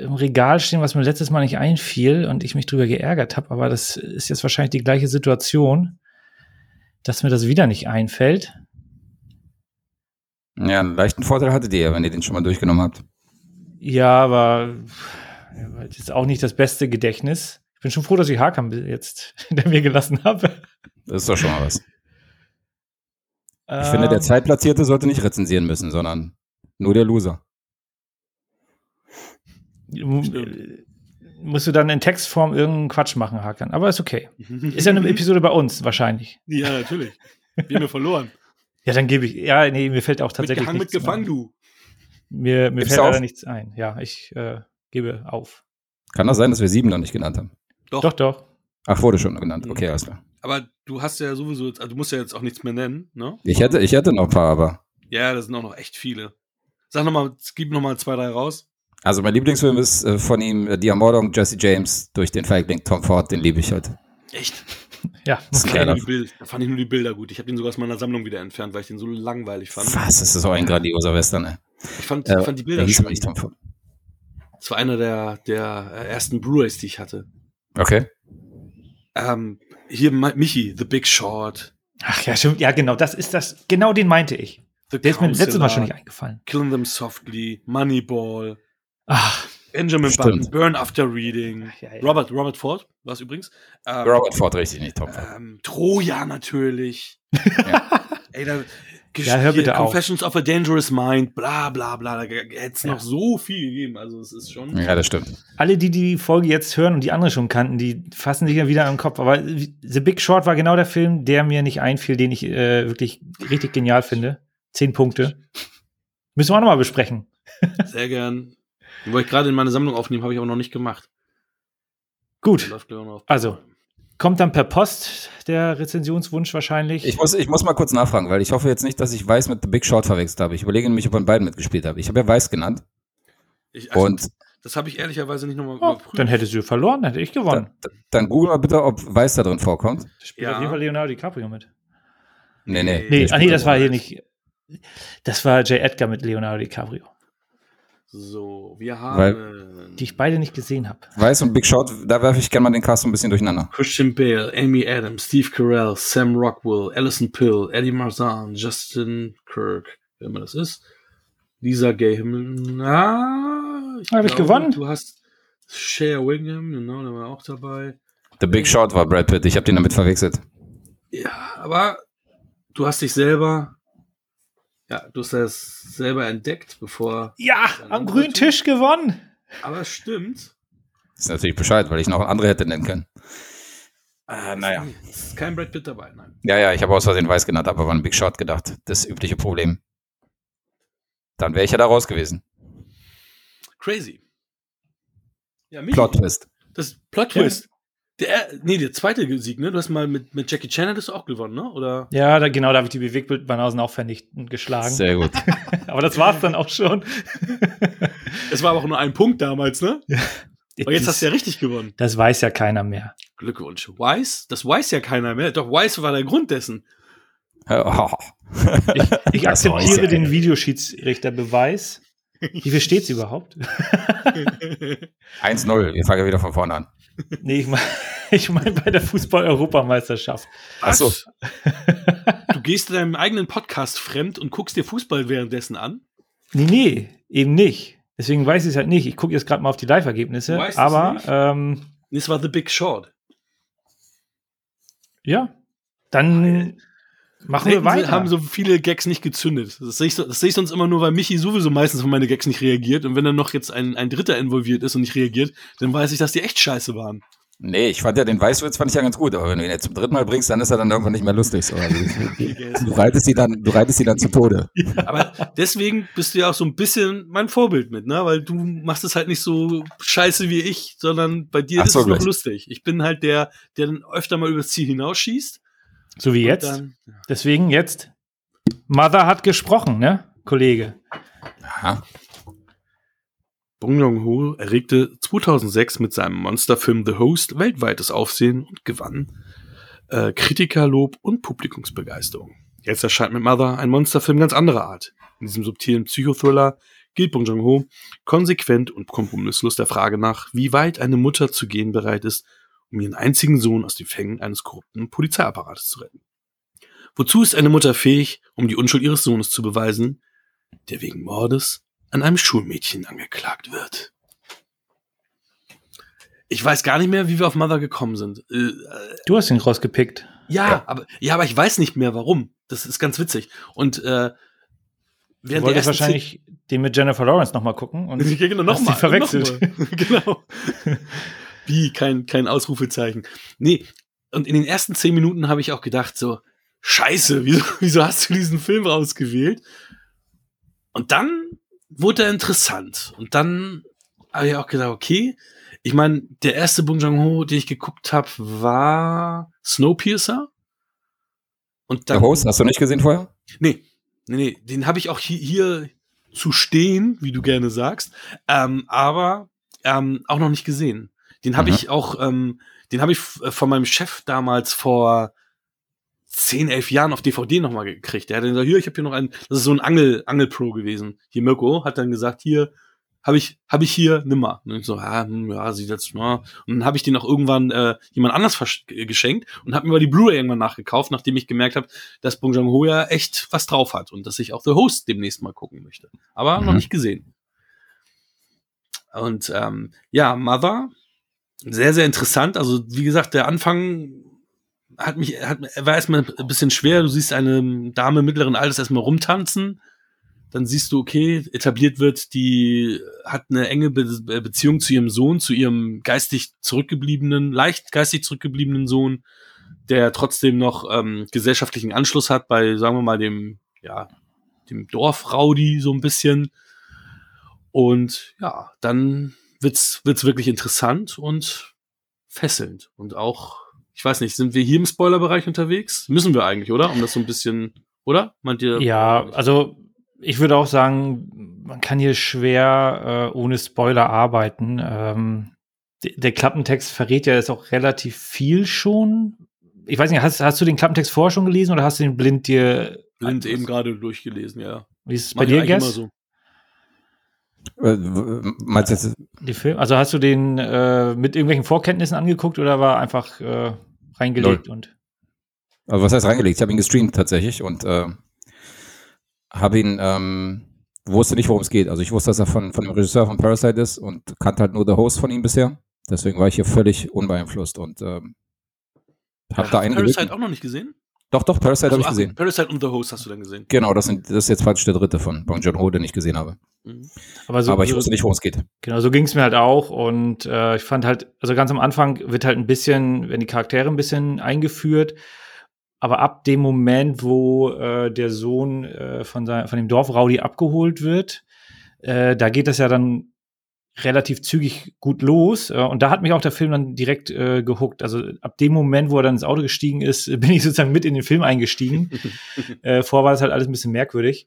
Speaker 3: im Regal stehen, was mir letztes Mal nicht einfiel und ich mich drüber geärgert habe, aber das ist jetzt wahrscheinlich die gleiche Situation, dass mir das wieder nicht einfällt.
Speaker 4: Ja, einen leichten Vorteil hattet ihr, wenn ihr den schon mal durchgenommen habt.
Speaker 3: Ja, aber das ist auch nicht das beste Gedächtnis. Ich bin schon froh, dass ich Hakan jetzt <laughs> hinter mir gelassen habe.
Speaker 4: Das ist doch schon mal was. Ich finde, der
Speaker 3: Ähm,
Speaker 4: Zweitplatzierte sollte nicht rezensieren müssen, sondern nur der Loser.
Speaker 3: mu- äh, musst du dann in Textform irgendeinen Quatsch machen, Hakan. Aber ist okay. Ist ja eine <laughs> Episode bei uns, wahrscheinlich.
Speaker 2: Ja, natürlich. Wir haben ja verloren.
Speaker 3: Ja, dann gebe ich. Ja, nee, mir fällt auch tatsächlich
Speaker 2: Mitgehangen,
Speaker 3: nichts
Speaker 2: mitgefangen,
Speaker 3: ein.
Speaker 2: du.
Speaker 3: Mir, mir fällt
Speaker 4: du
Speaker 3: leider
Speaker 4: auf?
Speaker 3: nichts ein. Ja, ich äh, gebe auf.
Speaker 4: Kann das sein, dass wir sieben noch nicht genannt haben?
Speaker 2: Doch.
Speaker 3: Doch, doch.
Speaker 4: Ach, wurde schon genannt.
Speaker 2: Mhm.
Speaker 4: Okay, alles klar.
Speaker 2: Aber du hast ja sowieso, also du musst ja jetzt auch nichts mehr nennen, ne?
Speaker 4: Ich hätte, ich hätte noch ein paar, aber.
Speaker 2: Ja, das sind auch noch echt viele. Sag nochmal, gib nochmal zwei, drei raus.
Speaker 4: Also mein Lieblingsfilm ist äh, von ihm äh, Die Ermordung Jesse James durch den Feigling Tom Ford, den liebe ich halt.
Speaker 2: Echt?
Speaker 3: Ja,
Speaker 4: Das ist
Speaker 2: Da
Speaker 4: ein
Speaker 2: fand, ich
Speaker 4: geiler
Speaker 2: nur die Bild, da fand ich nur die Bilder gut. Ich habe den sogar aus meiner Sammlung wieder entfernt, weil ich den so langweilig fand.
Speaker 4: Was? Das ist so ein grandioser Western, ey.
Speaker 2: Ich fand,
Speaker 4: Äh,
Speaker 2: ich fand die
Speaker 4: der
Speaker 2: Bilder schön.
Speaker 4: nicht Tom Ford.
Speaker 2: Das war einer der, der äh, ersten Blu-rays, die ich hatte.
Speaker 4: Okay.
Speaker 2: Ähm, hier Michi, The Big Short.
Speaker 3: Ach ja, stimmt. Ja, genau, das ist das. Genau den meinte ich.
Speaker 2: The
Speaker 3: Der ist mir letztes Mal schon nicht eingefallen.
Speaker 2: Killing Them Softly, Moneyball,
Speaker 3: Ach,
Speaker 2: Benjamin
Speaker 4: Stimmt.
Speaker 2: Button, Burn After Reading,
Speaker 3: Ach, ja, ja.
Speaker 2: Robert, Robert Ford, was übrigens. Ähm,
Speaker 4: Robert Ford richtig, nicht Tom Ford.
Speaker 2: ähm, Troja natürlich.
Speaker 4: Ja.
Speaker 2: Ey, da
Speaker 3: Ja, hör bitte auf.
Speaker 2: Confessions of a Dangerous Mind, bla bla bla, da hätte es
Speaker 3: Ja.
Speaker 2: noch so viel gegeben. Also es ist schon.
Speaker 4: Ja, das stimmt.
Speaker 3: alle, die die Folge jetzt hören und die andere schon kannten, die fassen sich ja wieder am Kopf. Aber The Big Short war genau der Film, der mir nicht einfiel, den ich äh, wirklich richtig genial finde. Zehn Punkte. Müssen wir auch nochmal besprechen. <laughs>
Speaker 2: Sehr gern. Wollte ich gerade in meine Sammlung aufnehmen, habe ich aber noch nicht gemacht.
Speaker 3: Gut, also kommt dann per Post der Rezensionswunsch wahrscheinlich.
Speaker 4: Ich muss, ich muss mal kurz nachfragen, weil ich hoffe jetzt nicht, dass ich Weiß mit The Big Short verwechselt habe. Ich überlege nämlich, ob in beiden mitgespielt habe. Ich habe ja Weiß genannt.
Speaker 2: Ich, also,
Speaker 4: Und
Speaker 2: das habe ich ehrlicherweise nicht nochmal
Speaker 3: oh,
Speaker 2: überprüft.
Speaker 3: dann hättest du verloren, hätte ich gewonnen.
Speaker 4: dann, dann google mal bitte, ob Weiß da drin vorkommt.
Speaker 3: Da spielt
Speaker 2: Ja.
Speaker 3: auf jeden Fall Leonardo DiCaprio mit.
Speaker 4: Nee, nee.
Speaker 3: Nee, ah, nee,
Speaker 4: spielt
Speaker 3: das
Speaker 4: da
Speaker 3: war hier nicht. Das war J. Edgar mit Leonardo DiCaprio,
Speaker 2: So, wir haben
Speaker 4: Weil-
Speaker 3: die ich beide nicht gesehen habe.
Speaker 4: Weiß und Big Short, da werfe ich gerne mal den Cast so ein bisschen durcheinander.
Speaker 2: Christian Bale, Amy Adams, Steve Carell, Sam Rockwell, Alison Pill, Eddie Marzan, Justin Kirk, wer immer das ist, Lisa Gay Himmel. Na,
Speaker 3: Hab ich gewonnen?
Speaker 2: Du hast Cher Wingham, genau, der war auch dabei.
Speaker 4: The Big Short war Brad Pitt. Ich habe den damit verwechselt.
Speaker 2: Ja, aber du hast dich selber, ja, du hast das selber entdeckt, bevor.
Speaker 3: Ja, am grünen Tisch gewonnen.
Speaker 2: Aber es stimmt.
Speaker 4: ist natürlich Bescheid, weil ich noch andere hätte nennen können. Äh, naja.
Speaker 2: Es ist kein Brad Pitt dabei, nein.
Speaker 4: Ja, ja, ich habe aus Versehen Weiß genannt, aber an Big Short gedacht. Das übliche Problem. Dann wäre ich ja da raus gewesen.
Speaker 2: Crazy. Ja,
Speaker 4: Plot Twist.
Speaker 2: Das Plot Twist. Der, nee, der zweite Sieg, ne? Du hast mal mit, mit Jackie Chan hattest du auch gewonnen, ne? Oder?
Speaker 3: Ja, da, genau, da habe ich die Bewegtbildbanausen auch vernichtend geschlagen.
Speaker 4: Sehr gut. <laughs>
Speaker 3: Aber das war's dann auch schon. <laughs>
Speaker 2: Es war aber auch nur ein Punkt damals, ne? Aber jetzt hast du ja richtig gewonnen.
Speaker 3: Das weiß ja keiner mehr.
Speaker 2: Glückwunsch. Weiß? Das weiß ja keiner mehr. Doch Weiß war der Grund dessen.
Speaker 4: Oh. <laughs>
Speaker 3: Ich, ich
Speaker 4: Das
Speaker 3: akzeptiere
Speaker 4: ja.
Speaker 3: den Videoschiedsrichterbeweis. Wie viel steht's überhaupt?
Speaker 4: 1-0. Wir fangen ja wieder von vorne an.
Speaker 3: Nee, ich meine <laughs> ich mein bei der Fußball-Europameisterschaft.
Speaker 4: Ach so.
Speaker 2: Du gehst in deinem eigenen Podcast fremd und guckst dir Fußball währenddessen an?
Speaker 3: Nee, nee, eben nicht. Deswegen weiß ich es halt nicht. Ich gucke jetzt gerade mal auf die Live-Ergebnisse. Aber ähm,
Speaker 2: das war The Big Short.
Speaker 3: Ja. Dann machen wir weiter.
Speaker 2: haben so viele Gags nicht gezündet. Das sehe, ich, das sehe ich sonst immer nur, weil Michi sowieso meistens von meine Gags nicht reagiert. Und wenn dann noch jetzt ein, ein Dritter involviert ist und nicht reagiert, dann weiß ich, dass die echt scheiße waren.
Speaker 4: Nee, ich fand ja den Weißwitz fand ich ja ganz gut, aber wenn du ihn jetzt zum dritten Mal bringst, dann ist er dann irgendwann nicht mehr lustig. So. Also, <laughs> du reitest sie dann, du reitest sie dann zu Tode. <laughs>
Speaker 2: Ja. Aber deswegen bist du ja auch so ein bisschen mein Vorbild mit, ne? Weil du machst es halt nicht so scheiße wie ich, sondern bei dir Ach ist so, es noch lustig. Ich bin halt der, der dann öfter mal übers Ziel hinausschießt.
Speaker 3: So wie jetzt. Dann, ja. Deswegen jetzt. Mother hat gesprochen, ne, Kollege?
Speaker 2: Ja. Bong Joon-ho erregte 2006 mit seinem Monsterfilm The Host weltweites Aufsehen und gewann äh, Kritikerlob und Publikumsbegeisterung. Jetzt erscheint mit Mother ein Monsterfilm ganz anderer Art. In diesem subtilen Psychothriller geht Bong Joon-ho konsequent und kompromisslos der Frage nach, wie weit eine Mutter zu gehen bereit ist, um ihren einzigen Sohn aus den Fängen eines korrupten Polizeiapparates zu retten. Wozu ist eine Mutter fähig, um die Unschuld ihres Sohnes zu beweisen, der wegen Mordes an einem Schulmädchen angeklagt wird. Ich weiß gar nicht mehr, wie wir auf Mother gekommen sind. Äh,
Speaker 3: du hast ihn rausgepickt.
Speaker 2: Ja, aber ja, aber ich weiß nicht mehr warum. Das ist ganz witzig. Und äh,
Speaker 3: du wolltest wahrscheinlich den mit Jennifer Lawrence noch mal gucken und <laughs>
Speaker 2: genau, noch mal,
Speaker 3: verwechselt.
Speaker 2: Noch mal. <laughs> genau. <laughs> wie kein kein Ausrufezeichen. Nee. Und in den ersten zehn Minuten habe ich auch gedacht so Scheiße, wieso, <laughs> wieso hast du diesen Film rausgewählt? Und dann wurde er interessant. Und dann habe ich auch gedacht, okay, ich meine, der erste Bong Joon-ho, den ich geguckt habe, war Snowpiercer.
Speaker 4: Und dann, der Host, hast du nicht gesehen vorher?
Speaker 2: Nee, nee, nee, den habe ich auch hier, hier zu stehen, wie du gerne sagst, ähm, aber ähm, auch noch nicht gesehen. Den habe mhm. ich auch, ähm, den habe ich von meinem Chef damals vor zehn, elf Jahren auf DVD nochmal gekriegt. Der hat dann gesagt, hier, ich habe hier noch einen, das ist so ein Angel, Angel-Pro gewesen. Hier Mirko hat dann gesagt, hier, habe ich, habe ich hier nimmer. Und ich so, ja, hm, ja, sieht jetzt mal. Und dann habe ich den auch irgendwann äh, jemand anders geschenkt und habe mir mal die Blu-ray irgendwann nachgekauft, nachdem ich gemerkt habe, dass Bong Joon-ho ja echt was drauf hat und dass ich auch The Host demnächst mal gucken möchte. Aber mhm. noch nicht gesehen. Und ähm, ja, Mother, sehr, sehr interessant. Also wie gesagt, der Anfang hat mich, hat, war erstmal ein bisschen schwer. Du siehst eine Dame mittleren Alters erstmal rumtanzen. Dann siehst du, okay, etabliert wird, die hat eine enge Be Beziehung zu ihrem Sohn, zu ihrem geistig zurückgebliebenen, leicht geistig zurückgebliebenen Sohn, der trotzdem noch ähm, gesellschaftlichen Anschluss hat bei, sagen wir mal, dem, ja, dem Dorfraudi so ein bisschen. Und ja, dann wird's, wird's wirklich interessant und fesselnd und auch ich weiß nicht, sind wir hier im Spoilerbereich unterwegs? Müssen wir eigentlich, oder? Um das so ein bisschen, oder?
Speaker 3: Meint ihr? Ja, also ich würde auch sagen, man kann hier schwer äh, ohne Spoiler arbeiten. Ähm, der Klappentext verrät ja jetzt auch relativ viel schon. Ich weiß nicht, hast, hast du den Klappentext vorher schon gelesen oder hast du den blind dir.
Speaker 2: Blind eben gerade durchgelesen, ja.
Speaker 3: Wie ist es bei dir, Guess? So.
Speaker 4: Äh, meinst du jetzt?
Speaker 3: Die Film? Also hast du den äh, mit irgendwelchen Vorkenntnissen angeguckt oder war einfach äh, reingelegt Null. und.
Speaker 4: Also was heißt reingelegt? Ich habe ihn gestreamt tatsächlich und äh, habe ihn, ähm, wusste nicht, worum es geht. Also ich wusste, dass er von, von dem Regisseur von Parasite ist und kannte halt nur The Host von ihm bisher. Deswegen war ich hier völlig unbeeinflusst und ähm,
Speaker 2: habe da einen. Parasite auch noch nicht gesehen?
Speaker 4: Doch, doch, Parasite also, habe ich gesehen.
Speaker 2: Parasite und The Host hast du dann gesehen.
Speaker 4: Genau, das, sind, das ist jetzt praktisch der dritte von Bong Joon-ho, den ich gesehen habe. Mhm. Aber, so, Aber ich wusste nicht, worum es geht.
Speaker 3: Genau, so ging es mir halt auch. Und äh, ich fand halt, also ganz am Anfang wird halt ein bisschen, werden die Charaktere ein bisschen eingeführt. Aber ab dem Moment, wo äh, der Sohn äh, von, sein, von dem Dorf Rowdy abgeholt wird, äh, da geht das ja dann relativ zügig gut los. Äh, und da hat mich auch der Film dann direkt äh, gehuckt. Also ab dem Moment, wo er dann ins Auto gestiegen ist, <laughs> bin ich sozusagen mit in den Film eingestiegen. <laughs> äh, vorher war das halt alles ein bisschen merkwürdig.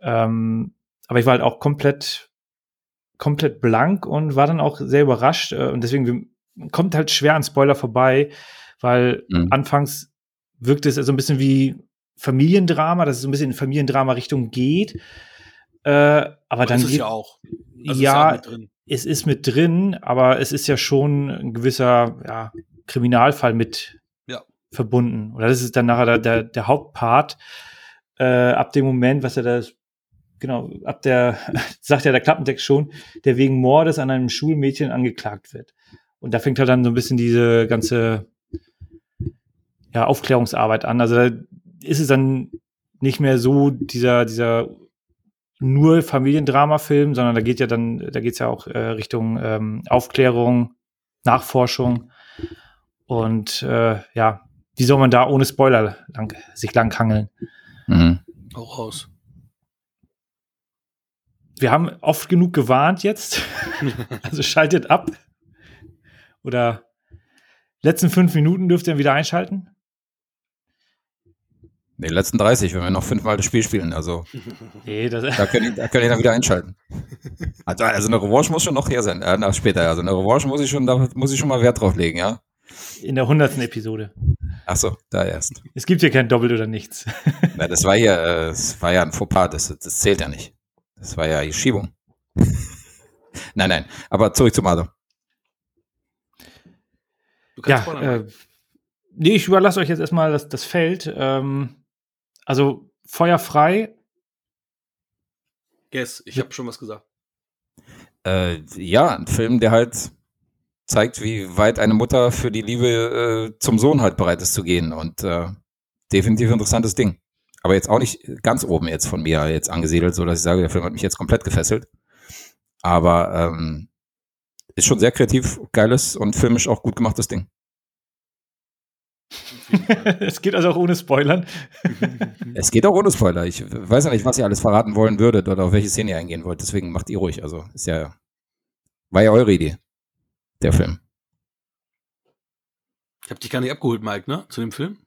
Speaker 3: Ähm, aber ich war halt auch komplett, komplett blank und war dann auch sehr überrascht. Äh, und deswegen kommt halt schwer an Spoiler vorbei, weil mhm. anfangs wirkt es so ein bisschen wie Familiendrama, dass es so ein bisschen in Familiendrama-Richtung geht. Äh, aber, aber dann
Speaker 2: ist es ja auch.
Speaker 3: Also ja, ist es ist mit drin, aber es ist ja schon ein gewisser ja, Kriminalfall mit
Speaker 2: ja.
Speaker 3: verbunden. Oder das ist dann nachher der, der, der Hauptpart. Äh, ab dem Moment, was er das genau, ab der, <laughs> sagt ja der Klappentext schon, der wegen Mordes an einem Schulmädchen angeklagt wird. Und da fängt halt dann so ein bisschen diese ganze ja, Aufklärungsarbeit an. Also da ist es dann nicht mehr so dieser, dieser nur Familiendrama-Film, sondern da geht ja dann, da geht es ja auch äh, Richtung ähm, Aufklärung, Nachforschung. Und äh, ja, wie soll man da ohne Spoiler lang, sich langhangeln?
Speaker 2: Mhm. Auch raus.
Speaker 3: Wir haben oft genug gewarnt jetzt. <laughs> also schaltet ab. Oder letzten fünf Minuten dürft ihr wieder einschalten.
Speaker 4: Nee, letzten 30, wenn wir noch fünfmal das Spiel spielen. Also <laughs>
Speaker 3: nee, das
Speaker 4: da können da können ich dann wieder einschalten. Also, also eine Revanche muss schon noch her sein. Äh, später. Also eine Revanche muss ich schon, da muss ich schon mal Wert drauf legen, ja.
Speaker 3: In der hundertsten Episode.
Speaker 4: Ach so, da erst.
Speaker 3: Es gibt hier kein Doppelt oder nichts.
Speaker 4: Na, das war ja, äh, das war ja ein Fauxpas, das, das zählt ja nicht. Das war ja die Schiebung. <laughs> nein, nein. Aber zurück zum Adam.
Speaker 3: Ja, äh, nee, ich überlasse euch jetzt erstmal das, das Feld. Ähm, also feuerfrei.
Speaker 2: Guess, ich habe schon was gesagt.
Speaker 4: Äh, ja, ein Film, der halt zeigt, wie weit eine Mutter für die Liebe äh, zum Sohn halt bereit ist zu gehen. Und äh, definitiv interessantes Ding. Aber jetzt auch nicht ganz oben jetzt von mir jetzt angesiedelt, so dass ich sage, der Film hat mich jetzt komplett gefesselt. Aber ähm, ist schon sehr kreativ, geiles und filmisch auch gut gemachtes Ding. <laughs>
Speaker 3: es geht also auch ohne Spoilern. <laughs>
Speaker 4: es geht auch ohne Spoiler. Ich weiß ja nicht, was ihr alles verraten wollen würdet oder auf welche Szene ihr eingehen wollt. Deswegen macht ihr ruhig. Also ist ja, war ja eure Idee, der Film.
Speaker 2: Ich habe dich gar nicht abgeholt, Mike, ne? Zu dem Film?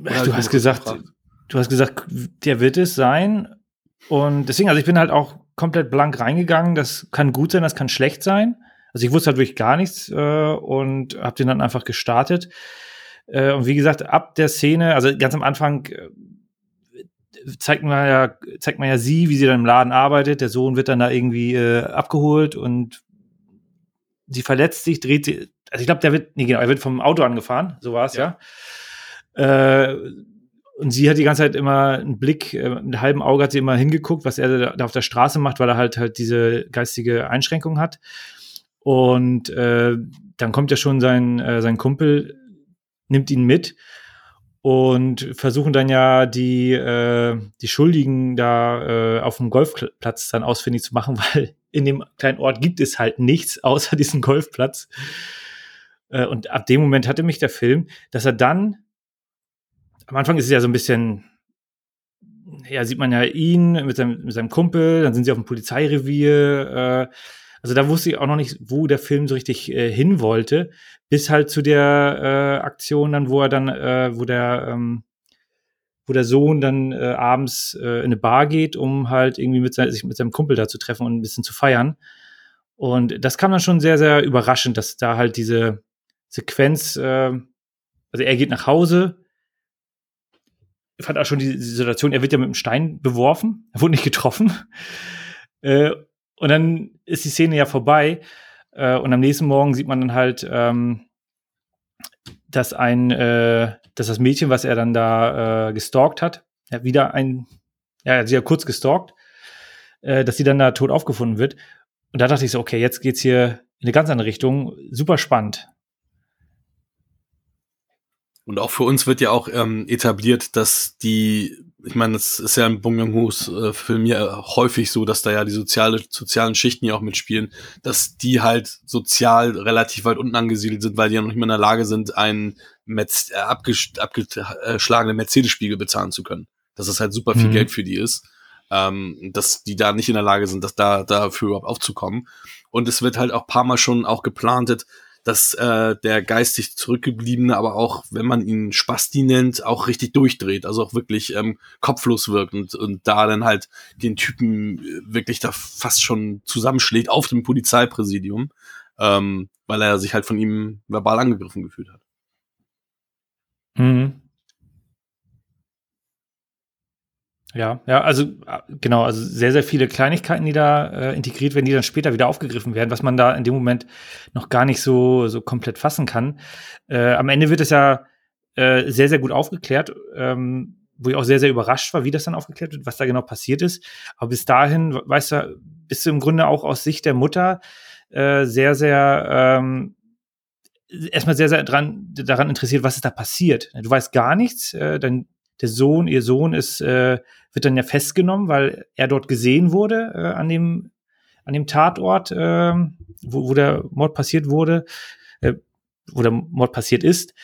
Speaker 3: Oder du hast gesagt, gefragt? du hast gesagt, der wird es sein. Und deswegen, also ich bin halt auch komplett blank reingegangen. Das kann gut sein, das kann schlecht sein. Also ich wusste halt wirklich gar nichts äh, und habe den dann einfach gestartet. Äh, und wie gesagt, ab der Szene, also ganz am Anfang äh, zeigt man ja, zeigt man ja sie, wie sie dann im Laden arbeitet. Der Sohn wird dann da irgendwie äh, abgeholt und sie verletzt sich, dreht sie. Also ich glaube, der wird, nee, genau, er wird vom Auto angefahren, so war es ja. ja. Äh, und sie hat die ganze Zeit immer einen Blick, äh, mit einem halben Auge hat sie immer hingeguckt, was er da auf der Straße macht, weil er halt halt diese geistige Einschränkung hat. Und äh, dann kommt ja schon sein, äh, sein Kumpel, nimmt ihn mit und versuchen dann ja die, äh, die Schuldigen da äh, auf dem Golfplatz dann ausfindig zu machen, <laughs> weil in dem kleinen Ort gibt es halt nichts außer diesen Golfplatz. Äh, und ab dem Moment hatte mich der Film, dass er dann, am Anfang ist es ja so ein bisschen, ja, sieht man ja ihn mit seinem, mit seinem Kumpel, dann sind sie auf dem Polizeirevier, äh, also da wusste ich auch noch nicht, wo der Film so richtig äh, hin wollte, bis halt zu der äh, Aktion dann, wo er dann, äh, wo der, ähm, wo der Sohn dann äh, abends äh, in eine Bar geht, um halt irgendwie mit sein, sich mit seinem Kumpel da zu treffen und ein bisschen zu feiern. Und das kam dann schon sehr, sehr überraschend, dass da halt diese Sequenz, äh, also er geht nach Hause, fand auch schon die, die Situation, er wird ja mit einem Stein beworfen, er wurde nicht getroffen. <laughs> Äh, und dann ist die Szene ja vorbei. Äh, und am nächsten Morgen sieht man dann halt, ähm, dass ein, äh, dass das Mädchen, was er dann da äh, gestalkt hat, ja, wieder ein, ja, er hat sie ja kurz gestalkt, äh, dass sie dann da tot aufgefunden wird. Und da dachte ich so, okay, jetzt geht's hier in eine ganz andere Richtung. Super spannend.
Speaker 2: Und auch für uns wird ja auch ähm, etabliert, dass die, ich meine, es ist ja im Bong Joon-ho's äh, Film ja häufig so, dass da ja die soziale, sozialen Schichten ja auch mitspielen, dass die halt sozial relativ weit unten angesiedelt sind, weil die ja noch nicht mehr in der Lage sind, einen Metz, äh, abgeschlagenen Mercedes-Spiegel bezahlen zu können. Dass das halt super viel mhm. Geld für die ist. Ähm, dass die da nicht in der Lage sind, dass da dafür überhaupt aufzukommen. Und es wird halt auch paar Mal schon auch geplantet, dass äh, der geistig zurückgebliebene, aber auch, wenn man ihn Spasti nennt, auch richtig durchdreht, also auch wirklich ähm, kopflos wirkt und, und da dann halt den Typen äh, wirklich da fast schon zusammenschlägt auf dem Polizeipräsidium, ähm, weil er sich halt von ihm verbal angegriffen gefühlt hat.
Speaker 3: Mhm. Ja, ja, also äh, genau, also sehr, sehr viele Kleinigkeiten, die da äh, integriert werden, die dann später wieder aufgegriffen werden, was man da in dem Moment noch gar nicht so, so komplett fassen kann. Äh, am Ende wird es ja äh, sehr, sehr gut aufgeklärt, ähm, wo ich auch sehr, sehr überrascht war, wie das dann aufgeklärt wird, was da genau passiert ist. Aber bis dahin, weißt du, bist du im Grunde auch aus Sicht der Mutter äh, sehr, sehr ähm, erstmal sehr, sehr dran, daran interessiert, was ist da passiert. Du weißt gar nichts. Äh, dein, der Sohn, ihr Sohn ist, äh, wird dann ja festgenommen, weil er dort gesehen wurde äh, an dem an dem Tatort, äh, wo, wo der Mord passiert wurde, äh, wo der Mord passiert ist.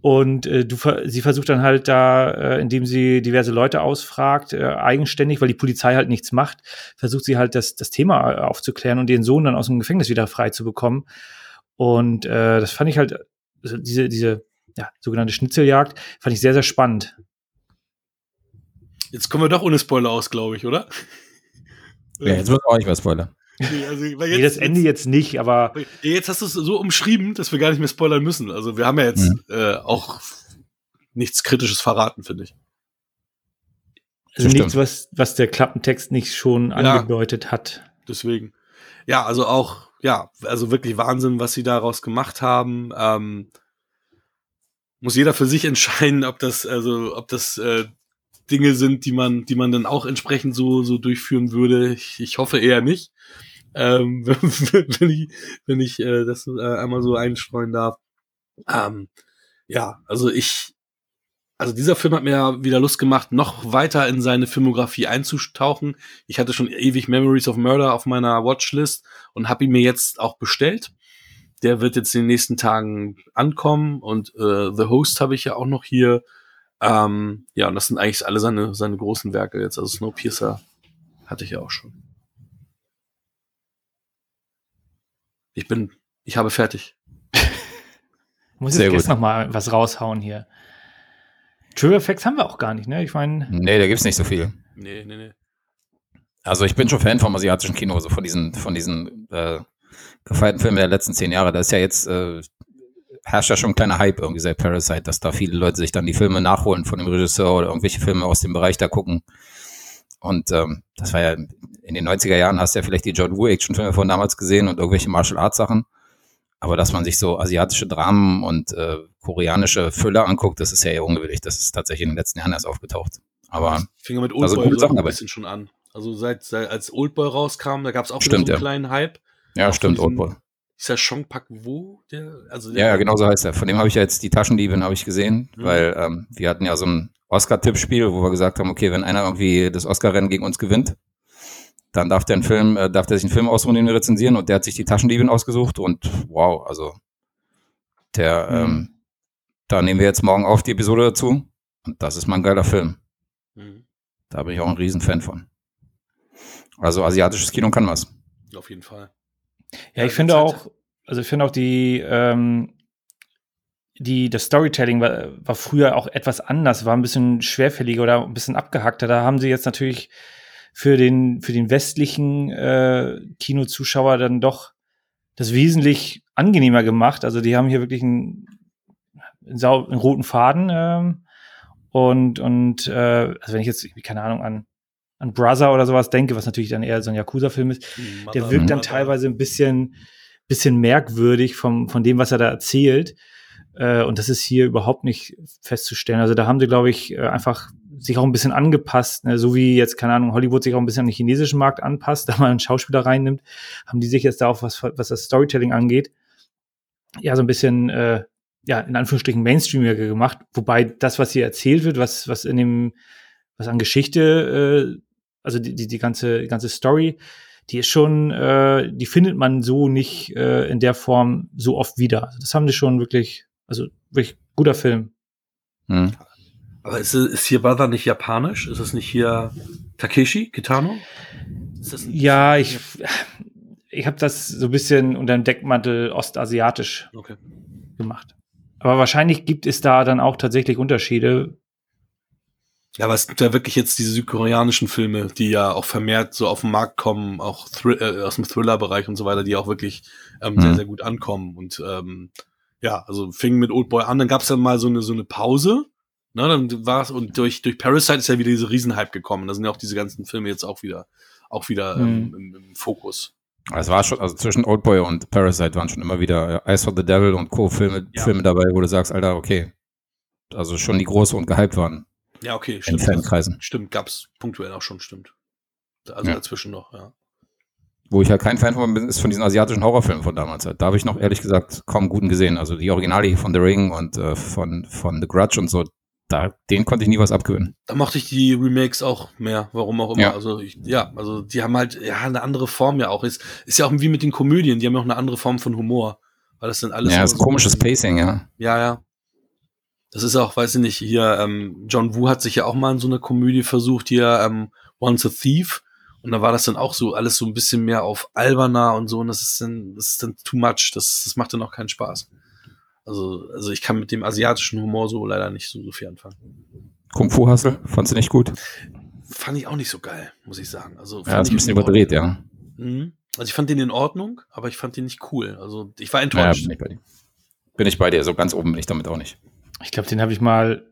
Speaker 3: Und äh, du, sie versucht dann halt da, äh, indem sie diverse Leute ausfragt, äh, eigenständig, weil die Polizei halt nichts macht, versucht sie halt das, das Thema aufzuklären und den Sohn dann aus dem Gefängnis wieder frei zu bekommen. Und äh, das fand ich halt, diese, diese ja, sogenannte Schnitzeljagd, fand ich sehr, sehr spannend.
Speaker 2: Jetzt kommen wir doch ohne Spoiler aus, glaube ich, oder? <laughs>
Speaker 4: Ja, jetzt wird auch nicht mehr Spoiler.
Speaker 3: Nee, also, jetzt, nee, das Ende jetzt nicht, aber.
Speaker 2: Jetzt hast du es so umschrieben, dass wir gar nicht mehr spoilern müssen. Also wir haben ja jetzt ja. Äh, auch nichts Kritisches verraten, finde ich.
Speaker 3: Also nichts, was, was der Klappentext nicht schon angedeutet ja, hat.
Speaker 2: Deswegen. Ja, also auch, ja, also wirklich Wahnsinn, was sie daraus gemacht haben. Ähm, muss jeder für sich <laughs> entscheiden, ob das, also, ob das äh, Dinge sind, die man, die man dann auch entsprechend so, so durchführen würde. Ich, ich hoffe eher nicht. Ähm, <laughs> wenn ich, wenn ich äh, das äh, einmal so einstreuen darf. Ähm, ja, also ich, also dieser Film hat mir wieder Lust gemacht, noch weiter in seine Filmografie einzutauchen. Ich hatte schon ewig Memories of Murder auf meiner Watchlist und habe ihn mir jetzt auch bestellt. Der wird jetzt in den nächsten Tagen ankommen und äh, The Host habe ich ja auch noch hier. Ähm, ja, und das sind eigentlich alle seine, seine großen Werke jetzt. Also Snowpiercer hatte ich ja auch schon. Ich bin, ich habe fertig. <laughs>
Speaker 3: Muss Sehr jetzt noch mal was raushauen hier. Trigger Facts haben wir auch gar nicht, ne? Ich meine.
Speaker 4: Nee, da gibt's nicht so viel.
Speaker 2: Nee, nee, nee.
Speaker 4: Also ich bin schon Fan vom asiatischen Kino, so von diesen, von diesen äh, gefeierten Filmen der letzten zehn Jahre. Da ist ja jetzt äh, herrscht ja schon ein kleiner Hype irgendwie seit Parasite, dass da viele Leute sich dann die Filme nachholen von dem Regisseur oder irgendwelche Filme aus dem Bereich da gucken. Und ähm, das war ja in den 90er Jahren hast du ja vielleicht die John Woo Actionfilme von damals gesehen und irgendwelche Martial Arts Sachen. Aber dass man sich so asiatische Dramen und äh, koreanische Füller anguckt, das ist ja eher ungewöhnlich. Das ist tatsächlich in den letzten Jahren erst aufgetaucht. Aber
Speaker 2: fing mit Oldboy so ein bisschen schon an. Also seit, seit als Oldboy rauskam, da gab es auch
Speaker 4: stimmt,
Speaker 2: so
Speaker 4: ja.
Speaker 2: einen kleinen Hype.
Speaker 4: Ja, stimmt, Oldboy.
Speaker 2: Ist der Chong Pak Wo? Der, also
Speaker 4: der ja, ja, genau so heißt er. Von dem habe ich ja jetzt die Taschendiebin habe ich gesehen, mhm. weil ähm, wir hatten ja so ein Oscar-Tippspiel, wo wir gesagt haben, okay, wenn einer irgendwie das Oscar-Rennen gegen uns gewinnt, dann darf der einen Film, äh, darf der sich einen Film aussuchen, den wir rezensieren und der hat sich die Taschendiebin ausgesucht und wow, also der, mhm. ähm, da nehmen wir jetzt morgen auf die Episode dazu und das ist mal ein geiler Film. Mhm. Da bin ich auch ein Riesenfan von. Also asiatisches Kino kann was.
Speaker 2: Auf jeden Fall.
Speaker 3: Ja, ich finde auch, also ich finde auch die, ähm, die, das Storytelling war, war früher auch etwas anders, war ein bisschen schwerfälliger oder ein bisschen abgehackter. Da haben sie jetzt natürlich für den, für den westlichen äh, Kinozuschauer dann doch das wesentlich angenehmer gemacht. Also die haben hier wirklich einen, einen, einen roten Faden ähm, und, und äh, also wenn ich jetzt, keine Ahnung, an an Brother oder sowas denke, was natürlich dann eher so ein Yakuza-Film ist, Mother, der wirkt dann Mother. teilweise ein bisschen, bisschen merkwürdig vom, von dem, was er da erzählt. Äh, und das ist hier überhaupt nicht festzustellen. Also da haben sie, glaube ich, äh, einfach sich auch ein bisschen angepasst, ne? so wie jetzt, keine Ahnung, Hollywood sich auch ein bisschen an den chinesischen Markt anpasst, <laughs> da mal einen Schauspieler reinnimmt, haben die sich jetzt da auch, was, was das Storytelling angeht, ja, so ein bisschen, äh, ja, in Anführungsstrichen Mainstreamiger gemacht, wobei das, was hier erzählt wird, was, was in dem, was an Geschichte äh, also die, die, die ganze, die ganze Story, die ist schon, äh, die findet man so nicht äh, in der Form so oft wieder. Also das haben die schon wirklich, also wirklich guter Film.
Speaker 2: Hm. Aber ist, ist hier Brother nicht japanisch? Ist es nicht hier Takeshi Kitano?
Speaker 3: ja, ich, ich habe das so ein bisschen unter dem Deckmantel ostasiatisch
Speaker 2: okay.
Speaker 3: gemacht. Aber wahrscheinlich gibt es da dann auch tatsächlich Unterschiede,
Speaker 2: ja, aber es gibt ja wirklich jetzt diese südkoreanischen Filme, die ja auch vermehrt so auf den Markt kommen, auch Thri äh, aus dem Thriller-Bereich und so weiter, die auch wirklich ähm, mhm. sehr, sehr gut ankommen. Und ähm, ja, also fing mit Oldboy an, dann gab's dann mal so eine, so eine Pause. Ne, dann war es, und durch, durch Parasite ist ja wieder diese Riesenhype gekommen. Da sind ja auch diese ganzen Filme jetzt auch wieder, auch wieder ähm, mhm. im, im, Fokus.
Speaker 4: Es war schon, also zwischen Oldboy und Parasite waren schon immer wieder Eyes for the Devil und Co. Filme, ja. Filme dabei, wo du sagst, Alter, okay. Also schon die große und gehypt waren.
Speaker 2: Ja, okay,
Speaker 4: stimmt. In Fankreisen.
Speaker 2: Stimmt, gab's punktuell auch schon, stimmt. Also ja. dazwischen noch, ja.
Speaker 4: Wo ich halt kein Fan von bin, ist von diesen asiatischen Horrorfilmen von damals. Da habe ich noch ehrlich gesagt kaum guten gesehen. Also die Originale von The Ring und äh, von, von The Grudge und so, da, den konnte ich nie was abgewöhnen.
Speaker 2: Da mochte ich die Remakes auch mehr, warum auch immer. Ja. Also ich, ja, also die haben halt ja eine andere Form ja auch. Ist, ist ja auch wie mit den Komödien, die haben ja auch eine andere Form von Humor. Weil das sind alles.
Speaker 4: Ja, das ist ein komisches Pacing, ja.
Speaker 2: Ja, ja. Das ist auch, weiß ich nicht, hier, ähm, John Woo hat sich ja auch mal in so eine Komödie versucht, hier, ähm, Once a Thief. Und da war das dann auch so alles so ein bisschen mehr auf alberner und so. Und das ist dann, das ist dann too much. Das, das macht dann auch keinen Spaß. Also, also ich kann mit dem asiatischen Humor so leider nicht so, so viel anfangen.
Speaker 4: Kung Fu Hustle, fandst du nicht gut?
Speaker 2: Fand ich auch nicht so geil, muss ich sagen. Also,
Speaker 4: ja, ist ein bisschen überdreht, ja.
Speaker 2: Mhm. Also ich fand den in Ordnung, aber ich fand den nicht cool. Also ich war enttäuscht. Ja, bin, ich bei dir.
Speaker 4: bin ich bei dir. So ganz oben bin ich damit auch nicht.
Speaker 3: Ich glaube, den habe ich mal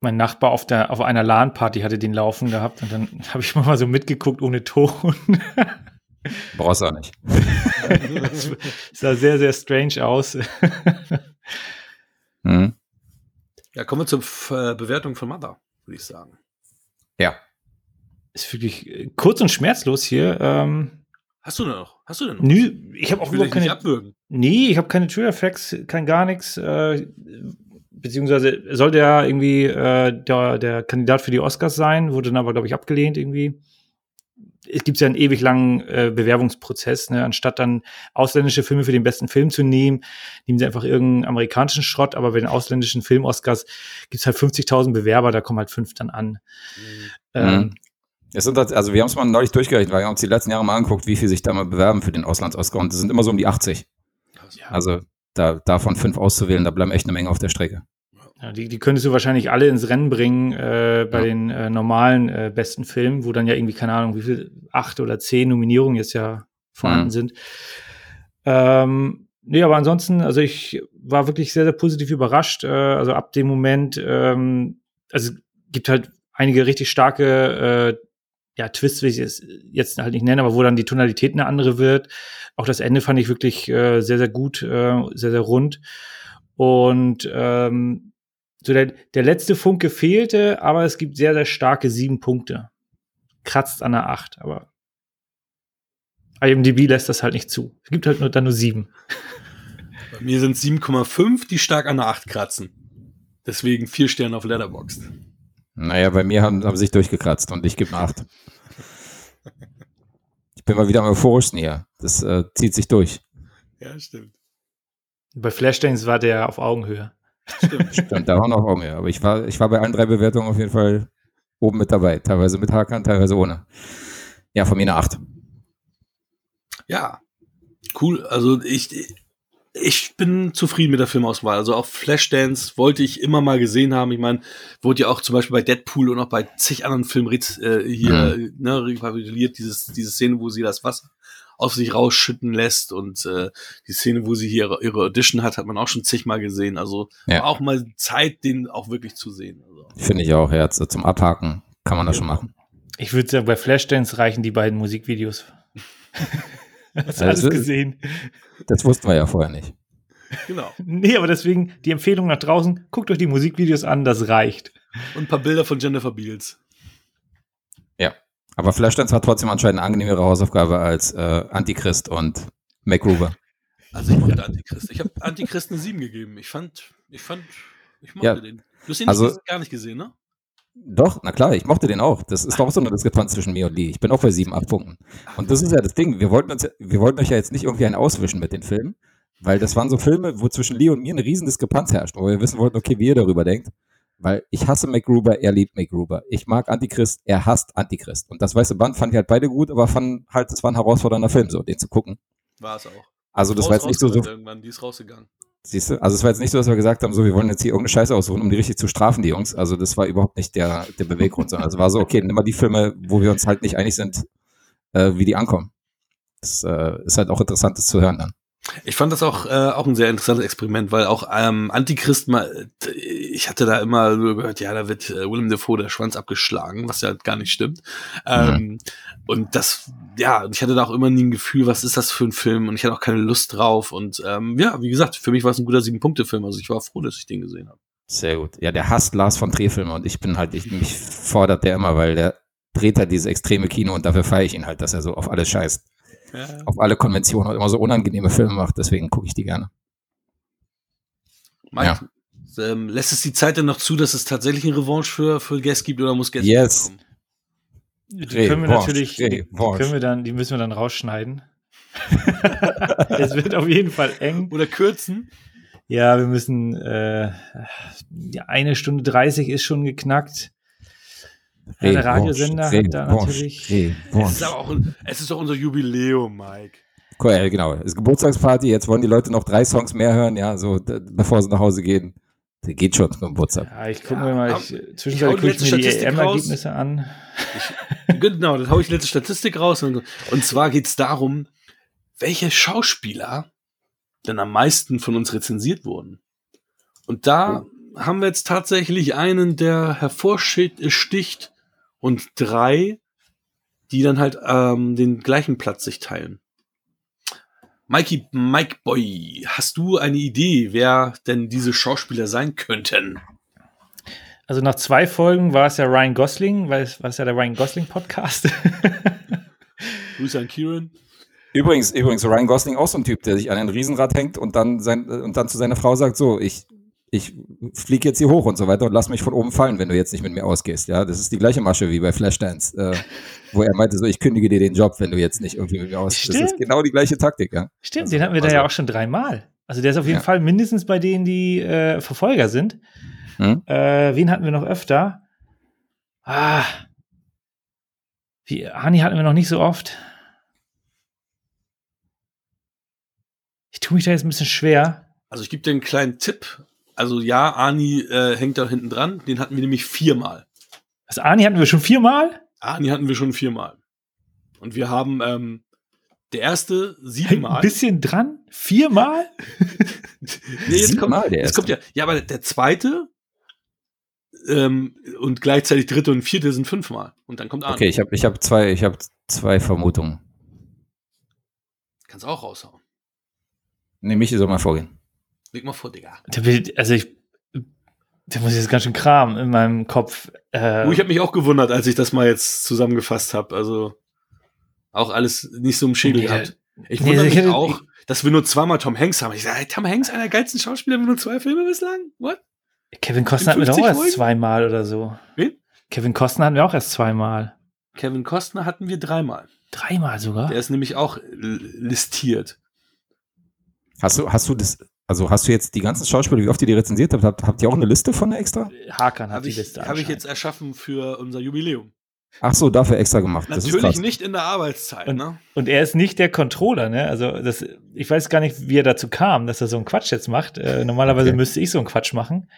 Speaker 3: mein Nachbar auf, der, auf einer LAN-Party hatte den laufen gehabt und dann <laughs> habe ich mal so mitgeguckt ohne Ton. <laughs>
Speaker 4: Brauchst du auch nicht.
Speaker 3: das sah sehr, sehr strange aus. <laughs>
Speaker 2: mhm. Ja, kommen wir zur äh, Bewertung von Mother, würde ich sagen.
Speaker 4: Ja.
Speaker 3: Ist wirklich äh, kurz und schmerzlos hier. Ähm,
Speaker 2: Hast du denn noch? Hast du denn noch?
Speaker 3: Nö, ich habe auch überhaupt keine. Abwürgen. Nee, ich habe keine Trigger Effects, kein gar nichts. Äh, beziehungsweise soll der irgendwie äh, der, der Kandidat für die Oscars sein, wurde dann aber, glaube ich, abgelehnt irgendwie. Es gibt ja einen ewig langen äh, Bewerbungsprozess, ne? anstatt dann ausländische Filme für den besten Film zu nehmen, nehmen sie einfach irgendeinen amerikanischen Schrott, aber bei den ausländischen Film-Oscars gibt es halt 50.000 Bewerber, da kommen halt fünf dann an.
Speaker 4: Mhm. Ähm, es sind halt, also wir haben es mal neulich durchgerechnet, weil wir haben uns die letzten Jahre mal angeguckt, wie viel sich da mal bewerben für den Auslands-Oscar und das sind immer so um die 80. Also da, davon fünf auszuwählen, da bleiben echt eine Menge auf der Strecke.
Speaker 3: Ja, die, die könntest du wahrscheinlich alle ins Rennen bringen äh, bei ja. den äh, normalen äh, besten Filmen, wo dann ja irgendwie, keine Ahnung, wie viel, acht oder zehn Nominierungen jetzt ja vorhanden mhm. sind. Ähm, nee, aber ansonsten, also ich war wirklich sehr, sehr positiv überrascht. Äh, also ab dem Moment, ähm, also gibt halt einige richtig starke äh, ja, Twist will ich es jetzt halt nicht nennen, aber wo dann die Tonalität eine andere wird. Auch das Ende fand ich wirklich äh, sehr, sehr gut, äh, sehr, sehr rund. Und ähm, so der, der letzte Funke fehlte, aber es gibt sehr, sehr starke sieben Punkte. Kratzt an der acht, aber IMDb lässt das halt nicht zu. Es gibt halt nur dann nur sieben.
Speaker 2: Bei mir sind 7,5, die stark an der acht kratzen. Deswegen vier Sterne auf Letterboxd.
Speaker 4: Naja, bei mir haben, haben sie sich durchgekratzt und ich gebe eine 8. Ich bin mal wieder am euphorischsten hier. Das äh, zieht sich durch.
Speaker 2: Ja, stimmt.
Speaker 3: Bei Flashdance war der auf Augenhöhe.
Speaker 4: Stimmt, <laughs> stimmt da war noch auf Augenhöhe. Aber ich war, ich war bei allen drei Bewertungen auf jeden Fall oben mit dabei. Teilweise mit Hakan, teilweise ohne. Ja, von mir eine 8.
Speaker 2: Ja, cool. Also ich, ich bin zufrieden mit der Filmauswahl. Also auch Flashdance wollte ich immer mal gesehen haben. Ich meine, wurde ja auch zum Beispiel bei Deadpool und auch bei zig anderen Filmen äh, hier mhm. ne, rekapituliert, dieses, diese Szene, wo sie das Wasser auf sich rausschütten lässt und äh, die Szene, wo sie hier ihre, ihre Audition hat, hat man auch schon zigmal gesehen. Also ja. auch mal Zeit, den auch wirklich zu sehen. Also.
Speaker 4: Finde ich auch, ja, zum Abhaken kann man das ja. schon machen.
Speaker 3: Ich würde sagen, bei Flashdance reichen die beiden Musikvideos. <laughs> Hast du alles gesehen?
Speaker 4: Das wussten wir ja vorher nicht.
Speaker 2: Genau.
Speaker 3: Nee, aber deswegen die Empfehlung nach draußen, guckt euch die Musikvideos an, das reicht.
Speaker 2: Und ein paar Bilder von Jennifer Beals.
Speaker 4: Aber Flashdance hat trotzdem anscheinend eine angenehmere Hausaufgabe als äh, Antichrist und MacGruber.
Speaker 2: Also ich mochte Antichrist. Ich habe Antichrist eine 7 gegeben. Ich fand, ich fand, ich mochte
Speaker 4: ja,
Speaker 2: den. Du hast ihn
Speaker 4: also,
Speaker 2: gar nicht gesehen, ne?
Speaker 4: Doch, na klar, ich mochte den auch. Das ist doch so eine Diskrepanz zwischen mir und Lee. Ich bin auch bei sieben, acht Punkten. Und das ist ja das Ding. Wir wollten uns, wir wollten euch ja jetzt nicht irgendwie einen auswischen mit den Filmen, weil das waren so Filme, wo zwischen Lee und mir eine riesen Diskrepanz herrscht, wo wir wissen wollten, okay, wie ihr darüber denkt. Weil ich hasse MacGruber, er liebt MacGruber. Ich mag Antichrist, er hasst Antichrist. Und das weiße Band fand ich halt beide gut, aber fand halt, es war ein herausfordernder Film, so, den zu gucken.
Speaker 2: War es auch.
Speaker 4: Also das war jetzt nicht so, so.
Speaker 2: Irgendwann, die ist rausgegangen.
Speaker 4: Siehst du? Also es war jetzt nicht so, dass wir gesagt haben, so, wir wollen jetzt hier irgendeine Scheiße aussuchen, um die richtig zu strafen, die Jungs. Also das war überhaupt nicht der, der Beweggrund, sondern es war so, okay, nimm mal die Filme, wo wir uns halt nicht einig sind, äh, wie die ankommen. Das äh, ist halt auch interessant, das zu hören dann.
Speaker 2: Ich fand das auch, äh, auch ein sehr interessantes Experiment, weil auch ähm, Antichrist mal, ich hatte da immer nur gehört, ja, da wird äh, Willem Dafoe der Schwanz abgeschlagen, was ja gar nicht stimmt. Ähm, mhm. Und das, ja, ich hatte da auch immer nie ein Gefühl, was ist das für ein Film und ich hatte auch keine Lust drauf. Und ähm, ja, wie gesagt, für mich war es ein guter Sieben-Punkte-Film, also ich war froh, dass ich den gesehen habe.
Speaker 4: Sehr gut. Ja, der hasst Lars von Trier-Filme und ich bin halt, ich, mich fordert der immer, weil der dreht halt dieses extreme Kino und dafür feiere ich ihn halt, dass er so auf alles scheißt. Ja. Auf alle Konventionen und immer so unangenehme Filme macht, deswegen gucke ich die gerne.
Speaker 2: Mike, ja. ähm, lässt es die Zeit denn noch zu, dass es tatsächlich eine Revanche für, für Guest gibt oder muss Guest
Speaker 4: yes. kommen?
Speaker 3: Die können wir natürlich, die, die, können wir dann, die müssen wir dann rausschneiden. <laughs> es wird auf jeden Fall eng.
Speaker 2: Oder kürzen.
Speaker 3: Ja, wir müssen, äh, eine Stunde 30 ist schon geknackt. Ja, der Radiosender hat da natürlich.
Speaker 2: Es ist, auch, es ist doch unser Jubiläum, Mike.
Speaker 4: Cool, genau. Es ist Geburtstagsparty, jetzt wollen die Leute noch drei Songs mehr hören, ja, so bevor sie nach Hause gehen. Das geht schon zum Geburtstag.
Speaker 3: Ja, ich gucke ja, mir mal, ich, zwischendurch gucke ich mir die EM-Ergebnisse an.
Speaker 2: Ich, genau, dann haue ich letzte Statistik raus. Und, und zwar geht es darum, welche Schauspieler denn am meisten von uns rezensiert wurden. Und da oh. haben wir jetzt tatsächlich einen, der hervorsticht und drei, die dann halt ähm, den gleichen Platz sich teilen. Mikey, Mike Boy, hast du eine Idee, wer denn diese Schauspieler sein könnten?
Speaker 3: Also nach zwei Folgen war es ja Ryan Gosling, weil es war ja der Ryan Gosling Podcast.
Speaker 2: Grüße an Kieran.
Speaker 4: Übrigens, übrigens, Ryan Gosling auch so ein Typ, der sich an ein Riesenrad hängt und dann sein, und dann zu seiner Frau sagt, so, ich, ich fliege jetzt hier hoch und so weiter und lass mich von oben fallen, wenn du jetzt nicht mit mir ausgehst. Ja, das ist die gleiche Masche wie bei Flashdance, äh, wo er meinte, so, ich kündige dir den Job, wenn du jetzt nicht irgendwie mit mir ausgehst. Stimmt. Das ist genau die gleiche Taktik, ja.
Speaker 3: Stimmt, also, den hatten wir also, da ja auch schon dreimal. Also der ist auf jeden ja. Fall mindestens bei denen, die äh, Verfolger sind. Hm? Äh, wen hatten wir noch öfter? Ah. Wie, Hani hatten wir noch nicht so oft. Ich tue mich da jetzt ein bisschen schwer.
Speaker 2: Also ich gebe dir einen kleinen Tipp. Also ja, Ani äh, hängt da hinten dran. Den hatten wir nämlich viermal.
Speaker 3: Also Ani hatten wir schon viermal?
Speaker 2: Ani hatten wir schon viermal. Und wir haben ähm, der erste siebenmal.
Speaker 3: Ein bisschen dran? Viermal? <laughs>
Speaker 2: nee, jetzt kommt, der jetzt kommt ja, ja, aber der zweite ähm, und gleichzeitig dritte und vierte sind fünfmal. Und dann kommt
Speaker 4: Ani. Okay, ich habe ich hab zwei, ich hab zwei Vermutungen.
Speaker 2: Kannst auch raushauen.
Speaker 4: Nee, Michi soll mal vorgehen.
Speaker 2: Leg mal vor, Digga.
Speaker 3: Also ich, da muss ich jetzt ganz schön Kram in meinem Kopf.
Speaker 2: Äh, oh, ich habe mich auch gewundert, als ich das mal jetzt zusammengefasst habe. Also auch alles nicht so im Schädel nee, gehabt. Ich nee, wundere mich hätte, auch, dass wir nur zweimal Tom Hanks haben. Ich sage, Tom Hanks, einer der geilsten Schauspieler, nur zwei Filme bislang? What?
Speaker 3: Kevin Costner hatten wir auch erst zweimal oder so. Wen? Kevin Costner hatten wir auch erst zweimal.
Speaker 2: Kevin Costner hatten wir dreimal.
Speaker 3: Dreimal sogar?
Speaker 2: Der ist nämlich auch listiert.
Speaker 4: Hast du, hast du das, also hast du jetzt die ganzen Schauspieler, wie oft ihr die rezensiert habt, habt, habt ihr auch eine Liste von der extra?
Speaker 3: Hakan hat
Speaker 2: hab
Speaker 3: die Liste.
Speaker 2: Habe ich jetzt erschaffen für unser Jubiläum.
Speaker 4: Ach so, dafür extra gemacht.
Speaker 2: Natürlich nicht in der Arbeitszeit.
Speaker 3: Und,
Speaker 2: ne?
Speaker 3: und er ist nicht der Controller, ne? Also das, ich weiß gar nicht, wie er dazu kam, dass er so einen Quatsch jetzt macht. Äh, normalerweise okay. müsste ich so einen Quatsch machen.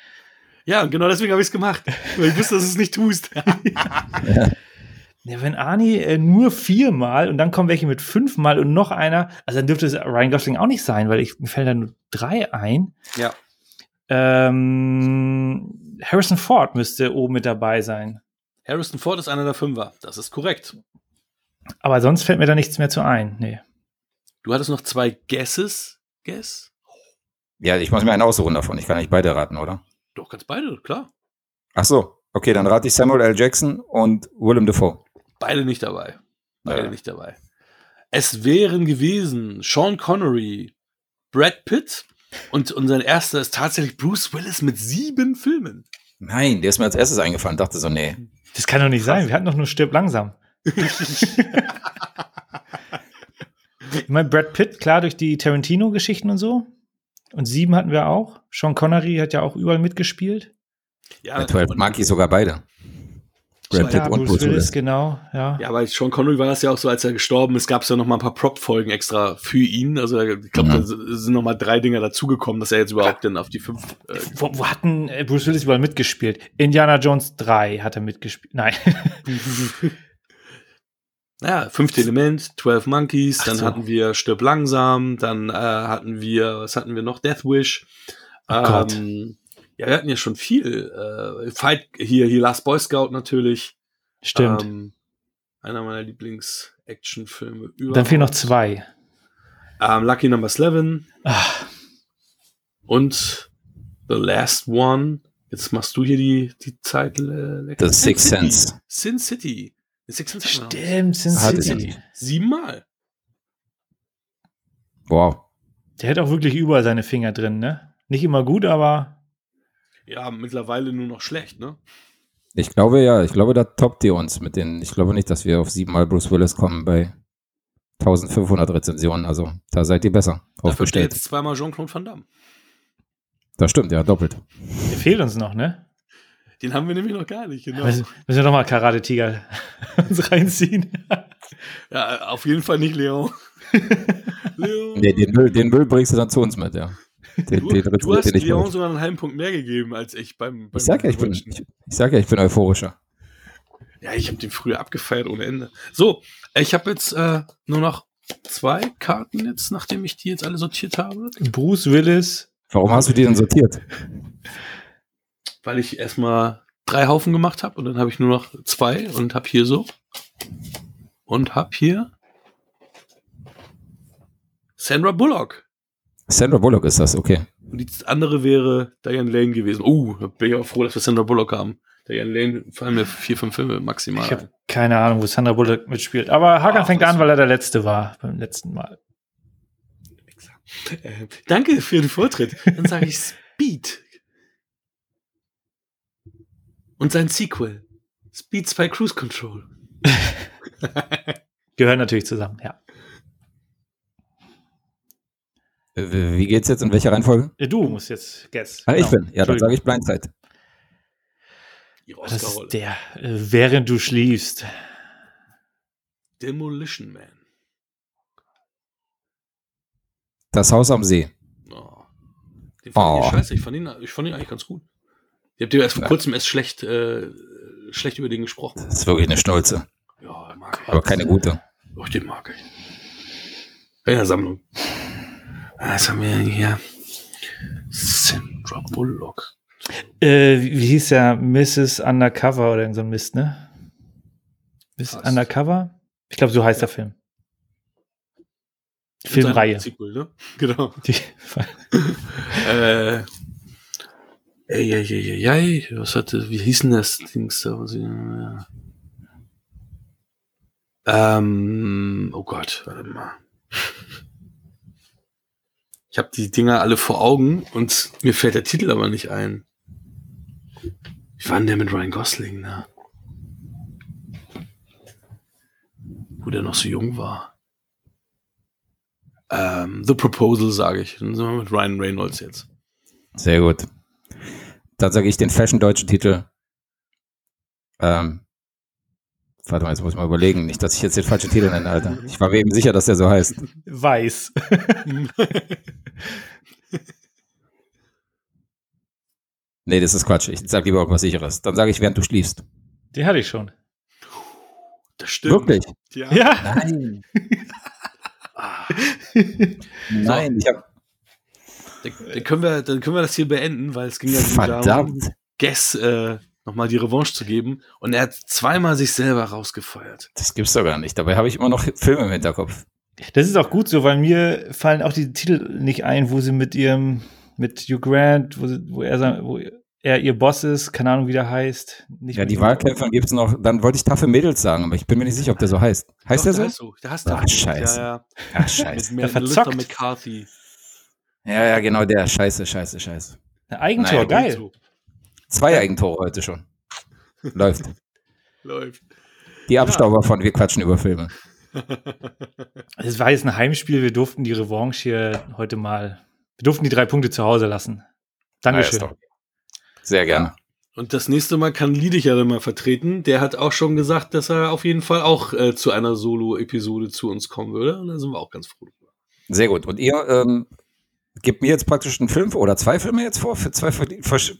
Speaker 2: Ja, und genau deswegen habe ich es gemacht, weil ich wusste, dass du es nicht tust. ja. <laughs> <laughs>
Speaker 3: Ja, wenn Arnie äh, nur viermal und dann kommen welche mit fünfmal und noch einer, also dann dürfte es Ryan Gosling auch nicht sein, weil ich, mir fällt da nur drei ein.
Speaker 2: Ja.
Speaker 3: Ähm, Harrison Ford müsste oben mit dabei sein.
Speaker 2: Harrison Ford ist einer der Fünfer, das ist korrekt.
Speaker 3: Aber sonst fällt mir da nichts mehr zu ein, nee.
Speaker 2: Du hattest noch zwei Guesses. Guess?
Speaker 4: Ja, ich muss mir einen aussuchen davon. Ich kann nicht beide raten, oder?
Speaker 2: Doch, kannst beide, klar.
Speaker 4: Ach so, okay, dann rate ich Samuel L. Jackson und Willem Dafoe.
Speaker 2: Beide nicht dabei. Beide ja. nicht dabei. Es wären gewesen Sean Connery, Brad Pitt und unser erster ist tatsächlich Bruce Willis mit sieben Filmen.
Speaker 4: Nein, der ist mir als erstes eingefallen. Dachte so, nee.
Speaker 3: Das kann doch nicht sein. Wir hatten doch nur Stirb langsam. <laughs> ich meine, Brad Pitt, klar, durch die Tarantino-Geschichten und so. Und sieben hatten wir auch. Sean Connery hat ja auch überall mitgespielt.
Speaker 4: Ja, Bei 12 mag ich sogar beide.
Speaker 3: Brad Pitt ja, und Bruce Willis, genau, ja.
Speaker 2: Ja, bei Sean Connery war das ja auch so, als er gestorben ist, gab es ja noch mal ein paar Prop-Folgen extra für ihn. Also ich glaube, mhm. da sind noch mal drei Dinger dazugekommen, dass er jetzt überhaupt denn auf die fünf.
Speaker 3: Äh wo, wo hatten äh, Bruce Willis überall mitgespielt? Indiana Jones 3 hat er mitgespielt. Nein. <laughs>
Speaker 2: naja, fünfte Element, 12 Monkeys, Ach dann so. hatten wir Stirb langsam, dann äh, hatten wir, was hatten wir noch? Death Wish. Oh ähm, Gott. Ja, wir hatten ja schon viel. Äh, Fight hier, hier Last Boy Scout natürlich.
Speaker 3: Stimmt. Ähm,
Speaker 2: einer meiner Lieblings-Action-Filme
Speaker 3: überhaupt. Dann fehlen noch zwei.
Speaker 2: Ähm, Lucky Number 11. Ach. Und The Last One. Jetzt machst du hier die, die Zeit. Äh,
Speaker 4: das Six Sense.
Speaker 2: Sin City.
Speaker 3: Six Sense Stimmt, Sin City.
Speaker 2: Siebenmal.
Speaker 4: Wow.
Speaker 3: Der hat auch wirklich überall seine Finger drin, ne? Nicht immer gut, aber.
Speaker 2: Ja, mittlerweile nur noch schlecht, ne?
Speaker 4: Ich glaube ja, ich glaube, da toppt ihr uns mit den. Ich glaube nicht, dass wir auf siebenmal Bruce Willis kommen bei 1500 Rezensionen. Also da seid ihr besser aufgestellt.
Speaker 2: Jetzt zweimal Jean-Claude Van Damme.
Speaker 4: Das stimmt, ja, doppelt.
Speaker 3: Der fehlt uns noch, ne?
Speaker 2: Den haben wir nämlich noch gar nicht, genau.
Speaker 3: Müssen, wir nochmal Karate Tiger <laughs> uns reinziehen.
Speaker 2: ja, auf jeden Fall nicht Leon. <laughs>
Speaker 4: Leon. Nee, den Müll, den Müll bringst du dann zu uns mit, ja.
Speaker 2: Den, du, den du hast Leon sogar einen halben Punkt mehr gegeben als ich beim. beim
Speaker 4: ich sag ja, ich bin, ich, ich sag ja, ich bin euphorischer.
Speaker 2: Ja, ich habe den früher abgefeiert ohne Ende. So, ich habe jetzt äh, nur noch zwei Karten jetzt, nachdem ich die jetzt alle sortiert habe.
Speaker 3: Bruce Willis.
Speaker 4: Warum hast du die denn sortiert?
Speaker 2: Weil ich erstmal drei Haufen gemacht habe und dann habe ich nur noch zwei und habe hier so und habe hier Sandra Bullock.
Speaker 4: Sandra Bullock ist das, okay.
Speaker 2: Und die andere wäre Diane Lane gewesen. Oh, uh, bin ich auch froh, dass wir Sandra Bullock haben. Diane Lane fallen mir vier, fünf Filme maximal.
Speaker 3: Ich habe keine Ahnung, wo Sandra Bullock mitspielt. Aber Hakan fängt an, weil er der Letzte war beim letzten Mal.
Speaker 2: Äh, danke für den Vortritt. Dann sage ich Speed. Und sein Sequel. Speed 2 Cruise Control. <laughs>
Speaker 3: Gehören natürlich zusammen, ja.
Speaker 4: Wie geht's jetzt? In welcher Reihenfolge?
Speaker 3: Du musst jetzt guess.
Speaker 4: Ah, ich genau. bin. Ja, dann sage ich Blindzeit.
Speaker 3: Das ist der, äh, während du schliefst.
Speaker 2: Demolition Man.
Speaker 4: Das Haus am See.
Speaker 2: Oh. Den fand oh. ich scheiße. Ich fand, ihn, ich fand ihn eigentlich ganz gut. Ich habe dir erst vor kurzem erst schlecht, äh, schlecht über den gesprochen.
Speaker 4: Das ist wirklich eine Stolze.
Speaker 2: Ja, mag ich.
Speaker 4: Aber keine gute.
Speaker 2: Doch, den mag ich. In der Sammlung. Was haben wir hier? Sandra Bullock.
Speaker 3: Äh, wie, hieß der? Mrs. Undercover oder irgend so ein Mist, ne? Fast. Undercover? Ich glaube, so heißt ja. der Film. Filmreihe.
Speaker 2: Sequel, ne? <laughs> Genau. Die, <laughs> äh, ey, ey, ey, ey, was hatte, wie hieß denn das Dings da? Was ich, ja. Ähm, oh Gott, warte mal. Habe die Dinger alle vor Augen und mir fällt der Titel aber nicht ein. Wie war denn der mit Ryan Gosling, ne? Wo der noch so jung war. Ähm, The Proposal, sage ich. Dann sind wir mit Ryan Reynolds jetzt.
Speaker 4: Sehr gut. Dann sage ich den fashion-deutschen Titel. Ähm, warte mal, jetzt muss ich mal überlegen. Nicht, dass ich jetzt den falschen Titel nenne, Alter. Ich war mir eben sicher, dass der so heißt.
Speaker 3: Weiß. <laughs>
Speaker 4: nee, das ist Quatsch. Ich sag lieber irgendwas sicheres. Dann sage ich, während du schliefst.
Speaker 3: Die hatte ich schon.
Speaker 2: Das stimmt.
Speaker 4: Wirklich?
Speaker 3: Ja. ja.
Speaker 4: Nein. <laughs> Nein, ich habe.
Speaker 2: Dann, können wir, dann können wir das hier beenden, weil es ging ja
Speaker 4: Verdammt. darum,
Speaker 2: Guess äh, nochmal die Revanche zu geben. Und er hat zweimal sich selber rausgefeuert.
Speaker 4: Das gibt's doch gar nicht. Dabei habe ich immer noch Filme im Hinterkopf.
Speaker 3: Das ist auch gut so, weil mir fallen auch die Titel nicht ein, wo sie mit ihrem, mit Hugh Grant, wo, sie, wo er, wo er ihr Boss ist, keine Ahnung, wie der heißt.
Speaker 4: Nicht ja, die Wahlkämpfer gibt es noch, dann wollte ich Tafel Mädels sagen, aber ich bin mir nicht sicher, ob der so heißt. Heißt Doch, der so? so?
Speaker 2: Der heißt
Speaker 4: Ach, scheiße.
Speaker 2: Ja, ja.
Speaker 4: Ach, scheiße.
Speaker 2: Mit Melissa McCarthy.
Speaker 4: Ja, ja, genau der. Scheiße, scheiße, scheiße.
Speaker 3: Eigentor, naja, geil.
Speaker 4: Zwei Eigentore heute schon. Läuft. <laughs>
Speaker 2: Läuft.
Speaker 4: Die Abstauber ja. von Wir quatschen über Filme. <laughs>
Speaker 3: Es war jetzt ein Heimspiel, wir durften die Revanche hier heute mal, wir durften die drei Punkte zu Hause lassen. Dankeschön. Ja,
Speaker 4: Sehr gerne.
Speaker 2: Und das nächste Mal kann Liedich ja dann mal vertreten. Der hat auch schon gesagt, dass er auf jeden Fall auch äh, zu einer Solo-Episode zu uns kommen würde. Und da sind wir auch ganz froh drüber.
Speaker 4: Sehr gut. Und ihr ähm, gebt mir jetzt praktisch einen Film oder zwei Filme jetzt vor, für zwei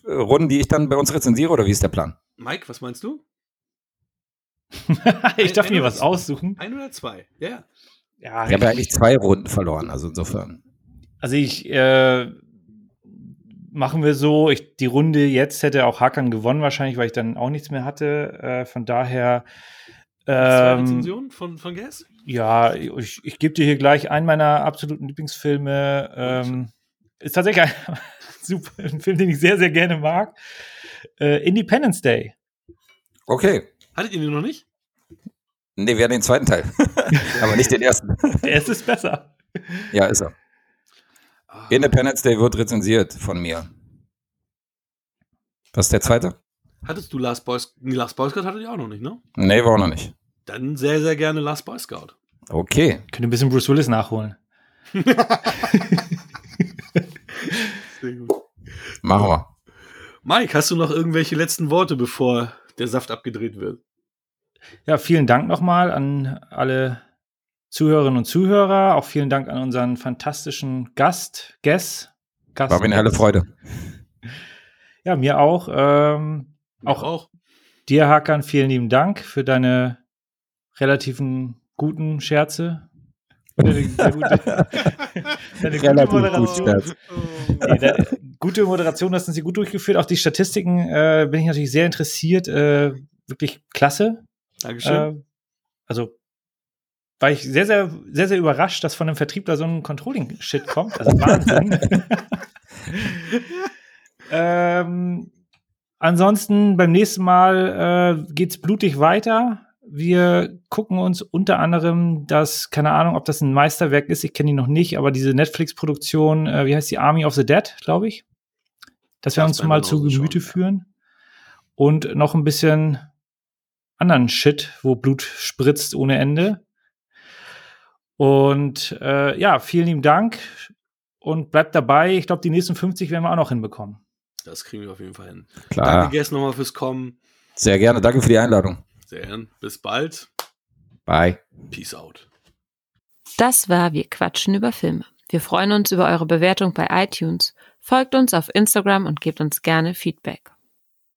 Speaker 4: Runden, die ich dann bei uns rezensiere, oder wie ist der Plan?
Speaker 2: Mike, was meinst du? <laughs>
Speaker 3: ich darf ein, mir was aussuchen.
Speaker 2: Ein oder zwei, ja.
Speaker 4: ja ich habe ja eigentlich zwei Runden verloren, also insofern.
Speaker 3: Also ich, äh, machen wir so, ich, die Runde jetzt hätte auch Hakan gewonnen wahrscheinlich, weil ich dann auch nichts mehr hatte. Äh, von daher.
Speaker 2: zwei ähm, Rezensionen von, von Gas?
Speaker 3: Ja, ich, ich gebe dir hier gleich einen meiner absoluten Lieblingsfilme. Ähm, ist tatsächlich ein, <laughs> super, ein Film, den ich sehr, sehr gerne mag. Äh, Independence Day.
Speaker 4: Okay.
Speaker 2: Hattet ihr den noch nicht?
Speaker 4: Nee, wir hatten den zweiten Teil. <laughs> Aber nicht den ersten.
Speaker 3: Der erste ist besser.
Speaker 4: Ja, ist er. Ah. Independence Day wird rezensiert von mir. Was ist der zweite?
Speaker 2: Hattest du Last Boy Scout? Last Boy Scout hattet ihr auch noch nicht, ne?
Speaker 4: Nee, war auch noch nicht.
Speaker 2: Dann sehr, sehr gerne Last Boy Scout.
Speaker 4: Okay.
Speaker 3: Könnt ihr ein bisschen Bruce Willis nachholen.
Speaker 4: sehr <laughs> gut. Machen wir.
Speaker 2: Mike, hast du noch irgendwelche letzten Worte, bevor der Saft abgedreht wird?
Speaker 3: Ja, vielen Dank nochmal an alle Zuhörerinnen und Zuhörer. Auch vielen Dank an unseren fantastischen Gast, Guess.
Speaker 4: Gast War mir eine helle Freude. <laughs>
Speaker 3: Ja, mir auch. Ähm, mir auch, auch dir, Hakan, vielen lieben Dank für deine relativen guten Scherze. <laughs> <laughs> Deine, gute, deine gute Moderation. Nee, de, gute Moderation hast du sie gut durchgeführt. Auch die Statistiken äh, bin ich natürlich sehr interessiert. Äh, wirklich klasse.
Speaker 2: Dankeschön. Äh,
Speaker 3: also war ich sehr, sehr, sehr, sehr überrascht, dass von einem Vertriebler so ein Controlling-Shit kommt. Also <laughs> Wahnsinn. ähm, ansonsten beim nächsten Mal äh, geht's blutig weiter. Wir gucken uns unter anderem das, keine Ahnung, ob das ein Meisterwerk ist, ich kenne ihn noch nicht, aber diese Netflix-Produktion, äh, wie heißt die Army of the Dead, glaube ich. Dass wir uns mal zu Gemüte schon. führen. Und noch ein bisschen anderen Shit, wo Blut spritzt ohne Ende. Und äh, ja, vielen lieben Dank und bleibt dabei. Ich glaube, die nächsten 50 werden wir auch noch hinbekommen.
Speaker 2: Das kriegen wir auf jeden Fall hin.
Speaker 4: Klar.
Speaker 2: Danke, Guest, nochmal fürs Kommen.
Speaker 4: Sehr gerne. Danke für die Einladung.
Speaker 2: Sehr gern. Bis bald.
Speaker 4: Bye.
Speaker 2: Peace out.
Speaker 1: Das war Wir quatschen über Filme. Wir freuen uns über eure Bewertung bei iTunes. Folgt uns auf Instagram und gebt uns gerne Feedback.